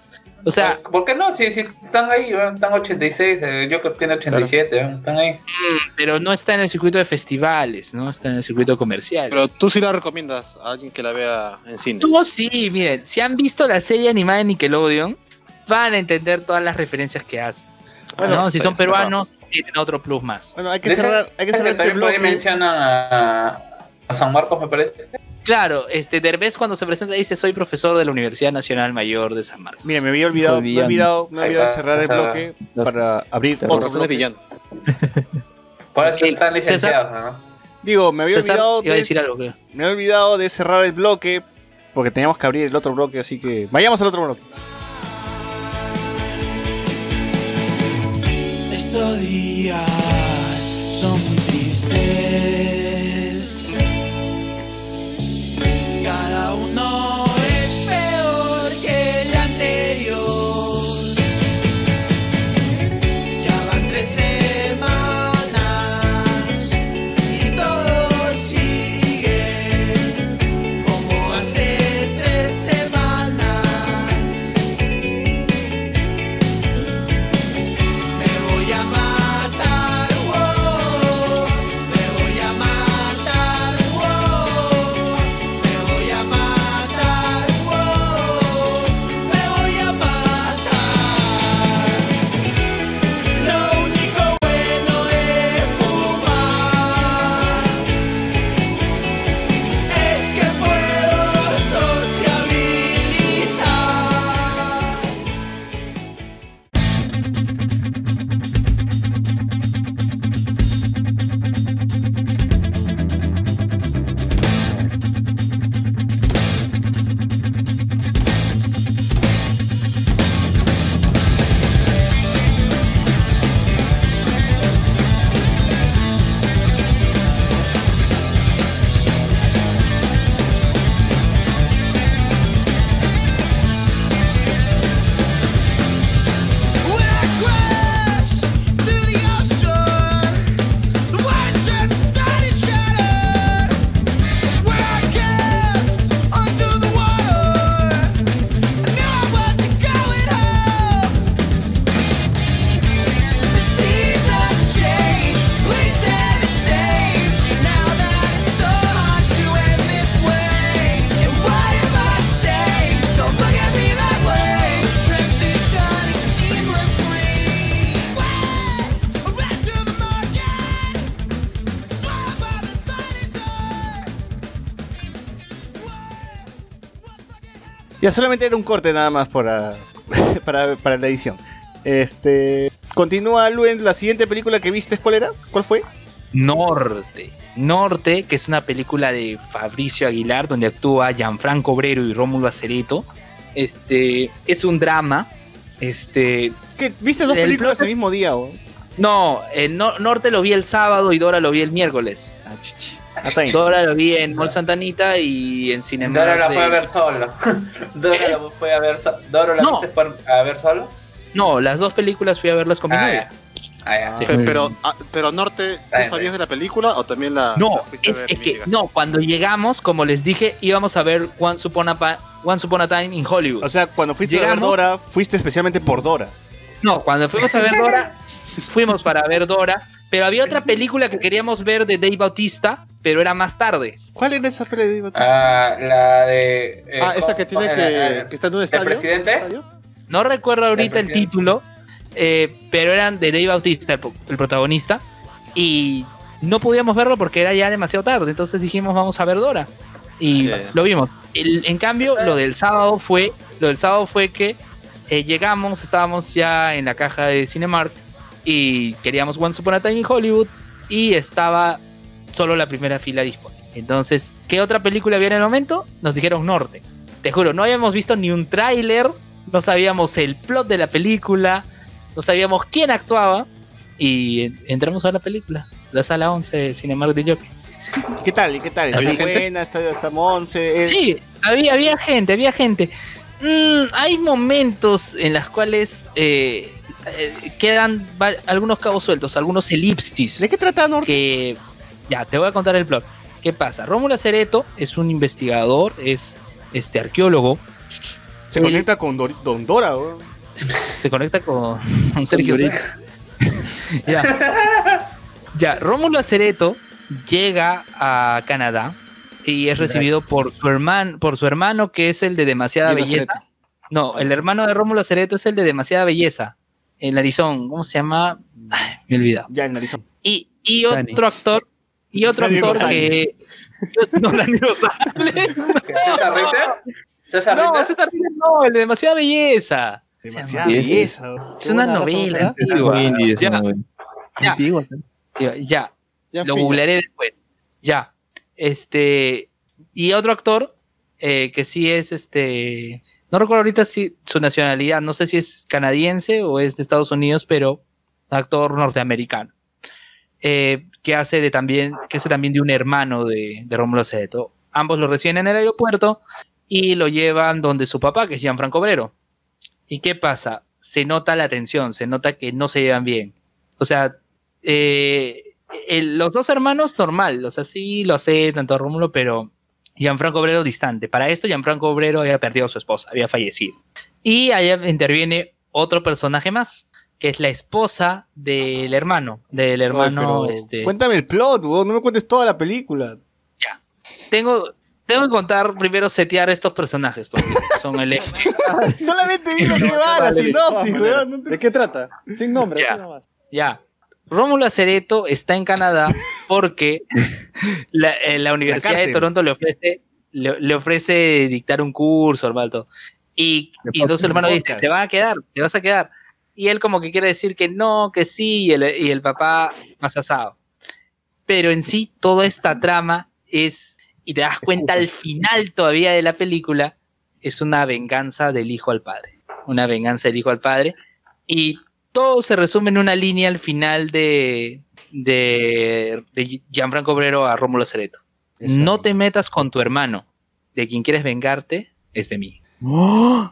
O sea, ¿por qué no? Si, si están ahí, están 86, eh, Joker tiene 87, ¿no? están ahí. mm, pero no está en el circuito de festivales, no está en el circuito comercial. Pero tú sí la recomiendas a alguien que la vea en cines. Tú sí, miren, si han visto la serie animada de Nickelodeon, van a entender todas las referencias que hacen. Bueno, ¿no? Si son peruanos, tienen otro plus más. Bueno, hay que cerrar, hay que cerrar este también bloque. mencionan a, a San Marcos, me parece. Claro, este Derbez cuando se presenta dice soy profesor de la Universidad Nacional Mayor de San Marcos. Mira, me había olvidado, me he villano. olvidado, me he Ahí olvidado cerrar el o sea, bloque para abrir Por otro razones bloque. villano. Por eso están licenciados, ¿no? Digo, me había César olvidado de, decir algo. creo. me había olvidado de cerrar el bloque porque teníamos que abrir el otro bloque, así que vayamos al otro bloque. Estos días son muy tristes. Ya solamente era un corte nada más para, para, para la edición. Este. Continúa Luen, la siguiente película que viste, ¿cuál era? ¿Cuál fue? Norte. Norte, que es una película de Fabricio Aguilar, donde actúa Gianfranco Obrero y Rómulo Acerito. Este, es un drama. Este, ¿Qué? ¿Viste dos El películas el mismo día? o? no, el no- Norte lo vi el sábado y Dora lo vi el miércoles. Ah, chichi. Ah. Dora lo vi en Mall Santanita y en Cinema. Doro la fue a ver solo. Doro la fue a ver so- Doro la No. viste por- a ver solo. No, las dos películas fui a verlas con mi Ah, novia. Ah. Sí. Pero, ah, pero Norte, ¿tú sabías de la película o también la, No, la fuiste a es, ver es que no, cuando llegamos, como les dije, íbamos a ver Once Upon a, Pa- Once Upon a Time in Hollywood. O sea, cuando fuiste a ver Dora, fuiste especialmente por Dora. no, cuando fuimos a ver Dora, fuimos para ver Dora, pero había otra película que queríamos ver de Dave Bautista, pero era más tarde. ¿Cuál era esa película? Ah, la de. eh, Ah, esa que ¿cómo- tiene eh, que, eh, que está en un ¿El presidente? ¿Estadio? No recuerdo ahorita el título, eh, pero eran de Dave Bautista, el, pro- el protagonista, y no podíamos verlo porque era ya demasiado tarde, entonces dijimos vamos a ver Dora y ya. lo vimos. El- en cambio, lo del sábado fue, lo del sábado fue que eh, llegamos, estábamos ya en la caja de Cinemark y queríamos Once Upon a Time in Hollywood y estaba solo la primera fila disponible. Entonces, ¿qué otra película había en el momento? Nos dijeron Norte. Te juro, no habíamos visto ni un tráiler, no sabíamos el plot de la película, no sabíamos quién actuaba y en- entramos a la película, la sala 11 de Cinemark de Jockey. ¿Qué tal? ¿Y qué tal? ¿Había ¿Está gente? buena? ¿Está, está Monse? Es- Sí, había, había gente, había gente. Mm, hay momentos en los cuales eh, eh, quedan algunos cabos sueltos, algunos elipsis. ¿De qué trata que ya te voy a contar el plot. ¿Qué pasa? Rómulo Acereto es un investigador, es este arqueólogo, Se conecta con Dor- Don Dora, se conecta con, con Sergio. Ya. ya, Rómulo Acereto llega a Canadá y es recibido por su hermano, por su hermano que es el de demasiada belleza. No, el hermano de Rómulo Acereto es el de demasiada belleza. El Arizón, ¿cómo se llama? Ay, me he olvidado. Ya, el narizón. Y, y Dani. otro actor, y otro Dani actor Rosales. que. No, Dani Rosales. ¿Qué, ¿César Ritter? ¿César No, Ritter? César Ritter no, el de demasiada belleza. Demasiada belleza. Es una novela antigua. Ya. Ya. Antiguo, ¿no? ya, ya. Ya, en Lo fin, ya. googlearé después. Ya. Este. Y otro actor eh, que sí es este. No recuerdo ahorita si su nacionalidad, no sé si es canadiense o es de Estados Unidos, pero actor norteamericano. Eh, que hace de también, que hace también de un hermano de, de Rómulo Acevedo. Ambos lo reciben en el aeropuerto y lo llevan donde su papá, que es Gianfranco Obrero. ¿Y qué pasa? Se nota la tensión, se nota que no se llevan bien. O sea, eh, los dos hermanos normal, o sea, sí lo aceptan tanto Rómulo, pero Gianfranco Obrero distante. Para esto, Gianfranco Obrero había perdido a su esposa, había fallecido. Y allá interviene otro personaje más, que es la esposa del hermano, del hermano, Ay, pero este... Cuéntame el plot, weón. No me cuentes toda la película. Tengo, tengo que contar primero setear estos personajes, porque son el eje. Solamente dime qué va la sinopsis, weón. ¿De qué trata? Sin nombre, Ya. nomás. Ya. Rómulo Acereto está en Canadá porque la, eh, la Universidad de. Toronto le ofrece, le, le ofrece dictar un curso, hermano. Y, y entonces el hermano dice, se van a quedar, te vas a quedar. Y él como que quiere decir que no, que sí, y el, y el papá más asado. Pero en sí, toda esta trama es, y te das cuenta al final todavía de la película, es una venganza del hijo al padre. Una venganza del hijo al padre. Y todo se resume en una línea al final de, de, de Gianfranco Obrero a Rómulo Cereto. No te metas con tu hermano. De quien quieres vengarte es de mí. Oh.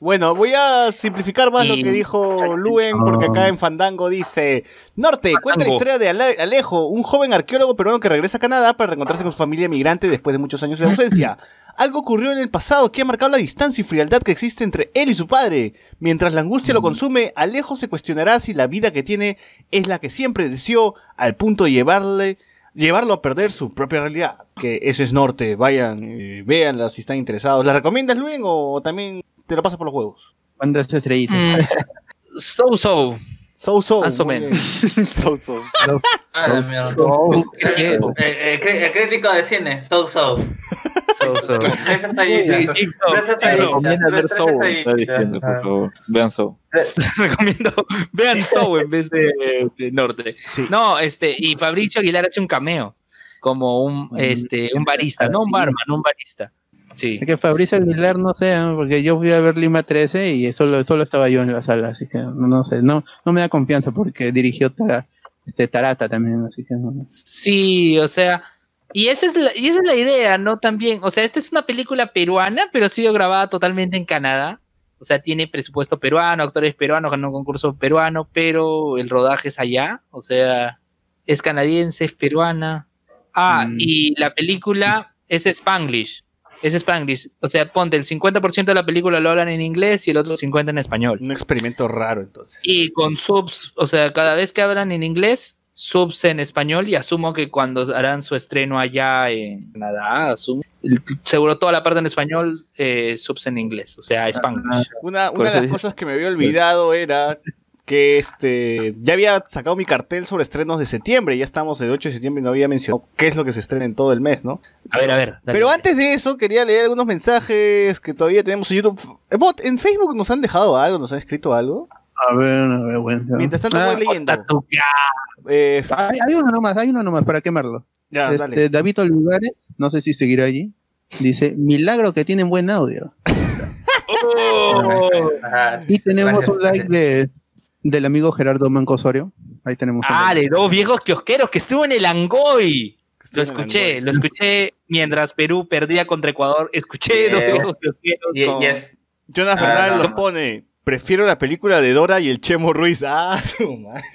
Bueno, voy a simplificar más lo que dijo Luen, porque acá en Fandango dice: Norte, cuenta la historia de Ale- Alejo, un joven arqueólogo peruano que regresa a Canadá para reencontrarse con su familia migrante después de muchos años de ausencia. Algo ocurrió en el pasado que ha marcado la distancia y frialdad que existe entre él y su padre. Mientras la angustia lo consume, Alejo se cuestionará si la vida que tiene es la que siempre deseó, al punto de llevarle, llevarlo a perder su propia realidad. Que eso es Norte, vayan, eh, véanla si están interesados. ¿La recomiendas, Luen, o también te lo pasas por los huevos? ¿Cuántas estrellitas? Mm, so, so. So, so. Más o menos. So, so. Ah, mierda. Oh, El, qué- el- el cri- el crítico de cine, so so. So, Soul, Soul. Tres estrellitas. Tres estrellitas. Ver Soul, está diciendo, por Ajá. favor. Vean Soul. recomiendo vean Soul en vez de, de Norte. Sí. No, este, y Fabricio Aguilar hace un cameo como un este un barista, no un barman, un barista. Sí. Que Fabricio Aguilar no sé, ¿eh? porque yo fui a ver Lima 13 y solo, solo estaba yo en la sala, así que no, no sé, no, no me da confianza porque dirigió Tara- este, Tarata también, así que no. Sí, o sea, y esa es la, y esa es la idea, ¿no? También, o sea, esta es una película peruana, pero ha sido grabada totalmente en Canadá. O sea, tiene presupuesto peruano, actores peruanos, ganó un concurso peruano, pero el rodaje es allá. O sea, es canadiense, es peruana. Ah, Mm. y la película es Spanglish. Es Spanglish. O sea, ponte el 50% de la película lo hablan en inglés y el otro 50% en español. Un experimento raro, entonces. Y con subs, o sea, cada vez que hablan en inglés, subs en español y asumo que cuando harán su estreno allá en Canadá, asumo, seguro toda la parte en español, eh, subs en inglés, o sea, Spanglish. Una, una de las dice- cosas que me había olvidado era que este ya había sacado mi cartel sobre estrenos de septiembre, ya estamos el 8 de septiembre y no había mencionado qué es lo que se estrena en todo el mes, ¿no? A ver, a ver. dale. Pero antes de eso quería leer algunos mensajes que todavía tenemos en YouTube. Bot, en Facebook nos han dejado algo, nos han escrito algo. A ver, a ver, bueno. Mientras tanto Ah, voy leyendo. Eh, hay, hay uno nomás, hay uno nomás para quemarlo. ya, Este, dale. David Olivares, no sé si seguirá allí, dice, milagro que tienen buen audio. Oh. Y tenemos Gracias, un like gracias. de, del amigo Gerardo Manco Osorio. Ahí tenemos Ah, de dos viejos kiosqueros que estuvo en el Angoy. Lo escuché, Angoy, lo escuché mientras Perú perdía contra Ecuador. Escuché dos Bien. viejos kiosqueros. Con- Jonas Ah, Bernal no. nos pone. Prefiero la película de Dora y el Chemo Ruiz. Ah, su madre.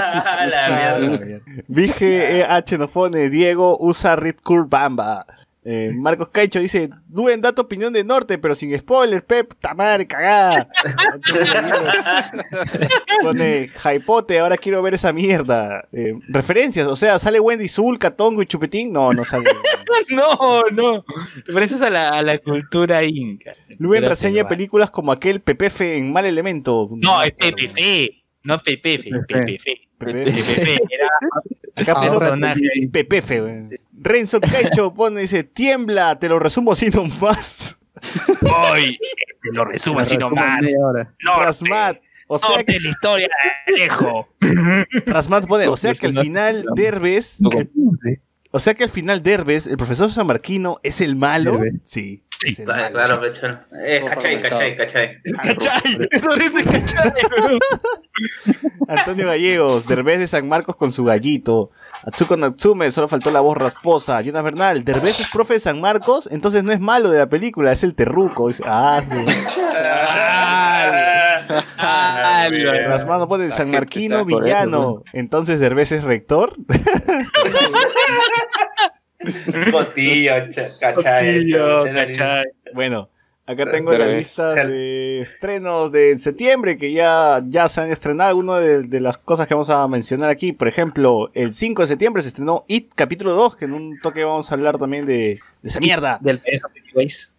la mierda. Vige H nos pone. Diego usa Red Curve Bamba. Eh, Marcos Caicho dice, Duen, da tu opinión de Norte, pero sin spoiler, Pep, tamar, cagada. Pone, Jaipote, ahora quiero ver esa mierda. Eh, referencias, o sea, ¿sale Wendy Zulka, Tongo y Chupetín? No, no sale. No, no. Es a la, a la cultura inca. Luen reseña películas como aquel PPF en Mal Elemento. No, es PPF. No PPF, PPF. PPF era Acá Ahora puso personaje. güey. Renzo Caicho pone, dice, tiembla, te lo resumo así nomás. Hoy te lo resumo así nomás. Rasmat, o sea que la historia de Alejo. Rasmat pone, o sea que al final Derbez, o sea que al final Derbez, el profesor San Marquino es el malo. Derbez. Sí, es el Claro, claro, pecho. Eh, cachai, cachai, cachai. ¿Cachai? Antonio Gallegos, Derbez de San Marcos con su gallito. Atsuko Natsume, solo faltó la voz rasposa. Jonas Bernal, Derbez es profe de San Marcos, entonces no es malo de la película, es el terruco. Dice, ah, Rasmat no pone San Marquino villano, entonces Derbez es rector. Costillo, la- cachai. Bueno, acá tengo la lista de estrenos de septiembre que ya, ya se han estrenado. Algunas de, de las cosas que vamos a mencionar aquí, por ejemplo, el 5 de septiembre se estrenó It capítulo 2, que en un toque vamos a hablar también de, de esa mierda, Del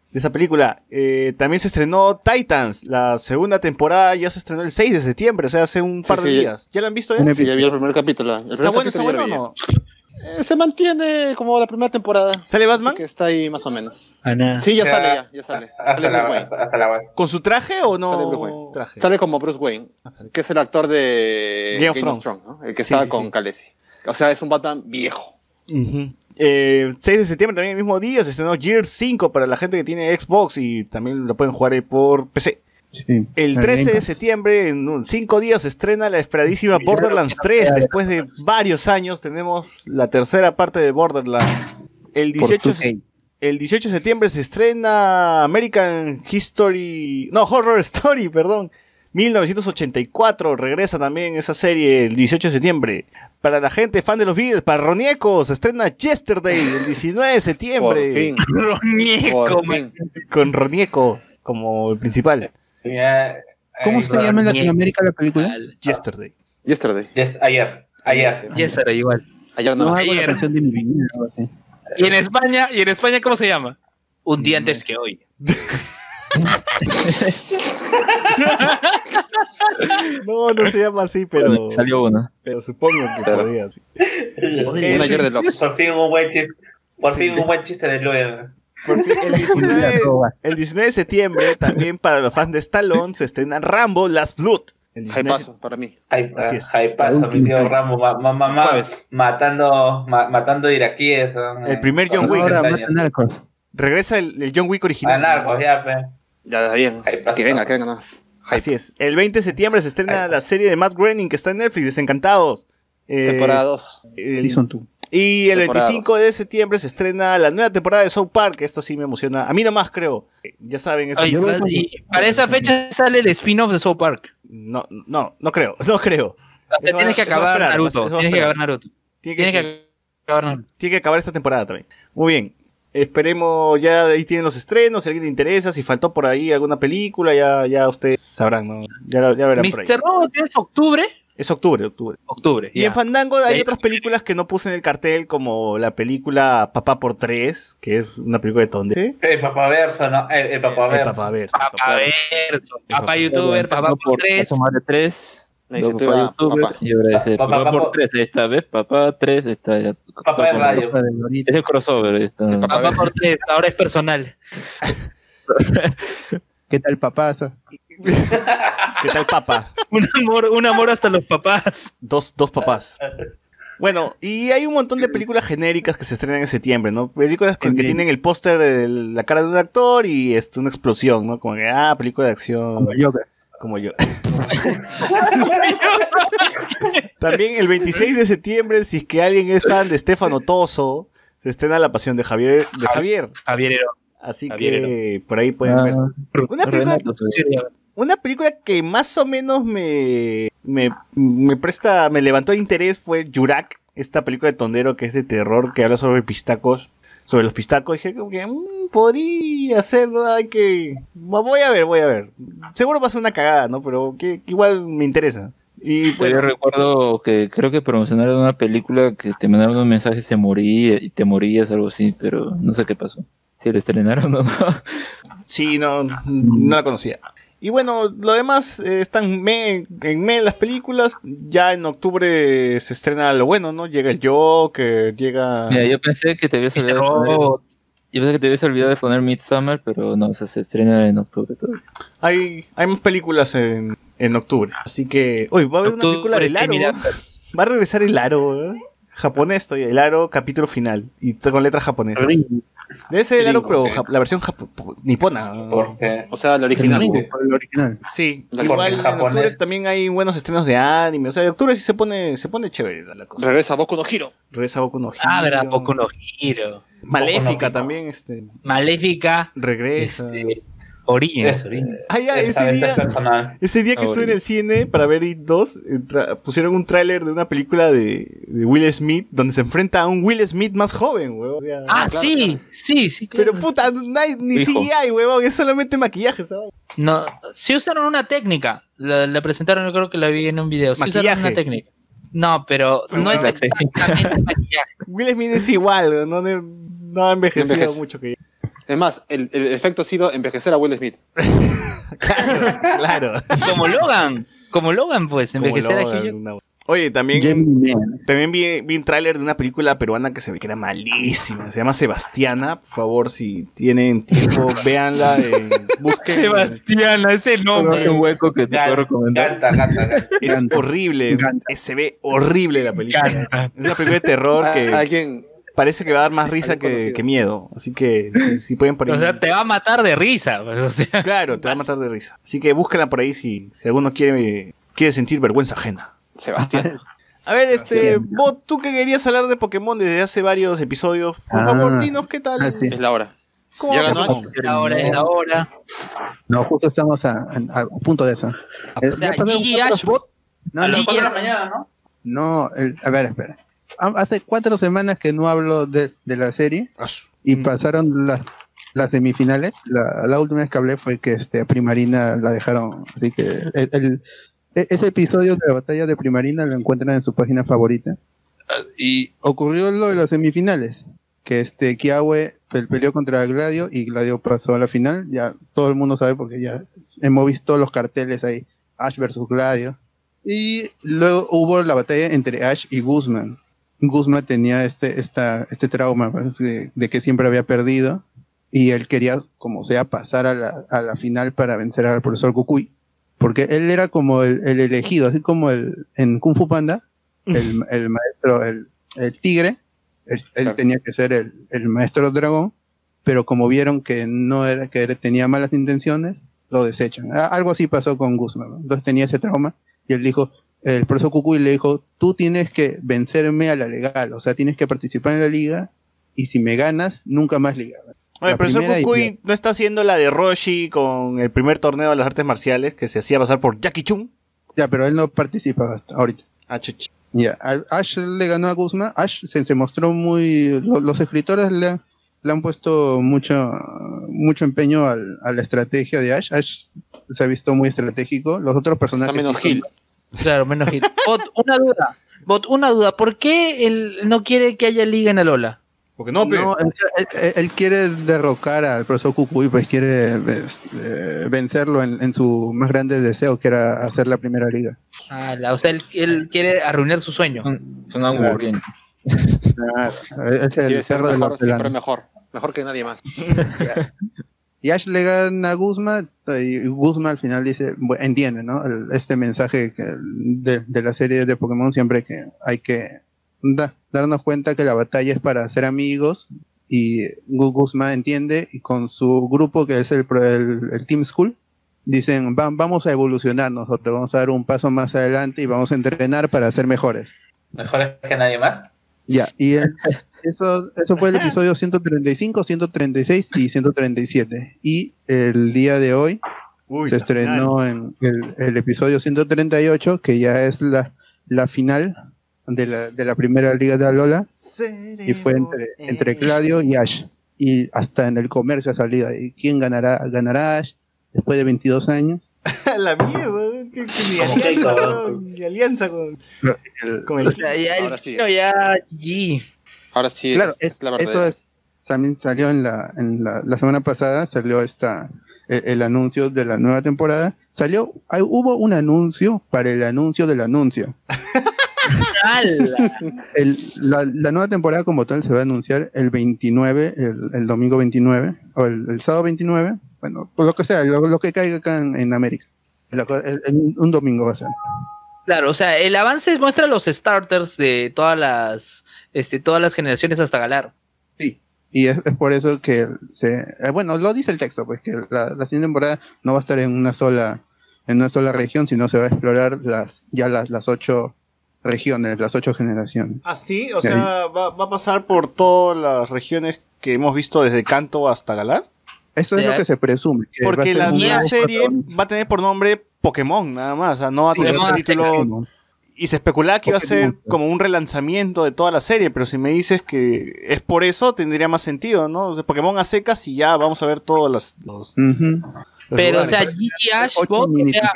de esa película. Eh, también se estrenó Titans, la segunda temporada ya se estrenó el 6 de septiembre, o sea, hace un Sí, par de sí. días. ¿Ya la han visto ya? Sí, ya vi el primer capítulo. El ¿Está primer bueno, está capítulo bueno ya o no? Eh, se mantiene como la primera temporada. ¿Sale Así Batman? que está ahí más o menos. Ana. Sí, ya Ya, sale, ya, ya sale. Hasta Sale Bruce Wayne. hasta, hasta la base. ¿Con su traje o no? Sale Bruce Wayne. Traje. Sale como Bruce Wayne, Ah, que es el actor de Game of Thrones. ¿no? El que Sí, estaba sí, con sí. Khaleesi. O sea, es un Batman viejo. Ujú. Eh, 6 de septiembre también el mismo día se estrenó Gears 5 para la gente que tiene Xbox y también lo pueden jugar ahí por PC. Sí. El Game 13 de septiembre, en 5 días, se estrena la esperadísima Borderlands 3. Después de varios años tenemos la tercera parte de Borderlands. El Por 18, 2K. el 18 de septiembre se estrena American History... No, Horror Story, perdón. 1984, regresa también esa serie el 18 de septiembre. Para la gente fan de los Beatles, para Roniecos, se estrena Yesterday el 19 de Por septiembre. fin. Ronieco, Por man. fin. Con Ronieco como el principal. ¿Cómo se llama en. Latinoamérica la película? Yesterday. Yesterday. Yes, ayer, ayer. Y esa era igual. Ayer No, no. Ayer. canción de mi vida. Y en España, ¿y en España cómo se llama? Un día antes que hoy. No, no se llama así, pero, Salió uno. pero supongo que Pero- podía. sí. Un ayer de. Por fin un buen chiste. Por fin un buen chiste de Luis. Por fin, el, 19, el 19 de septiembre, también para los fans de Stallone, se estrena Rambo Last Blood. El 19 de paso, para mí. Ahí, Así es. ahí pasa, mi tío Rambo, ma- ma- ma- matando, ma- matando iraquíes. El eh, primer John Wick. 60 Ahora años. matan narcos. Regresa el, el John Wick original. A narcos, ya, pe. Ya, está bien. Que venga, que venga más. Así es. El 20 de septiembre se estrena la serie de Matt Groening que está en Netflix, Desencantados. Eh, Temporada 2. el- Season 2. Y el Temporada 25 dos. de septiembre se estrena la nueva temporada de South Park. Esto sí me emociona. A mí nomás creo. Eh, Ya saben, esto Ay, Yo voy con- y para esa fecha sale el spin-off de South Park. no, no, no creo, no creo. Te va- tienes que va a acabar esperar, Naruto. Tienes que acabar Naruto. Tiene que, Tienes que acabar Naruto. tiene que acabar esta temporada también. Muy bien. Esperemos, ya ahí tienen los estrenos, si a alguien le interesa, si faltó por ahí alguna película, ya, ya ustedes sabrán, ¿no? Ya, ya verán por ahí. Mr. Robot es octubre. Es octubre, octubre. Octubre. Y ya. en Fandango hay Sí. otras películas que no puse en el cartel, como la película Papá por Tres, que es una película de Tonde. ¿Sí? El papaverso, ¿no? El, el El papaverso. Papá Verso, Papá Papá Verso. verso, papá youtuber, papá por tres. 3. Papá Papá. Y ahora ese Papá, papá, papá. por 3. Ahí está, ¿ves? Papá 3. Está ya. Papá de radio. Sopa de Dorito. Es el crossover. Ahí está. El papá Papá verso. por tres, ahora es personal. ¿Qué tal papazo? ¿Qué tal Papá? Un amor, un amor hasta los papás. Dos, dos papás. Bueno, y hay un montón de películas genéricas que se estrenan en septiembre, ¿no? Películas con- que Genéricas. tienen el póster de la cara de un actor y este, una explosión, ¿no? Como que, ah, película de acción, Como yo. También el 26 de septiembre, si es que alguien es fan de Estefano Toso, se estrena La Pasión de Javier. De Javier. Javier Heró. Así Javier que por ahí pueden ver. Ah, Una película. Una película que más o menos me, me, me presta, me levantó interés fue Yurak, esta película de tondero que es de terror, que habla sobre pistacos, sobre los pistacos. Dije, como que mm, podría ser, hay que... Voy a ver, voy a ver. Seguro va a ser una cagada, ¿no? Pero que, que igual me interesa. Y Yo recuerdo que creo que promocionaron una película que te mandaron un mensaje se moría y te morías, algo así, pero no sé qué pasó. Si la estrenaron o no. sí, no, no la conocía. Y bueno, lo demás eh, están me, en me las películas. Ya en octubre se estrena lo bueno, ¿no? Llega el Joker, llega... Mira, yo pensé que te habías olvidado de poner, Robot. yo pensé que te habías olvidado de poner Midsummer, pero no, o sea, se estrena en octubre todavía. Hay, hay más películas en, en octubre. Así que. Uy, va a haber una película del Aro. mira. Va a regresar el Aro. ¿eh? Japonés, estoy. El Aro, capítulo final. Y está con letra japonesa. Debe ser el Aro, pero la versión japo- nipona. Porque O sea, la original. Ring, el original. Sí, La igual en octubre japonés. también hay buenos estrenos de anime. O sea, en octubre sí se pone, se pone chévere la cosa. Regresa Boku no Hiro. Regresa Boku no Hero. Ah, verdad, Poco no giro. Maléfica Boku no también, este. Maléfica. Regresa. Este, Origins, es, Origins. Ah, ya, ese día. personal. Ese día que estuve en el cine para ver It 2, eh, pusieron un tráiler de una película de, de Will Smith donde se enfrenta a un Will Smith más joven, weón. O sea, Ah, claro, sí, sí, sí. claro. pero puta, no hay ni Hijo. CGI, weón, es solamente maquillaje, ¿sabes? No, sí usaron una técnica. La, la presentaron, yo creo que la vi en un video. Sí usaron una técnica. No, pero Pero no es exactamente maquillaje. Will Smith es igual, no, no ha envejecido Envejece. mucho que Es más, el, el efecto ha sido envejecer a Will Smith. Claro, claro. Como Logan. Como Logan, pues, envejecer a una- Oye, también, también vi, vi un tráiler de una película peruana que se ve que era malísima. Se llama Sebastiana. Por favor, si tienen tiempo, véanla. eh, busquen. Sebastián, ese No, es un hueco que te puedo recomendar. Es horrible. Se ve horrible la película. Es una película de terror Ah, que Alguien. Parece que va a dar más risa que, miedo. Así que si, si pueden por ahí. O sea, te va a matar de risa. pues, o sea. Claro, te va a matar de risa. Así que búsquenla por ahí si, si alguno quiere, quiere sentir vergüenza ajena. Sebastián. A ver, este, vos, tú que querías hablar de Pokémon desde hace varios episodios, por Ah. favor, dinos qué tal. Sí. Es la hora. ¿Cómo Ya ganó? Es la hora, es la hora. No, justo estamos a, a- a punto de eso. Eh, O sea, Gigi Ashbot. No, a no, mañana, ¿no? no, el- a ver, espera. Ha- Hace cuatro semanas que no hablo de, de la serie y Mm. pasaron las las semifinales. La, la última vez que hablé fue que este, Primarina la dejaron. Así que el, el- e- ese episodio de la batalla de Primarina lo encuentran en su página favorita. Ah, Y ocurrió lo de las semifinales. Que este Kiawe pe- peleó contra Gladio y Gladio pasó a la final. Ya todo el mundo sabe porque ya hemos visto los carteles ahí. Ash versus Gladio. Y luego hubo la batalla entre Ash y Guzman. Guzman tenía este, esta, este trauma pues, de, de que siempre había perdido. y él quería, como sea, pasar a la, a la final para vencer al profesor Kukui, porque él era como el, el elegido, así como el, en Kung Fu Panda, el, el maestro, el, el tigre, él, él tenía que ser el, el maestro dragón, pero como vieron que no era, que era- tenía malas intenciones, lo desechan. Algo así pasó con Guzmán, ¿no? entonces tenía ese trauma, y él dijo, el profesor Kukui le dijo, tú tienes que vencerme a la legal, o sea, tienes que participar en la liga, y si me ganas, nunca más liga. Oye, el profesor primera y Kukui no está haciendo la de Roshi con el primer torneo de las artes marciales que se hacía pasar por Jackie Chun. Ya, pero él no participa hasta ahorita. Ah, chuchi. Ya, Ash le ganó a Guzmán. Ash se, se mostró muy. lo- los escritores le, han- le han puesto mucho, mucho empeño al- a la estrategia de Ash. Ash se ha visto muy estratégico. Los otros personajes. menos sí son- Gil. Claro, menos hit. Bot, una duda. Bot, una duda. ¿Por qué él no quiere que haya liga en Alola? Porque no. No, él, él- él quiere derrocar al profesor Kukui, pues quiere pues, eh, vencerlo en, en su más grande deseo, que era hacer la primera liga. Ah, la- o sea, él, él quiere arruinar su sueño. Son aburrientes. Claro, es el perro mejor, los siempre mejor. Mejor que nadie más. Y Ash le gana a Guzma y Guzma al final dice, entiende, ¿no? Este mensaje de, la serie de Pokémon siempre que hay que da- darnos cuenta que la batalla es para ser amigos y Gu- Guzma entiende y con su grupo que es el, el, Team School dicen, "Va- vamos a evolucionar nosotros, vamos a dar un paso más adelante y vamos a entrenar para ser mejores. Mejores que nadie más. Ya, y el- eso, eso fue el episodio 135, 136 y 137. Y el día de hoy Uy, se estrenó en el, el episodio 138, que ya es la, la final de la, de la primera liga de Alola, y fue entre, entre Claudio y Ash. Y hasta en el comercio ha salido. ¿Y quién ganará? ¿Ganará Ash después de 22 años? la mierda, qué- ni alianza, Keiko, weón, ni alianza con, con el O sea, ya el chino ya G. Ahora sí, claro, es, es- la verdad. eso es, también salió en la, en la, la semana pasada, salió esta el, el anuncio de la nueva temporada. Salió, hay- hubo un anuncio para el anuncio del anuncio. El- la, la nueva temporada como tal se va a anunciar el 29, el, el domingo 29, o el, el sábado 29, bueno, por lo que sea, lo, lo que caiga acá en, en América. El- el- un domingo va a ser. Claro, o sea, el avance muestra los starters de todas las, este, todas las generaciones hasta Galar. Sí. Y es, es por eso que se, eh, bueno, lo dice el texto, pues que la, la siguiente temporada no va a estar en una sola, en una sola región, sino se va a explorar las, ya las, las ocho regiones, las ocho generaciones. Ah, sí, o sea, va, va a pasar por todas las regiones que hemos visto desde Kanto hasta Galar. Eso es Ya. lo que se presume. que Porque la nueva serie va a tener por nombre Pokémon, nada más. O sea, no va a Sí, tener Pokémon un título. Pokémon. Y se especulaba que iba a ser como un relanzamiento de toda la serie, pero si me dices que es por eso, tendría más sentido, ¿no? O sea, Pokémon a secas y ya vamos a ver todos los. los- Pero, o sea, G Ash, Bot, o sea,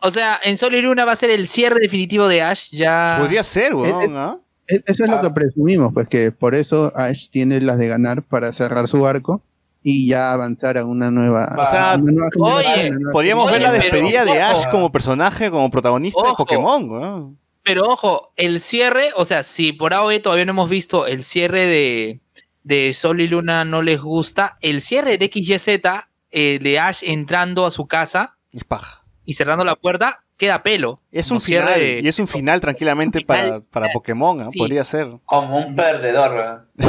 o sea, en Sol y Luna va a ser el cierre definitivo de Ash. Ya. Podría ser, weón, Es- es- ¿ah? E- Eso es lo que presumimos, pues que por eso Ash tiene las de ganar para cerrar su arco y ya avanzar a una nueva. O sea, una nueva oye, generación, una nueva Podríamos Oye, ver la pero- despedida de ojo. Ash como personaje, como protagonista de. Pokémon, weón. Pero ojo, el cierre, o sea, si por AOE todavía no hemos visto el cierre de, de Sol y Luna no les gusta, el cierre de XYZ eh, de Ash entrando a su casa Es paja. y cerrando la puerta, queda pelo. Es un final, de- y es un final tranquilamente Un final. para, para Pokémon. Sí. podría ser. Como un perdedor,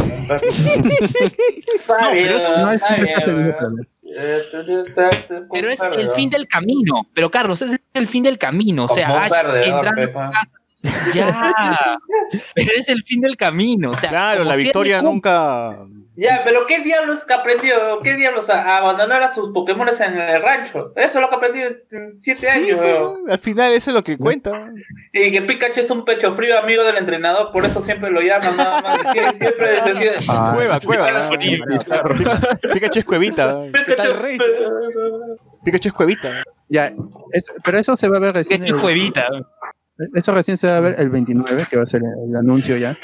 pero es- el fin del camino. Pero Carlos, es el fin del camino. O sea, Como un Ash perdedor, entrando a su Pepa. casa. Ya. Pero es el fin del camino. O sea, Claro, la victoria nunca. Ya, pero ¿qué diablos que aprendió? ¿Qué diablos a, a abandonar a sus Pokémon en el rancho? Eso es lo que aprendió en siete Sí, años, weón. ¿no? al final eso es lo que cuenta. Y que Pikachu es un pecho frío amigo del entrenador, por eso siempre lo llaman, nada más. Y siempre- Ah, cueva, cueva. Pikachu es cuevita. ¿Qué Pikachu, tal, Rey? Pikachu es cuevita. Ya, es- pero eso se va a ver recién. es tu el- juevita. Eso recién se va a ver el 29, que va a ser el anuncio ya.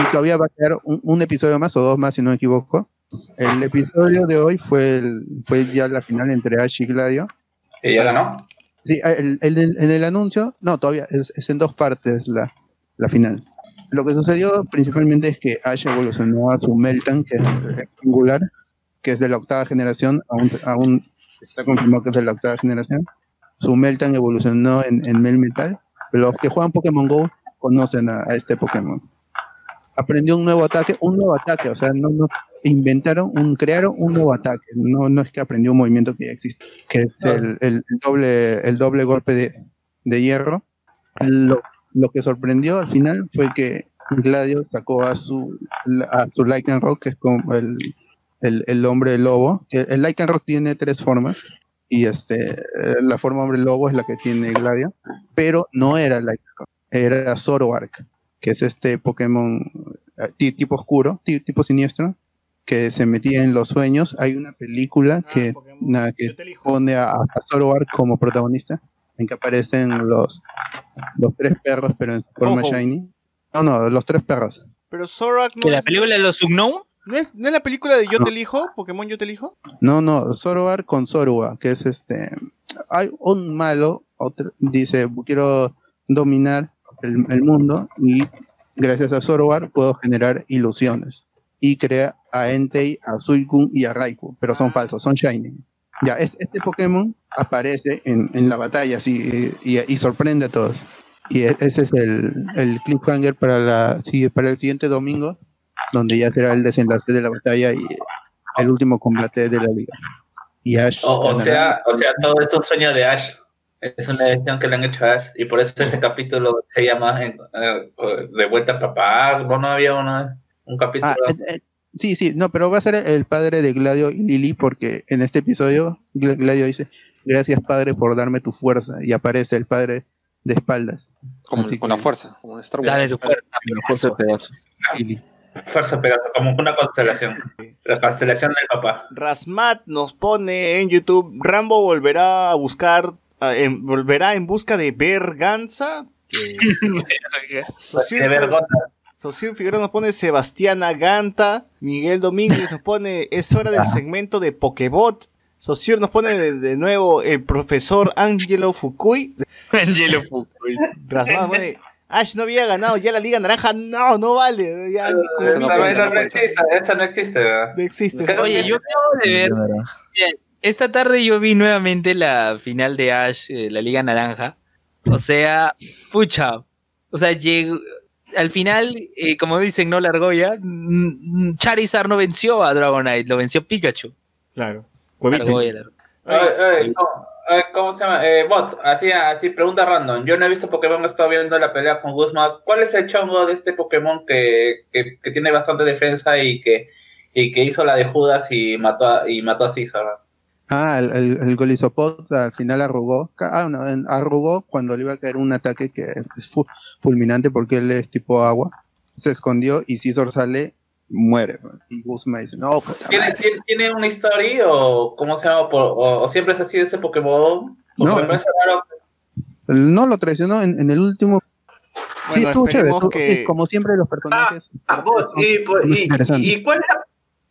Y todavía va a quedar un, un episodio más o dos más, si no me equivoco. El episodio de hoy fue, el, fue ya la final entre Ash y Gladio. Ya ganó. Sí, el, el- el- en el anuncio, no, todavía es, es en dos partes la, la final. Lo que sucedió principalmente es que Ash evolucionó a su Meltan, que es rectangular, que es de la octava generación, aún, aún está confirmado que es de la octava generación. Su Meltan evolucionó en, en Melmetal. Los que juegan Pokémon Go conocen a, a este Pokémon. Aprendió un nuevo ataque, un nuevo ataque, o sea, no, no inventaron, un, crearon un nuevo ataque. No, no es que aprendió un movimiento que ya existe, que es el, el- doble, el doble golpe de, de hierro. Lo, lo que sorprendió al final fue que Gladio sacó a su a su Lycan Rock, que es como el, el, el hombre lobo. El, el Lycan Rock tiene tres formas. Y este la forma hombre lobo es la que tiene Gladio. Pero no era Lycan Rock, era Zoroark, que es este Pokémon eh, ti- tipo oscuro, ti- tipo siniestro, que se metía en los sueños. Hay una película que, nada, que pone a, a Zoroark como protagonista, en que aparecen los, los tres perros, pero en su forma Ojo. shiny. No, no, los tres perros. Pero Zorak no ¿Que la es- película de los Unknown? ¿No es, ¿No es la película de Yo No. te elijo? ¿Pokémon Yo te elijo? No, no, Zoroark con Zorua, que es este. Hay un malo, otro, dice, quiero dominar el, el mundo y gracias a Zoroark puedo generar ilusiones. Y crea a Entei, a Suicune y a Raikou, pero son falsos, son Shiny. Ya, es- este Pokémon aparece en, en la batalla así, y, y sorprende a todos. Y e- ese es el, el cliffhanger para, la, sí, para el siguiente domingo, donde ya será el desenlace de la batalla y el último combate de la liga. Y Ash O, o sea, o sea, todo es un sueño de Ash. Es una decisión que le han hecho a Ash. Y por eso ese capítulo se llama eh, eh, De vuelta a papá. No, no había uno, un capítulo. Ah, eh, eh, sí, sí, no, pero va a ser el padre de Gladio y Lily porque en este episodio Gla- Gladio dice, gracias padre por darme tu fuerza y aparece el padre de espaldas. Como Así con que- la fuerza, como en Star Wars. Dale tu fuerza. La fuerza de pedazos. Fuerza Pegaso, como una constelación. La constelación del papá. Rasmat nos pone en YouTube, Rambo volverá a buscar, en- volverá en busca de es- Socio- De vergüenza. Socio Figueroa nos pone Sebastiana Ganta. Miguel Domínguez nos pone es hora del segmento de Pokebot. Socio nos pone de, de nuevo el profesor Angelo Fukui. Angelo Fukui. Rasmat pone Ash no había ganado ya la Liga Naranja. No, no vale. Ya, no, esa no existe, esa no existe, ¿verdad? no existe. Oye, yo acabo de ver. Bien, Esta tarde yo vi nuevamente la final de Ash, eh, la Liga Naranja. O sea, pucha. O sea, llegó, al final, eh, como dicen, no largó ya. mm, mm, Charizard no venció a Dragonite, lo venció Pikachu. Claro. Ay, ay, no, ay, ¿Cómo se llama? Eh, bot, así, así, pregunta random. Yo no he visto Pokémon, he estado viendo la pelea con Guzmán. ¿Cuál es el chongo de este Pokémon que, que, que tiene bastante defensa y que, y que hizo la de Judas y mató a, y mató a César? Ah, el, el, el Golisopod al final arrugó. Ah, no, arrugó cuando le iba a caer un ataque que es fu- fulminante porque él es tipo agua. Se escondió y Scizor sale, muere. Y Guzma dice, no, puta ¿Tiene, madre". tiene, tiene una historia o cómo se llama? O, o siempre es así ese Pokémon? Porque No, me parece raro. No lo traicionó en, en el último. sí, Bueno, estuvo chévere. estuvo- que- sí, como siempre, los personajes. Ah, bot, son- y, pues, y- y cuál es la,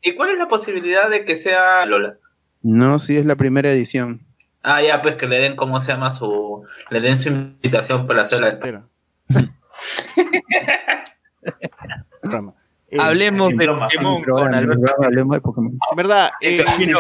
¿Y cuál es la posibilidad de que sea Lola? No, sí, es la primera edición. Ah, ya, pues que le den, ¿cómo se llama? su Le den su invitación para hacer la... Eh, Hablemos de. Pokémon hablemos de Pokémon. ¿Verdad? Eso, Eh, justicia.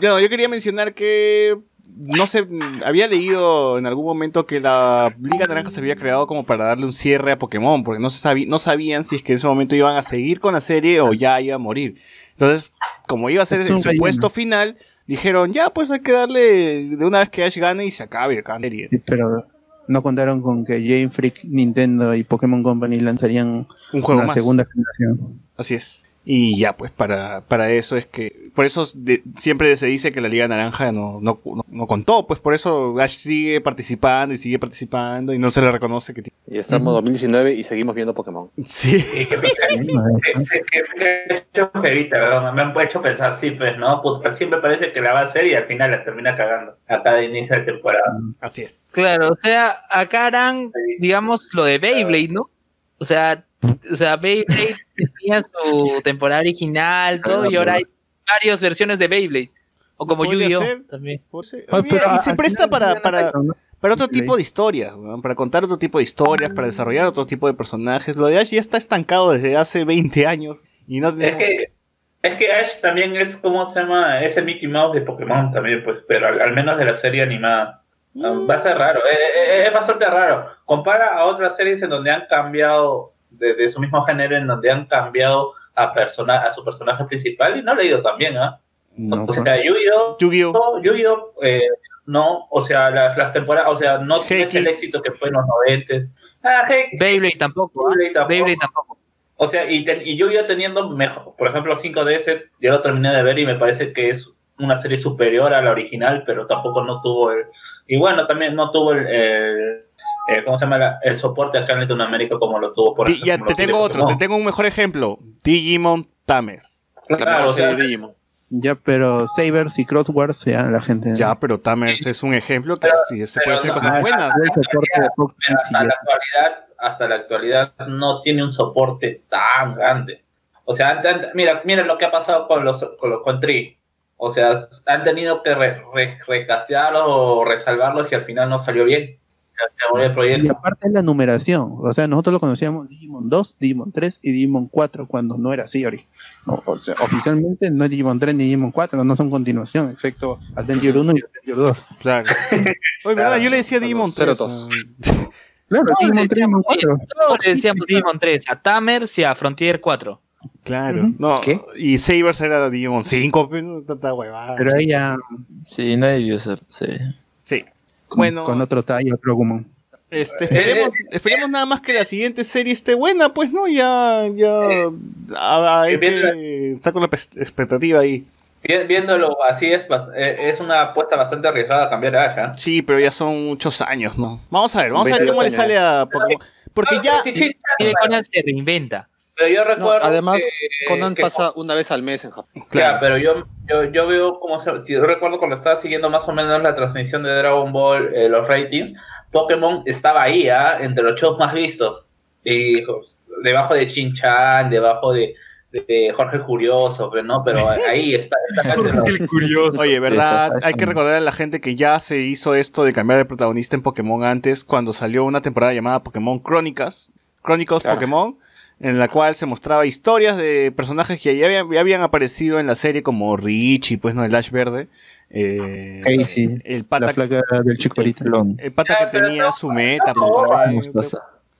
yo, yo quería mencionar que no sé, había leído en algún momento que la Liga Naranja se había creado como para darle un cierre a Pokémon, porque no se sabí- no sabían si es que en ese momento iban a seguir con la serie o ya iba a morir. Entonces, como iba a ser el supuesto final, dijeron, ya pues hay que darle de una vez que Ash gane y se acabe la serie. Sí, pero no contaron con que Game Freak, Nintendo y Pokémon Company lanzarían Un juego una más. segunda generación. Así es. Y ya, pues para, para eso es que. Por eso de- siempre se dice que la Liga Naranja no, no, no, no contó. Pues por eso Ash sigue participando y sigue participando y no se le reconoce que tiene. Y estamos en 2019 y seguimos viendo Pokémon. Sí. Y que. Me han hecho pensar, sí, pues, ¿no? Puta, siempre parece que la va a hacer y al final la termina cagando. A cada inicio de temporada. Así es. Claro, o sea, acá harán, digamos, lo de Beyblade, ¿no? O sea, o sea, Beyblade tenía su temporada original, todo, y ahora hay varias versiones de Beyblade. O como Yu-Gi-Oh! también. Ay, Mira, pero y se presta para, para, para otro tipo de historias, ¿no? para contar otro tipo de historias, para desarrollar otro tipo de personajes. Lo de Ash ya está estancado desde hace 20 años y no Es que, Es que Ash también es, ¿cómo se llama? Es el Mickey Mouse de Pokémon también, pues, pero al, al menos de la serie animada. Ah, Va a ser raro, eh, eh, eh, es bastante raro. Compara a otras series en donde han cambiado, de, de su mismo género, en donde han cambiado a, persona, a su personaje principal y no le ha ido tan bien, ¿ah? No, O sea, Yu-Gi-Oh! Yu-Gi-Oh! Yu-Gi-Oh! eh, no, o sea, las, las temporadas, o sea, no tiene GX. el éxito que fue en los 90. Ah, Beyblade tampoco. ¿ah? Beyblade tampoco. Beyblade tampoco. O sea, y, ten- y Yu-Gi-Oh! teniendo mejor, por ejemplo, 5DS, yo lo terminé de ver y me parece que es una serie superior a la original, pero tampoco no tuvo el. Y bueno, también no tuvo el. el- el- ¿Cómo se llama? La- el soporte acá en Latinoamérica como lo tuvo por ejemplo. ya, te tengo otro, te tengo un mejor ejemplo. Digimon Tamers. La Claro, o sea, Digimon. Ya, pero Sabers y Crosswords, ya la gente. Ya, pero Tamers es un ejemplo que sí, se puede hacer no, cosas buenas. hasta la actualidad, hasta la actualidad no tiene un soporte tan grande. O sea, ante- ante- mira, mira lo que ha pasado con los con los con Tree. O sea, han tenido que re- re- recastearlos o resalvarlos y al final no salió bien. Se, Y aparte la numeración, o sea, nosotros lo conocíamos Digimon 2, Digimon 3 y Digimon 4 cuando no era así. no, o sea, oficialmente no es Digimon 3 ni Digimon 4, no son continuación, excepto Adventure 1 y Adventure 2. Claro. Oye, ¿verdad? Yo le decía Digimon Cero 3. dos. ah. Claro, No, Digimon le 3 Digimon 4. Todos le decíamos Digimon 3, a Tamers y a Frontier 4. Claro. No, ¿Qué? y Sabers era Digimon 5, pero no tanta huevada. Pero ahí ya Sí, nadie vio esa sí. Sí. Con, Bueno. con otro talla Progumon. Este, esperemos, esperemos nada más que la siguiente serie esté buena, pues no, ya, ya, a- a- saco la expectativa ahí. Vi- Viéndolo así es, eh, es una apuesta bastante arriesgada cambiar a Ash. ¿ah? Sí, pero ya son muchos años, ¿no? Vamos a ver, vamos a ver 22 cómo le sale a Pokémon. Porque ya, Y se reinventa. Pero yo No, recuerdo. además, que- Conan que- pasa una vez al mes en Japón. Claro, pero yo, yo, yo veo como se, si yo recuerdo cuando estaba siguiendo más o menos la transmisión de Dragon Ball, eh, los ratings, Pokémon estaba ahí, ¿ah? entre los shows más vistos. Y pues, debajo de Chin-Chan, debajo de, de Jorge Curioso, pero no, pero ahí está. está los- curioso. Oye, ¿verdad? Hay que recordar a la gente que ya se hizo esto de cambiar el protagonista en Pokémon antes, cuando salió una temporada llamada Pokémon Crónicas, Chronicles Claro. Pokémon, en la cual se mostraba historias de personajes que ya habían, ya habían aparecido en la serie, como Richie, pues no, el Ash Verde, eh, Casey, el pata, la flaca del chico ahorita. Clon. el pata Ya, que pero tenía su meta, pues.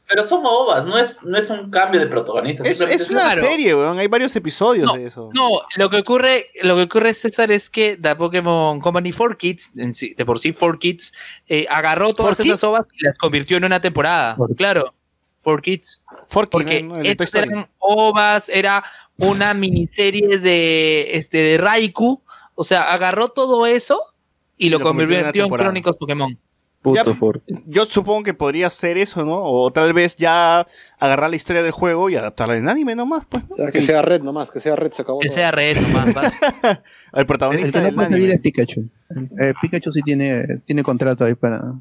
Pero son ovas, no es, no es un cambio de protagonista. Es, una Claro. serie, weón, hay varios episodios No, de eso. No, lo que ocurre, lo que ocurre, César, es que la Pokémon Company 4Kids, en sí- de por sí 4Kids, eh, agarró todas 4Kids? esas ovas y las convirtió en una temporada. Por- Claro, 4Kids. Forky, Porque ¿no? El eran ovas, era una miniserie de, este, de Raikou. O sea, agarró todo eso y lo, lo convirtió en convirtió en, temporada. Crónicos Pokémon. Puto Ya. Yo supongo que podría ser eso, ¿no? O tal vez ya agarrar la historia del juego y adaptarla en anime nomás, pues, que sea red nomás, que sea red, se acabó. Que todo. sea red nomás. va. Al El, el protagonista que no salir es Pikachu. Eh, Pikachu sí tiene, tiene contrato ahí para.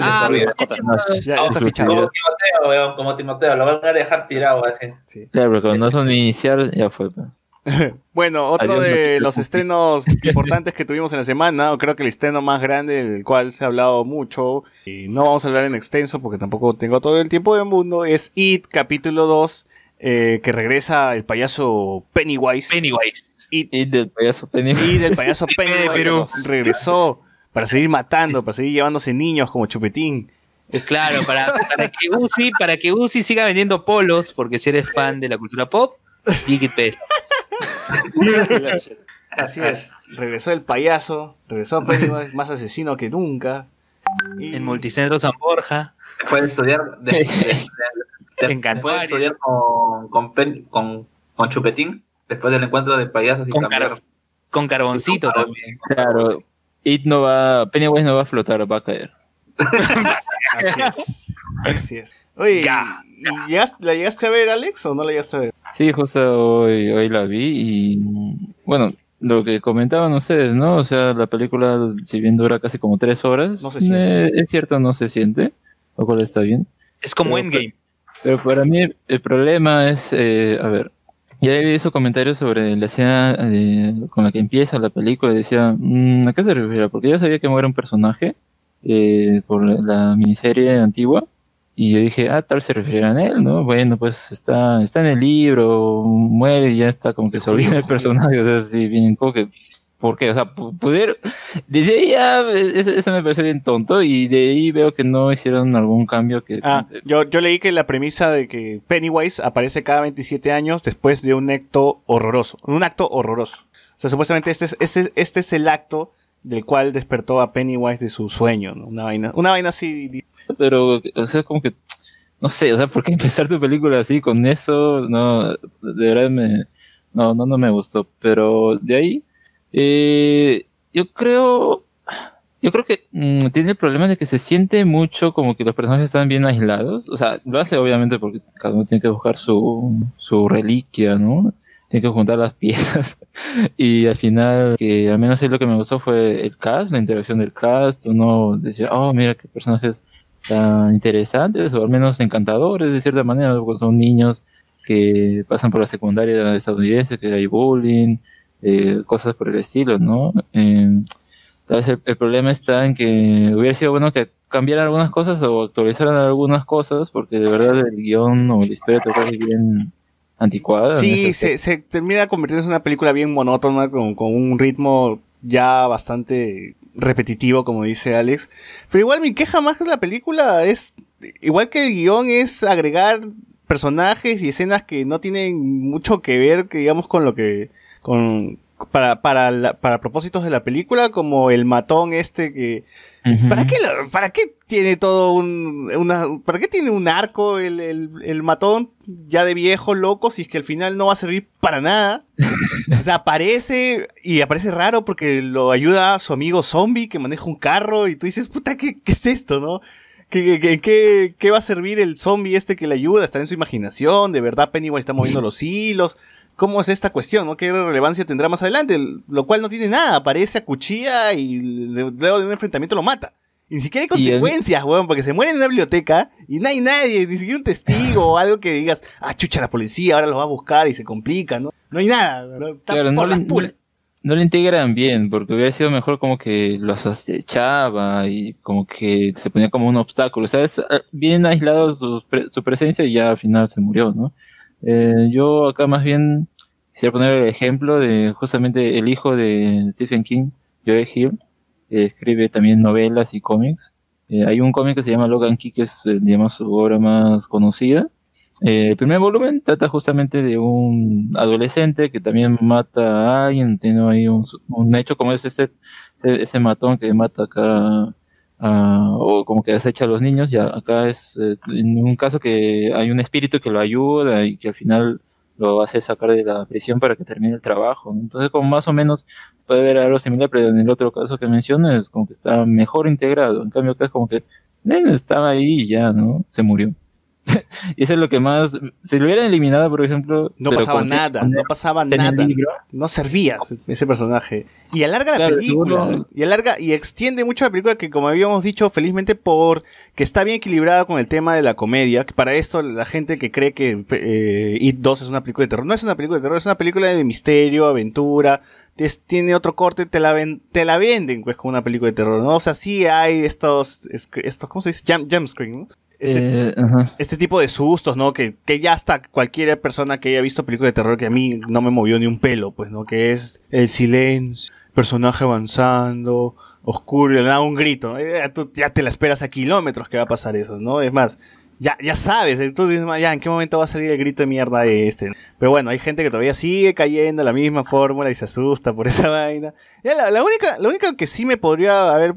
Ah, Está bien. Ya, ya está fichado. Como Timoteo, weón, como Timoteo, lo van a dejar tirado así. Claro, pero cuando no son inicial, ya fue. pues. Bueno, otro Adiós, de los estrenos importantes que tuvimos en la semana, o creo que el estreno más grande del cual se ha hablado mucho, y no vamos a hablar en extenso porque tampoco tengo todo el tiempo del mundo, es It capítulo 2, eh, que regresa el payaso Pennywise. Pennywise. It, Y del payaso Pennywise. y del payaso Pennywise regresó para seguir matando, para seguir llevándose niños como Chupetín. Es claro, para, para que Uzi, para que Uzi siga vendiendo polos, porque si eres fan de la cultura pop, It Así es, regresó el payaso, regresó Pennywise, más asesino que nunca. Y- en Multicentro San Borja. Después de estudiar, de, de- de- de- En después de estudiar con, con, Pen- con, con Chupetín, después del encuentro de payasos y Con cambiar. car- Con carboncito con- también. Claro. It no va. Pennywise no va a flotar, va a caer. Así es. Así es. Oye, Ya. ¿y llegaste- ¿la llegaste a ver, Alex, o no la llegaste a ver? Sí, justo hoy, hoy la vi y. Bueno, lo que comentaban ustedes, ¿no? O sea, la película, si bien dura casi como tres horas, No se siente. eh, es cierto, no se siente, lo cual está bien. Es como Pero- Endgame. Pero para mí el problema es, eh, a ver, ya he visto comentarios sobre la escena eh, con la que empieza la película y decía, "Mm, ¿a qué se refiere? Porque yo sabía que muere un personaje eh, por la miniserie antigua Y yo dije, ah, tal se referirán a él, ¿no? Bueno, pues está, está en el libro, muere y ya está como que se olvida el personaje, o sea, sí, bien que, ¿por qué? O sea, pu- pudieron, desde ahí ya, eso, eso me parece bien tonto y de ahí veo que no hicieron algún cambio que... Ah, yo, yo leí que la premisa de que Pennywise aparece cada 27 años después de un acto horroroso. Un acto horroroso. O sea, supuestamente este es, este, es- este es el acto del cual despertó a Pennywise de su sueño, ¿no? Una vaina, una vaina así. Pero, o sea, como que, no sé, o sea, ¿por qué empezar tu película así con eso? No, de verdad me, no, no, no me gustó. Pero de ahí, eh, yo creo, yo creo que mm, tiene el problema de que se siente mucho como que los personajes están bien aislados. O sea, lo hace obviamente porque cada uno tiene que buscar su, su reliquia, ¿no? Tiene que juntar las piezas. y al final, que al menos ahí lo que me gustó fue el cast, la interacción del cast. Uno decía, oh, mira qué personajes tan interesantes o al menos encantadores de cierta manera, porque son niños que pasan por la secundaria estadounidense, que hay bullying, eh, cosas por el estilo, ¿no? Eh, tal vez el, el problema está en que hubiera sido bueno que cambiaran algunas cosas o actualizaran algunas cosas, porque de verdad el guion o la historia te parece bien anticuada. Sí, se, se termina convirtiéndose en una película bien monótona, con, con un ritmo ya bastante repetitivo, como dice Alex. Pero igual mi queja más que la película es, igual que el guion, es agregar personajes y escenas que no tienen mucho que ver, que digamos, con lo que, con, para, para, la- para propósitos de la película, como el matón este que. ¿Para qué, lo- ¿Para qué tiene todo un, una, ¿para qué tiene un arco el, el, el matón ya de viejo loco si es que al final no va a servir para nada? O sea, aparece y aparece raro porque lo ayuda su amigo zombie que maneja un carro y tú dices, puta, ¿qué, qué es esto, no? ¿Qué, qué, qué- qué, qué va a servir el zombie este que le ayuda? Está en su imaginación, de verdad Pennywise está moviendo los hilos. ¿Cómo es esta cuestión? ¿no? ¿Qué relevancia tendrá más adelante? Lo cual no tiene nada. Aparece a cuchilla y luego de un enfrentamiento lo mata. Y ni siquiera hay Y el- consecuencias, weón, porque se muere en una biblioteca y no hay nadie, ni siquiera un testigo o algo que digas, ah, chucha, la policía ahora lo va a buscar y se complica, ¿no? No hay nada, ¿no? Está Claro, no por le, las no, puras. no le integran bien, porque hubiera sido mejor como que los acechaba y como que se ponía como un obstáculo. O sea, es ah, bien aislado su, pre- su presencia y ya al final se murió, ¿no? Eh, yo acá más bien quisiera poner el ejemplo de justamente el hijo de Stephen King, Joe Hill, que escribe también novelas y cómics. Eh, hay un cómic que se llama Logan Key, que es, eh, digamos, su obra más conocida. Eh, el primer volumen trata justamente de un adolescente que también mata a alguien, tiene ahí un, un hecho como es ese, ese, ese matón que mata acá a- o como que acecha a los niños, ya acá es eh, en un caso que hay un espíritu que lo ayuda y que al final lo hace sacar de la prisión para que termine el trabajo. Entonces como más o menos puede haber algo similar, pero en el otro caso que mencionas como que está mejor integrado, en cambio acá es como que eh, estaba ahí y ya, ¿no? Se murió. Y eso es lo que más. Si lo hubieran eliminado, por ejemplo. No pasaba nada, no pasaba nada. No servía ese personaje. Y alarga la película. seguro. Y alarga y extiende mucho la película que, como habíamos dicho, felizmente por que está bien equilibrada con el tema de la comedia. Que para esto, la gente que cree que eh, It 2 es una película de terror. No es una película de terror, es una película de misterio, aventura. es- tiene otro corte, te la, ven, te la venden pues como una película de terror, ¿no? O sea, sí hay estos, estos ¿cómo se dice? Jump, jump screen, ¿no? Este, eh, ajá. este tipo de sustos, ¿no? Que, que ya hasta cualquier persona que haya visto películas de terror que a mí no me movió ni un pelo, pues, ¿no? Que es el silencio, personaje avanzando, oscuro, le da un grito. ¿no? Eh, tú ya te la esperas a kilómetros que va a pasar eso, ¿no? Es más, ya, ya sabes, eh, tú dices, "Ma, ya, ¿en qué momento va a salir el grito de mierda de este? Pero bueno, hay gente que todavía sigue cayendo en la misma fórmula y se asusta por esa vaina. Ya, la, la única, la única que sí me podría haber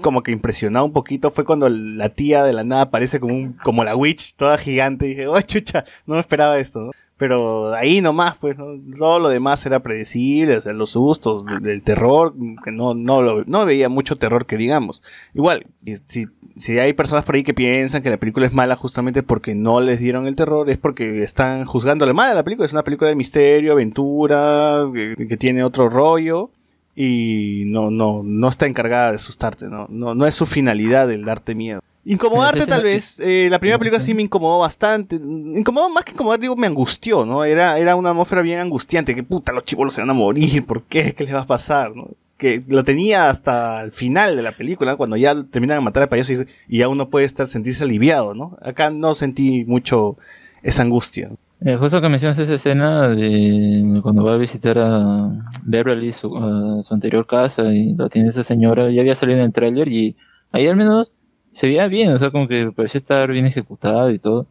como que impresionado un poquito fue cuando la tía de la nada aparece como un, como la witch, toda gigante, y dije, oh chucha, no me esperaba esto, ¿no? Pero ahí nomás, pues, ¿no? todo lo demás era predecible, o sea, los sustos, del, del terror, que no, no, lo- no veía mucho terror que digamos. Igual, si, si, si hay personas por ahí que piensan que la película es mala justamente porque no les dieron el terror, es porque están juzgándole mal a la película, es una película de misterio, aventura, que, que tiene otro rollo y no, no, no está encargada de asustarte, ¿no? No, no es su finalidad el darte miedo. Incomodarte tal vez, eh, la primera película sí me incomodó bastante, incomodó más que incomodar, digo, me angustió, ¿no? Era, era una atmósfera bien angustiante, que puta, los chivolos se van a morir, ¿por qué? ¿Qué les va a pasar? ¿no? que lo tenía hasta el final de la película, cuando ya terminan de matar al payaso y, y ya uno puede estar sentirse aliviado, ¿no? Acá no sentí mucho esa angustia. Eh, justo que mencionas esa escena de cuando va a visitar a Beverly, su, a su anterior casa, y la tiene esa señora, ya había salido en el tráiler y ahí al menos se veía bien, o sea, como que parecía estar bien ejecutada y todo.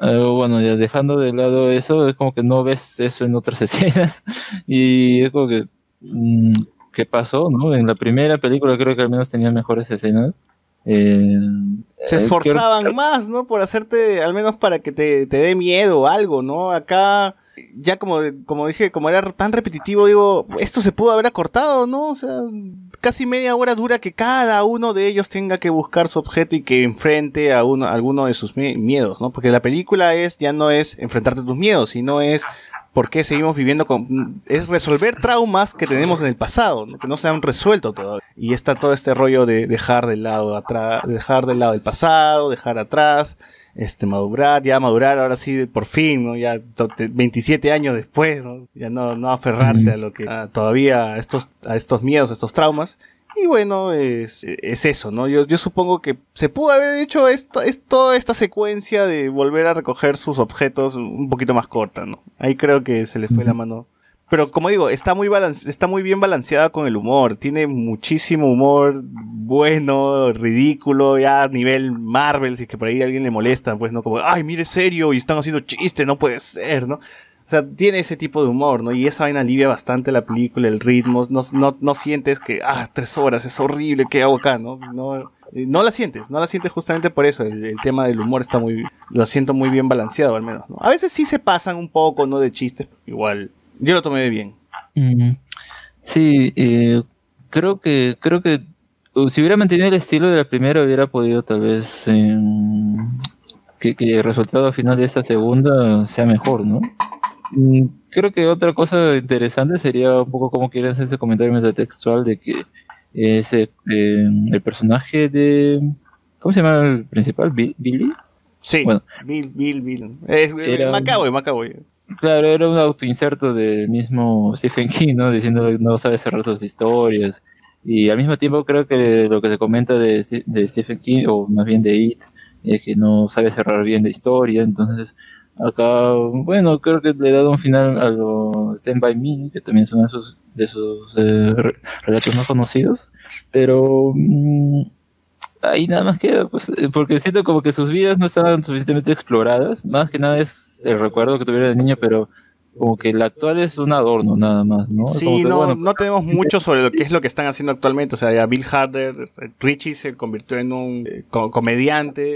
Eh, bueno, ya dejando de lado eso, es como que no ves eso en otras escenas y es como que, mm, ¿qué pasó? ¿no? En la primera película creo que al menos tenía mejores escenas. Eh, Se eh, esforzaban más, ¿no? Por hacerte, al menos para que te, te dé miedo o algo, ¿no? Acá, ya como, como dije, como era tan repetitivo, digo, esto se pudo haber acortado, ¿no? O sea, casi media hora dura que cada uno de ellos tenga que buscar su objeto y que enfrente a uno, a alguno de sus mi- miedos, ¿no? Porque la película es, ya no es enfrentarte a tus miedos, sino es por qué seguimos viviendo con... Es resolver traumas que tenemos en el pasado, ¿no? que no se han resuelto todavía. Y está todo este rollo de dejar de lado atrás, dejar de lado el pasado, dejar atrás, este, madurar, ya madurar ahora sí, por fin, ¿no? Ya to- te- 27 años después, ¿no? Ya no, no aferrarte a lo que, a todavía a estos, a estos miedos, a estos traumas. Y bueno, es, es eso, ¿no? Yo, yo supongo que se pudo haber hecho esto, es toda esta secuencia de volver a recoger sus objetos un poquito más corta, ¿no? Ahí creo que se le fue la mano. Pero como digo, está muy, balance- está muy bien balanceada con el humor. Tiene muchísimo humor bueno, ridículo, ya a nivel Marvel, si es que por ahí a alguien le molesta, pues no como, ay, mire serio y están haciendo chiste, no puede ser, ¿no? O sea, tiene ese tipo de humor, ¿no? Y esa vaina alivia bastante la película, el ritmo. No, no, no sientes que, ah, tres horas, es horrible, ¿qué hago acá? No, no, eh, no la sientes, no la sientes justamente por eso. El, tema del humor está muy, lo siento muy bien balanceado al menos, ¿no? A veces sí se pasan un poco, ¿no? De chistes, igual. Yo lo tomé bien. Sí, eh, creo que creo que si hubiera mantenido el estilo de la primera hubiera podido tal vez em, que, que el resultado final de esta segunda sea mejor, ¿no? Mm, Creo que otra cosa interesante sería un poco como quieren hacer ese comentario metatextual de que ese eh, el personaje de ¿cómo se llama el principal? Bi- Billy. Sí, Bueno. Bill, Bill, Bill. Es, eh, Era- Macaboy, Macaboy. Claro, era un autoinserto del mismo Stephen King, ¿no? Diciendo que no sabe cerrar sus historias. Y al mismo tiempo creo que lo que se comenta de, de Stephen King, o más bien de It, es que no sabe cerrar bien la historia. Entonces, acá, bueno, creo que le he dado un final a lo Stand By Me, que también son de sus, de sus eh, re- relatos más conocidos. Pero mm, ahí nada más queda, pues, eh, porque siento como que sus vidas no estaban suficientemente exploradas. Más que nada es el recuerdo que tuvieron de niño, pero como que el actual es un adorno nada más, ¿no? Como Sí, que, no, bueno, no tenemos mucho sobre lo que es lo que están haciendo actualmente. O sea, ya Bill Harder, este, Richie se convirtió en un eh, co- comediante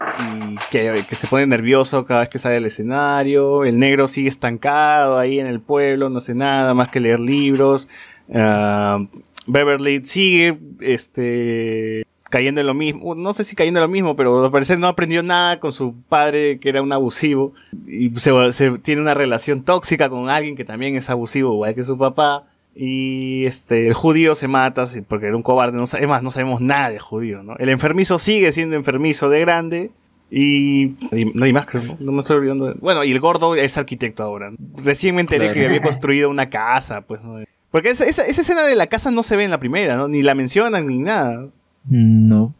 y que, se pone nervioso cada vez que sale al escenario. El negro sigue estancado ahí en el pueblo, no hace nada más que leer libros. Ah, Beverly sigue este cayendo en lo mismo, no sé si cayendo en lo mismo, pero al parecer no aprendió nada con su padre que era un abusivo y se- tiene una relación tóxica con alguien que también es abusivo igual que su papá y este el judío se mata porque era un cobarde, no es más, no sabemos nada del judío, ¿no? El enfermizo sigue siendo enfermizo de grande y hay más creo, ¿no? No me estoy olvidando. de- Bueno, y el gordo es arquitecto ahora. Recién me enteré Claro. que había construido una casa, pues ¿no? Porque esa, esa, esa escena de la casa no se ve en la primera, ¿no? Ni la mencionan ni nada. mm, no.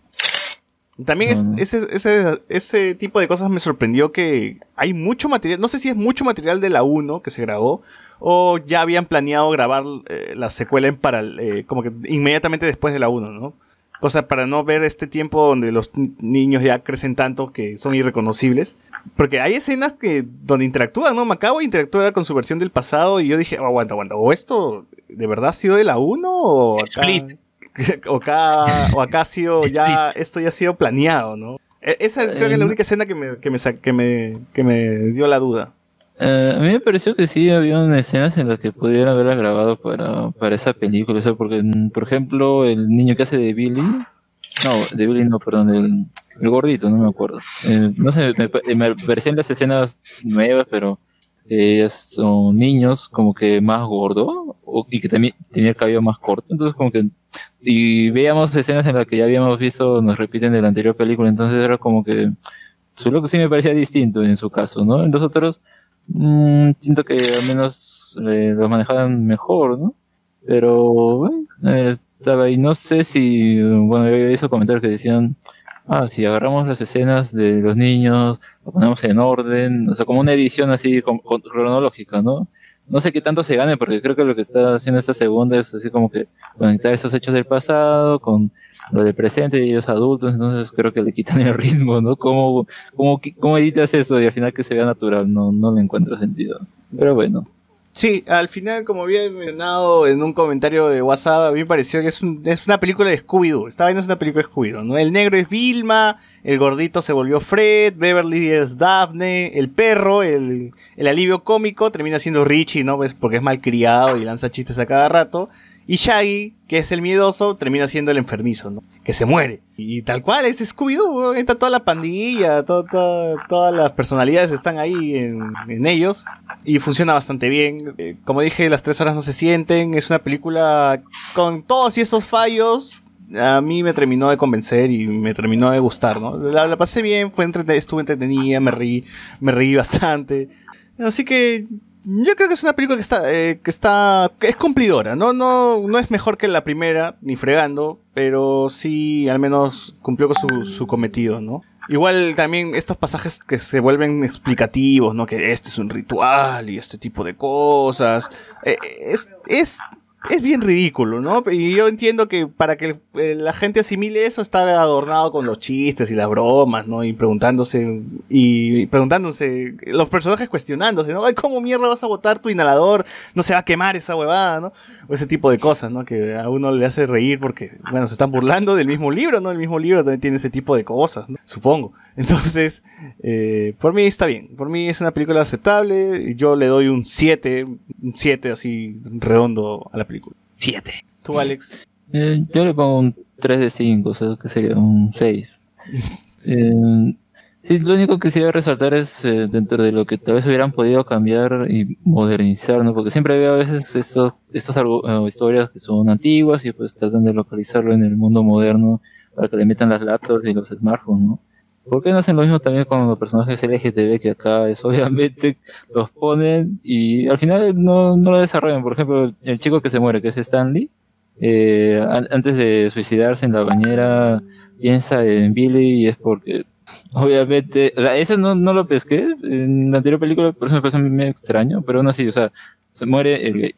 También No, ese, ese, ese tipo de cosas me sorprendió que hay mucho material, no sé si es mucho material de la 1 que se grabó o ya habían planeado grabar eh, la secuela en para, eh, como que inmediatamente después de la 1, ¿no? Cosa para no ver este tiempo donde los ni- niños ya crecen tanto que son irreconocibles. Porque hay escenas que donde interactúan, ¿no? Macabo interactúa con su versión del pasado y yo dije, "Oh, aguanta, aguanta, o esto de verdad ha sido de la 1 o acá, Split. o acá, o acá ha sido ya, esto ya ha sido planeado, ¿no? E- Esa creo que es la Eh, única escena que me, que me, que me, que me dio la duda. Eh, a mí me pareció que sí había escenas en las que pudieran haberlas grabado para, para esa película, o sea, porque, mm, por ejemplo, el niño que hace de Billy, no, de Billy no, perdón, el, el gordito, no me acuerdo. Eh, no sé, me, me parecían las escenas nuevas, pero eh, son niños como que más gordo o- y que también tenía el cabello más corto, entonces como que y veíamos escenas en las que ya habíamos visto, nos repiten de la anterior película, entonces era como que su look sí me parecía distinto en su caso, ¿no? En los otros mm, siento que al menos eh, lo manejaban mejor, ¿no? Pero bueno, eh, estaba ahí. No sé si, bueno, había visto comentarios que decían, ah, si agarramos las escenas de los niños, lo ponemos en orden, o sea, como una edición así con- cronológica, ¿no? No sé qué tanto se gane, porque creo que lo que está haciendo esta segunda es así como que conectar esos hechos del pasado con lo del presente y ellos adultos, entonces creo que le quitan el ritmo, ¿no? ¿Cómo, cómo, cómo editas eso y al final que se vea natural? No, no le encuentro sentido. Pero bueno. Sí, al final, como había mencionado en un comentario de WhatsApp, a mí me pareció que es, un- es una película de Scooby-Doo. Esta vaina es una película de Scooby-Doo, ¿no? El negro es Vilma, el gordito se volvió Fred, Beverly es Daphne, el perro, el, el alivio cómico termina siendo Richie, ¿no? Porque es malcriado y lanza chistes a cada rato. Y Shaggy, que es el miedoso, termina siendo el enfermizo, ¿no? Que se muere. Y tal cual, es Scooby-Doo, está toda la pandilla, to- to- todas las personalidades están ahí en, en ellos. Y funciona bastante bien. Eh, como dije, las tres horas no se sienten. Es una película con todos y esos fallos. A mí me terminó de convencer y me terminó de gustar, ¿no? La, pasé bien, fue entrete- estuve entretenida, me reí, me reí bastante. Así que yo creo que es una película que está, eh, que está, que es cumplidora, ¿no? No, no es mejor que la primera, ni fregando, pero sí al menos cumplió con su, su cometido, ¿no? Igual también estos pasajes que se vuelven explicativos, ¿no? Que este es un ritual y este tipo de cosas. eh, es, es, es bien ridículo, ¿no? Y yo entiendo que para que eh, la gente asimile eso está adornado con los chistes y las bromas, ¿no? Y preguntándose, y preguntándose, los personajes cuestionándose, ¿no? Ay, ¿cómo mierda vas a botar tu inhalador? No se va a quemar esa huevada, ¿no? O ese tipo de cosas, ¿no? Que a uno le hace reír porque, bueno, se están burlando del mismo libro, ¿no? El mismo libro también tiene ese tipo de cosas, ¿no? Supongo. Entonces, eh, por mí está bien. Por mí es una película aceptable. Yo le doy un 7, un 7 así redondo a la película. 7. ¿Tú, Alex? Eh, yo le pongo un 3 de 5, o sea, que sería un 6. Eh, sí, lo único que sí voy a resaltar es eh, dentro de lo que tal vez hubieran podido cambiar y modernizar, ¿no? Porque siempre veo a veces estos, argu- eh, historias que son antiguas y pues tratan de localizarlo en el mundo moderno para que le metan las laptops y los smartphones, ¿no? ¿Por qué no hacen lo mismo también con los personajes LGTB que acá es obviamente los ponen y al final no, no lo desarrollan? Por ejemplo, el chico que se muere, que es Stanley, eh, an- antes de suicidarse en la bañera piensa en Billy y es porque obviamente, o sea, eso no, no lo pesqué en la anterior película, por eso me parece medio extraño, pero aún así, o sea, se muere el gay.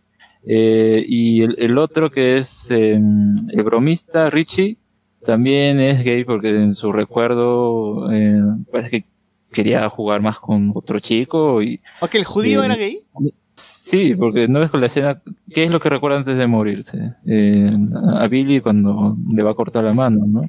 Eh, y el, el otro que es eh, el bromista, Richie, también es gay porque en su recuerdo eh, parece que quería jugar más con otro chico y ¿Ok, el judío era gay? Sí, porque no ves con la escena. ¿Qué es lo que recuerda antes de morirse? Eh, a Billy cuando le va a cortar la mano, ¿no?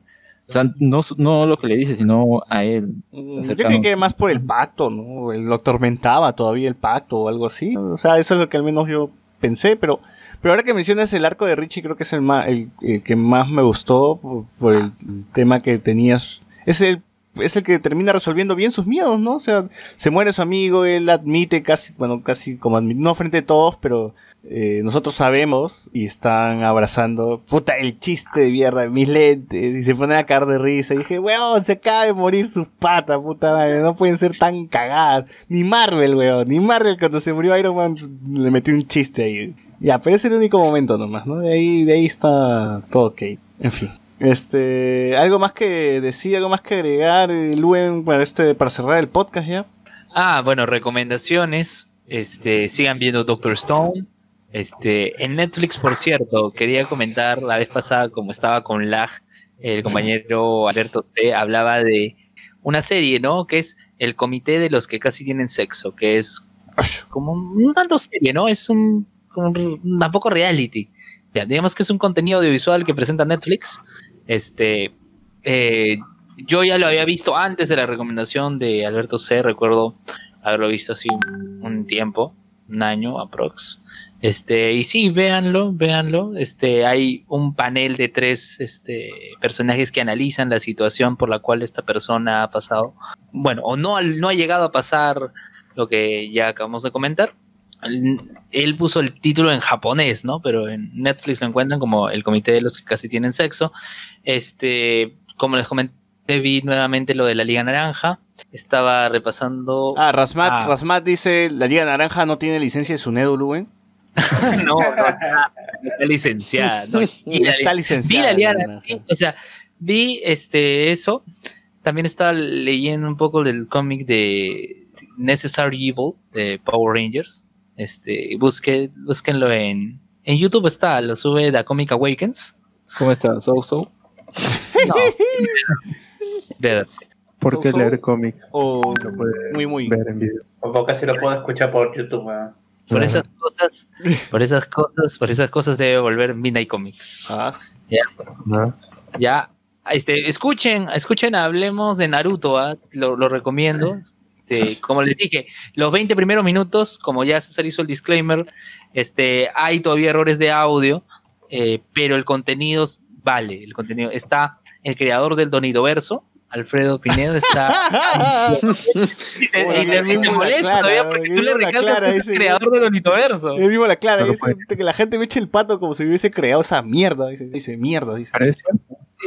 O sea, no, no lo que le dice, sino a él. Mm, Yo creí que más por el pacto, ¿no? Él lo atormentaba todavía el pacto o algo así. O sea, eso es lo que al menos yo pensé, pero, pero ahora que mencionas el arco de Richie, creo que es el, más, el, el que más me gustó por, por el tema que tenías. Es el, es el que termina resolviendo bien sus miedos, ¿no? O sea, se muere su amigo, él admite casi, bueno, casi como admite, no frente a todos, pero eh, nosotros sabemos y están abrazando. Puta, el chiste de mierda, mis lentes, y se ponen a caer de risa. Y dije, weón, se acaba de morir sus patas, puta madre, no pueden ser tan cagadas. Ni Marvel, weón, ni Marvel cuando se murió Iron Man le metió un chiste ahí. Ya, pero es el único momento nomás, ¿no? De ahí, de ahí está todo ok. En fin. Este, algo más que decir, algo más que agregar, eh, Luen, para este, para cerrar el podcast ya. Ah, bueno, recomendaciones. Este, sigan viendo Doctor Stone. Este, en Netflix, por cierto, quería comentar la vez pasada, como estaba con Lag, el compañero Alberto C. hablaba de una serie, ¿no? Que es El Comité de los que casi tienen sexo, que es como un- no tanto serie, ¿no? Es un, tampoco reality. Ya, digamos que es un contenido audiovisual que presenta Netflix. Este, eh, yo ya lo había visto antes de la recomendación de Alberto C. Recuerdo haberlo visto así un tiempo, un año aprox. Este, y sí, véanlo, véanlo. Este, hay un panel de tres este, personajes que analizan la situación por la cual esta persona ha pasado. Bueno, o no, no ha llegado a pasar lo que ya acabamos de comentar. Él- puso el título en japonés, ¿no? Pero en Netflix lo encuentran como el comité de los que casi tienen sexo. Este, como les comenté, vi nuevamente lo de la Liga Naranja. Estaba repasando. Ah, Rasmat, Ah. Rasmat dice, la Liga Naranja no tiene licencia de Sunedo, Luen. no, no, está, no está licenciada. No, Y Está Vi licenciada. la liana, ¿no? o sea, vi este eso. También estaba leyendo un poco del cómic de Necessary Evil de Power Rangers. Este, busque, búsquenlo en, en YouTube está, lo sube The Comic Awakens. ¿Cómo está? ¿So, so? No. Better. ¿Por qué so- leer cómics? O Lo puede muy, muy. ver en video. O casi lo puedo escuchar por YouTube. Por esas cosas, por esas cosas, por esas cosas debe volver Midnight Comics. Ah, Más. Ya, este, escuchen, escuchen, hablemos de Naruto, ¿ah? lo, lo recomiendo. Este, como les dije, los 20 primeros minutos, como ya César hizo el disclaimer, este, hay todavía errores de audio, eh, pero el contenido vale, el contenido está el creador del Donidoverso, Alfredo Pinedo, está y te, y te- y te Mismo la molesta Clara, todavía porque tú le recalcas Clara, que es ese- el creador del Donidoverso. Él mismo la clara, dice que la gente me eche el pato como si hubiese creado esa mierda. Dice, dice mierda, dice.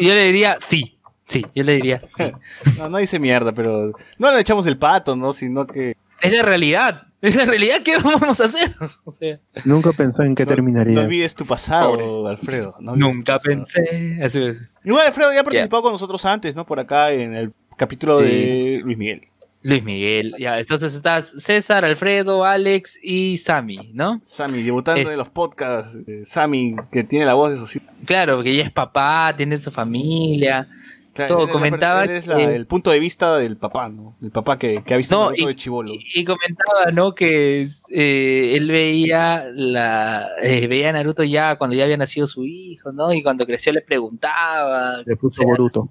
Yo le diría sí, sí, yo le diría sí. No, no dice mierda, pero no le echamos el pato, ¿no? Sino que Es la realidad. Es la realidad. ¿Qué vamos a hacer? O sea, Nunca pensó en qué no, terminaría. no olvides tu pasado, Alfredo. no nunca pensé. Así es. Igual Alfredo ya ha participado con nosotros antes, ¿no? Por acá en el capítulo Sí. de Luis Miguel. Luis Miguel. Ya, entonces estás César, Alfredo, Alex y Sammy, ¿no? Sammy, debutando Eh. en los podcasts. eh, Sammy, que tiene la voz de sus hijos. Claro, que ya es papá, tiene su familia. Claro, Todo, él comentaba él es la- que- el punto de vista del papá, ¿no? El papá que, que ha visto No, Naruto y- de chivolo. Y, y comentaba, ¿no? Que eh, él veía la eh, veía a Naruto ya cuando ya había nacido su hijo, ¿no? Y cuando creció le preguntaba. Le puso Boruto.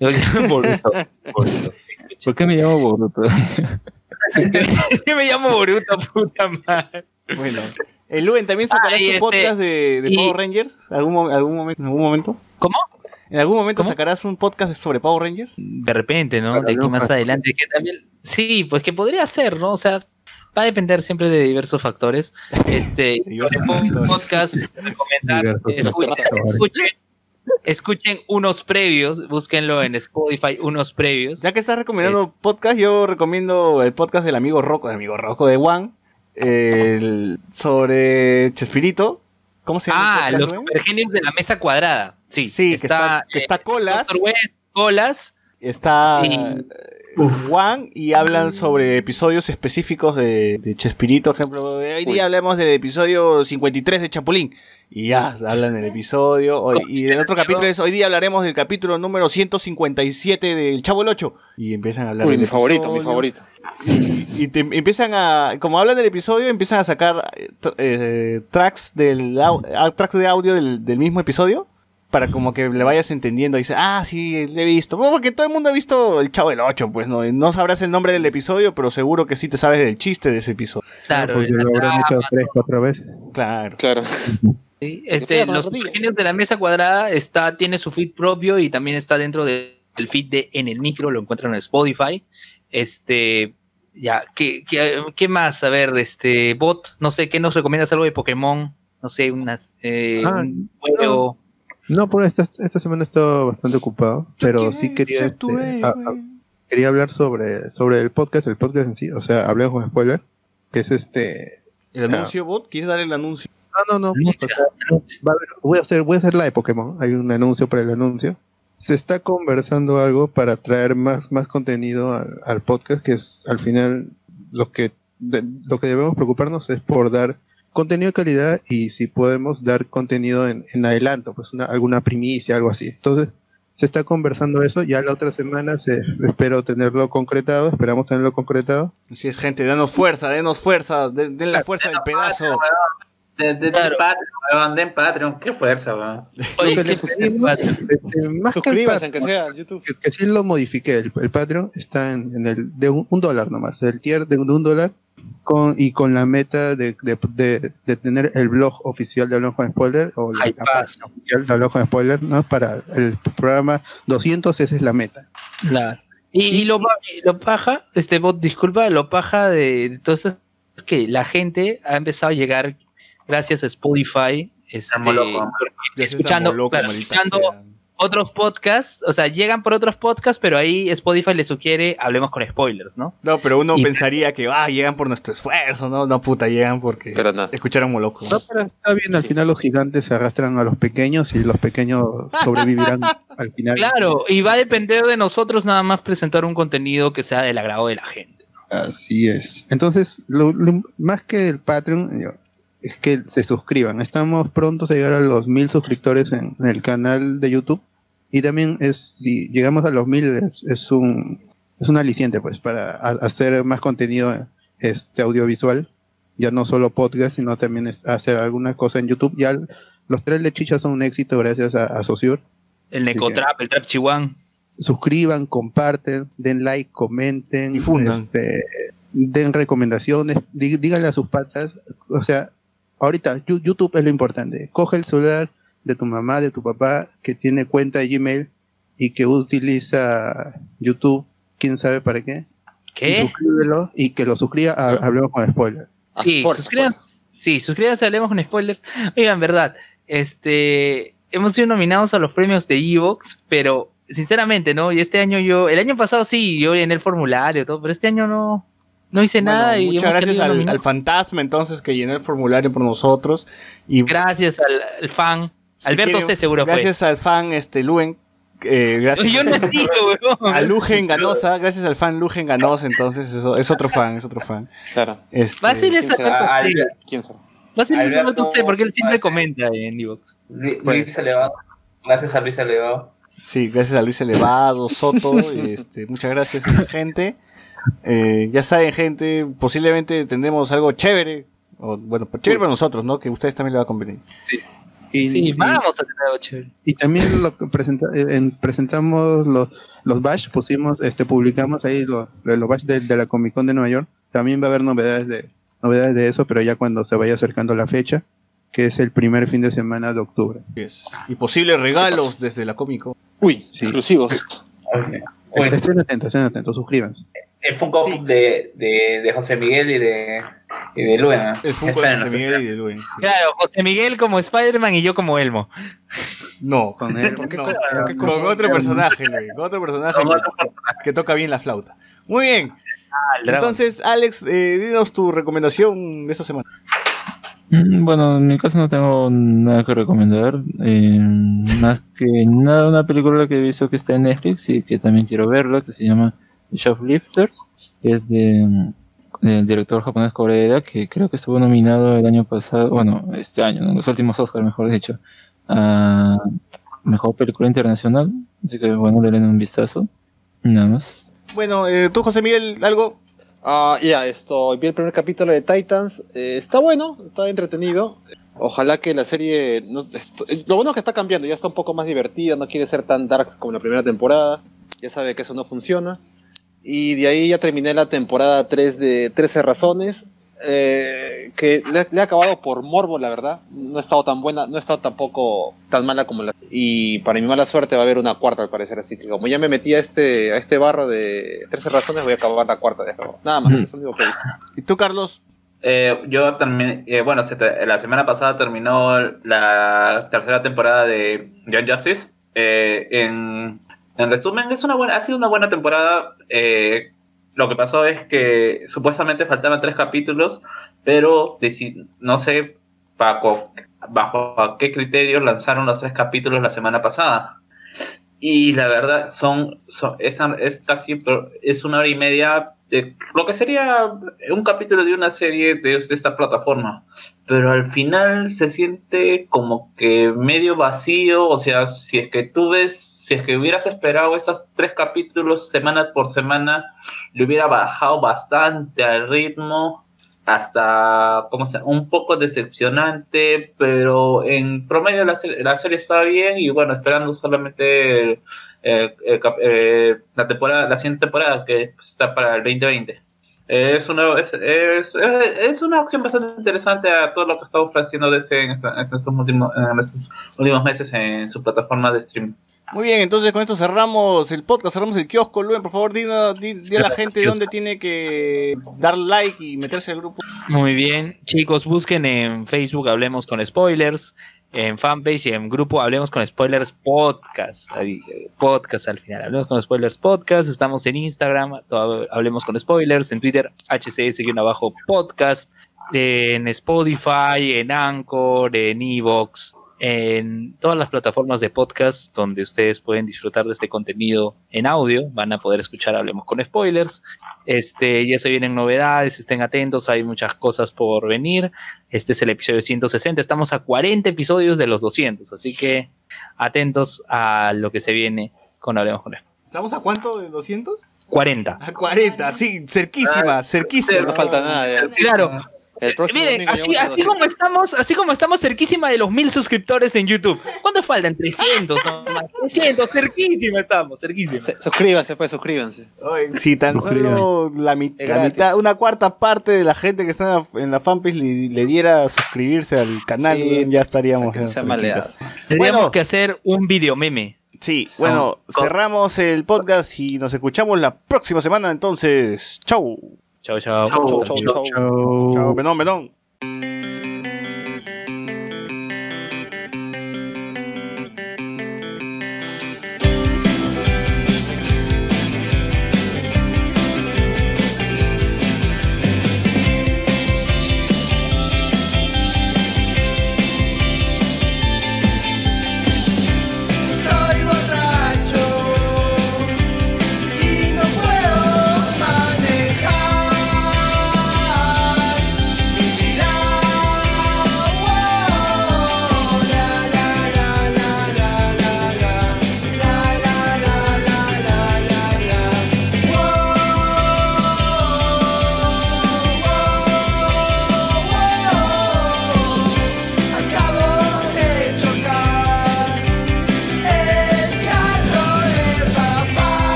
Boruto, Boruto. ¿Por qué me llamo Boruto? Yo me llamo Boruto, puta madre. Bueno, el Luen también sacará Ah, su este- podcast de, de y- Power Rangers. ¿Algún, algún momento, ¿En algún momento? ¿Cómo? ¿En algún momento ¿Cómo? sacarás un podcast sobre Power Rangers? De repente, ¿no? Para De aquí más adelante. Que también, sí, pues que podría ser, ¿no? O sea, va a depender siempre de diversos factores. Este, Diversos factores. podcast, recomendar, escuchen, escuchen, escuchen unos previos, búsquenlo en Spotify, unos previos. Ya que estás recomendando podcast, yo recomiendo el podcast del amigo Rocco, el amigo Rocco de Juan, el- sobre Chespirito. ¿Cómo se llama? Ah, los supergenios de la mesa cuadrada. Sí, Sí, que está, que eh, está Colas, Dr. West, Colas, está y- eh, Juan y hablan sobre episodios específicos de, de Chespirito, ejemplo. Hoy día hablamos del episodio 53 de Chapulín. Y ya, hablan del episodio. Hoy- y el otro capítulo es, hoy día hablaremos del capítulo número 157 del Chavo el 8. Y empiezan a hablar Uy, del mi favorito, mi favorito. Y te empiezan a, como hablan del episodio, empiezan a sacar eh, tr- eh, tracks del tracks de audio del, del mismo episodio para como que le vayas entendiendo. Y dice, ah, sí, le he visto. Bueno, porque todo el mundo ha visto el Chavo del 8, pues no, no sabrás el nombre del episodio, pero seguro que sí te sabes del chiste de ese episodio. claro, porque lo habrán hecho tres, cuatro veces. Claro. Claro. Sí, este, los genios de la mesa cuadrada está, tiene su feed propio y también está dentro de- del feed de En el Micro, lo encuentran en Spotify. Este, ya, ¿qué, qué, qué más? A ver, este, Bot, no sé, ¿qué nos recomiendas algo de Pokémon? No sé, unas, eh, Ah, un juego. No, por esta, esta semana he estado bastante ocupado, pero sí quería, este, a- a- héroe. quería hablar sobre, sobre el podcast, el podcast en sí, o sea, hablemos con spoiler, que es este... ¿El anuncio, bot? ¿Quieres dar el anuncio? No, no, no, Anuncia, o sea, anuncia. va a haber- voy a hacer, voy a hacer la de Pokémon. Hay un anuncio para el anuncio. Se está conversando algo para traer más, más contenido al, al podcast, que es al final lo que de- lo que debemos preocuparnos es por dar contenido de calidad y si podemos dar contenido en, en adelanto, pues una, alguna primicia, algo así. Entonces, se está conversando eso, ya la otra semana se, espero tenerlo concretado, esperamos tenerlo concretado. Si es gente, danos fuerza, denos fuerza, den, den la fuerza del pedazo. De, de, Claro. de Patreon, weón, den Patreon, qué fuerza, weón. Oye, que le ¿qué- pedimos, este, más que el Patreon, sea al YouTube. que, que sí lo modifiqué. El, el Patreon está en, en el de un, un dólar nomás, el tier de, de un dólar con y con la meta de, de, de- de tener el blog oficial de Hablamos con Spoiler o la, la página oficial de Hablamos con Spoiler, ¿no? Para el programa 200 esa es la meta. Claro. Y, y lo, y lo paja, este bot, disculpa, lo paja de, de todo esto es que la gente ha empezado a llegar gracias a Spotify. Este, se escuchando, claro. Otros podcasts, o sea, llegan por otros podcasts, pero ahí Spotify le sugiere hablemos con spoilers, ¿no? No, pero uno Y- pensaría que, ah, llegan por nuestro esfuerzo, ¿no? No, puta, llegan porque Pero no. escucharon Moloco. No, pero está bien, al final los gigantes se arrastran a los pequeños y los pequeños sobrevivirán al final. Claro, y va a depender de nosotros nada más presentar un contenido que sea del agrado de la gente. Así es. Entonces, lo, lo- más que el Patreon, yo, es que se suscriban. Estamos prontos a llegar a los mil suscriptores en, en el canal de YouTube. Y también es, si llegamos a los mil, es, es un es un aliciente pues para hacer más contenido este audiovisual. Ya no solo podcast, sino también es hacer alguna cosa en YouTube. Ya los tres lechichas son un éxito gracias a, a Sociur. El Necotrap, el Trap Chihuahua. suscriban, comparten, den like, comenten, Difundan. este, den recomendaciones, dí- díganle a sus patas, o sea, ahorita YouTube es lo importante. Coge el celular de tu mamá, de tu papá, que tiene cuenta de Gmail y que utiliza YouTube, quién sabe para qué, y ¿Qué? suscríbelo y que lo suscriba a Hablemos con Spoiler. Sí, Fuerza, suscríbanse, sí, suscríbanse, hablemos con spoilers. Oigan, verdad, este, hemos sido nominados a los premios de Evox, pero sinceramente, ¿no? Y este año yo, el año pasado sí, yo en el formulario, y todo, pero este año no, no hice Bueno, nada y muchas gracias al, fantasma entonces que llenó el formulario por nosotros. Y Gracias al, al fan, si Alberto C seguro Gracias al fan este Luen. eh, gracias Yo no digo, weón. a Lugen Ganosa, gracias al fan Lugen Ganosa, entonces eso, es otro fan, es otro fan. Claro. Este, Fácil es ¿quién será? Al-. ¿Quién sabe? Fácil es Alberto Alberto C, porque él siempre comenta en Evox. Lu- Luis Elevado. Gracias a Luis Elevado. Sí, gracias a Luis Elevado, Soto, y, este, muchas gracias gente. Eh, ya saben, gente, posiblemente tendremos algo chévere, o bueno, chévere para nosotros, ¿no? Que a ustedes también les va a convenir. Y, Sí, y- vamos a tener algo chévere. y también lo que presenta- eh, en- presentamos los, los bash, pusimos, este, publicamos ahí los, los bash de, de la Comic Con de Nueva York. También va a haber novedades de, novedades de eso, pero ya cuando se vaya acercando la fecha, que es el primer fin de semana de octubre. Yes. Y posibles regalos desde la Comic Con. Uy, Sí. exclusivos. Estén atentos, estén atentos, suscríbanse. El Funko Sí. de, de, de José Miguel y de, y de Luen. El Funko de José Miguel y de Luen. sí. Claro, José Miguel como Spider-Man y yo como Elmo. No, Con él, no, con, otro personaje, con otro personaje Con que- otro personaje. que toca bien la flauta. Muy bien. Ah, el dragón. Entonces, Alex, eh, dinos tu recomendación de esta semana. Mm, Bueno, en mi caso no tengo nada que recomendar. eh, más que nada, una película que he visto que está en Netflix y que también quiero verla, que se llama Shoplifters. que Es de, mm, del director japonés Koreeda, que creo que estuvo nominado el año pasado, bueno, este año, ¿no? los últimos Oscars, mejor dicho, a Mejor Película Internacional. Así que, bueno, denle un vistazo. Nada más. Bueno, eh, tú, José Miguel, algo. Ah, ya, esto, vi el primer capítulo de Titans. eh, está bueno, está entretenido. Ojalá que la serie. no- esto- lo bueno es que está cambiando, ya está un poco más divertida, no quiere ser tan darks como la primera temporada. Ya sabe que eso no funciona. Y de ahí ya terminé la temporada 3 de 13 Razones. eh, que le, le he acabado por morbo, la verdad. No ha estado tan buena, no ha estado tampoco tan mala como la. Y para mi mala suerte va a haber una cuarta, al parecer. Así que como ya me metí a este, a este barro de 13 Razones, voy a acabar la cuarta de. Nada más, Mm. eso es lo único que he visto. ¿Y tú, Carlos? Eh, yo terminé, eh, bueno, se te- la semana pasada terminó la tercera temporada de Young Justice. Eh, en, en resumen, es una buena, ha sido una buena temporada. Eh, lo que pasó es que supuestamente faltaban tres capítulos, pero no sé bajo, bajo qué criterio lanzaron los tres capítulos la semana pasada. Y la verdad, son, son es, es casi es una hora y media de lo que sería un capítulo de una serie de esta plataforma. Pero al final se siente como que medio vacío. O sea, si es que tú ves, si es que hubieras esperado esos tres capítulos semana por semana, le hubiera bajado bastante al ritmo. Hasta, como se un poco decepcionante, pero en promedio la, se- la serie está bien y bueno, esperando solamente el- el- el eh, la temporada, la siguiente temporada que está para el 2020. Es una, es, es, es- una opción bastante interesante a todo lo que está ofreciendo DC en, esta- en estos, últimos, en estos últimos meses en su plataforma de streaming. Muy bien, entonces con esto cerramos el podcast, cerramos el kiosco. Luen, por favor, di, di- di a la gente dónde tiene que dar like y meterse al grupo. Muy bien, chicos, busquen en Facebook Hablemos con Spoilers, en fanpage y en grupo Hablemos con Spoilers Podcast. Eh, Podcast al final. Hablemos con Spoilers Podcast. Estamos en Instagram, Hablemos con Spoilers. En Twitter, HCS-podcast. En Spotify, en Anchor, en Evox. En todas las plataformas de podcast donde ustedes pueden disfrutar de este contenido en audio, van a poder escuchar Hablemos con Spoilers. Este, ya se vienen novedades, estén atentos, hay muchas cosas por venir. Este es el episodio 160, estamos a 40 episodios de los 200, así que atentos a lo que se viene con Hablemos con Spoilers. ¿Estamos a cuánto de 200? 40. A 40, sí, cerquísima, cerquísima. No falta nada. ya. Claro. El próximo Miren, así, llegamos a así 200. como estamos, así como estamos cerquísima de los mil suscriptores en YouTube. ¿Cuánto faltan? 300, no más. 300, cerquísima estamos, cerquísima. Se- Suscríbanse, pues, suscríbanse. Oye, Si tan solo la, mitad, una cuarta parte de la gente que está en la, fanpage le, le diera a suscribirse al canal, Sí, ya estaríamos. se- se eh. Tendríamos Bueno. que hacer un video meme. Sí, bueno, cerramos el podcast y nos escuchamos la próxima semana, entonces, chau. Chao, chao. Chau, chau, chau. Chau, Benón, Benón.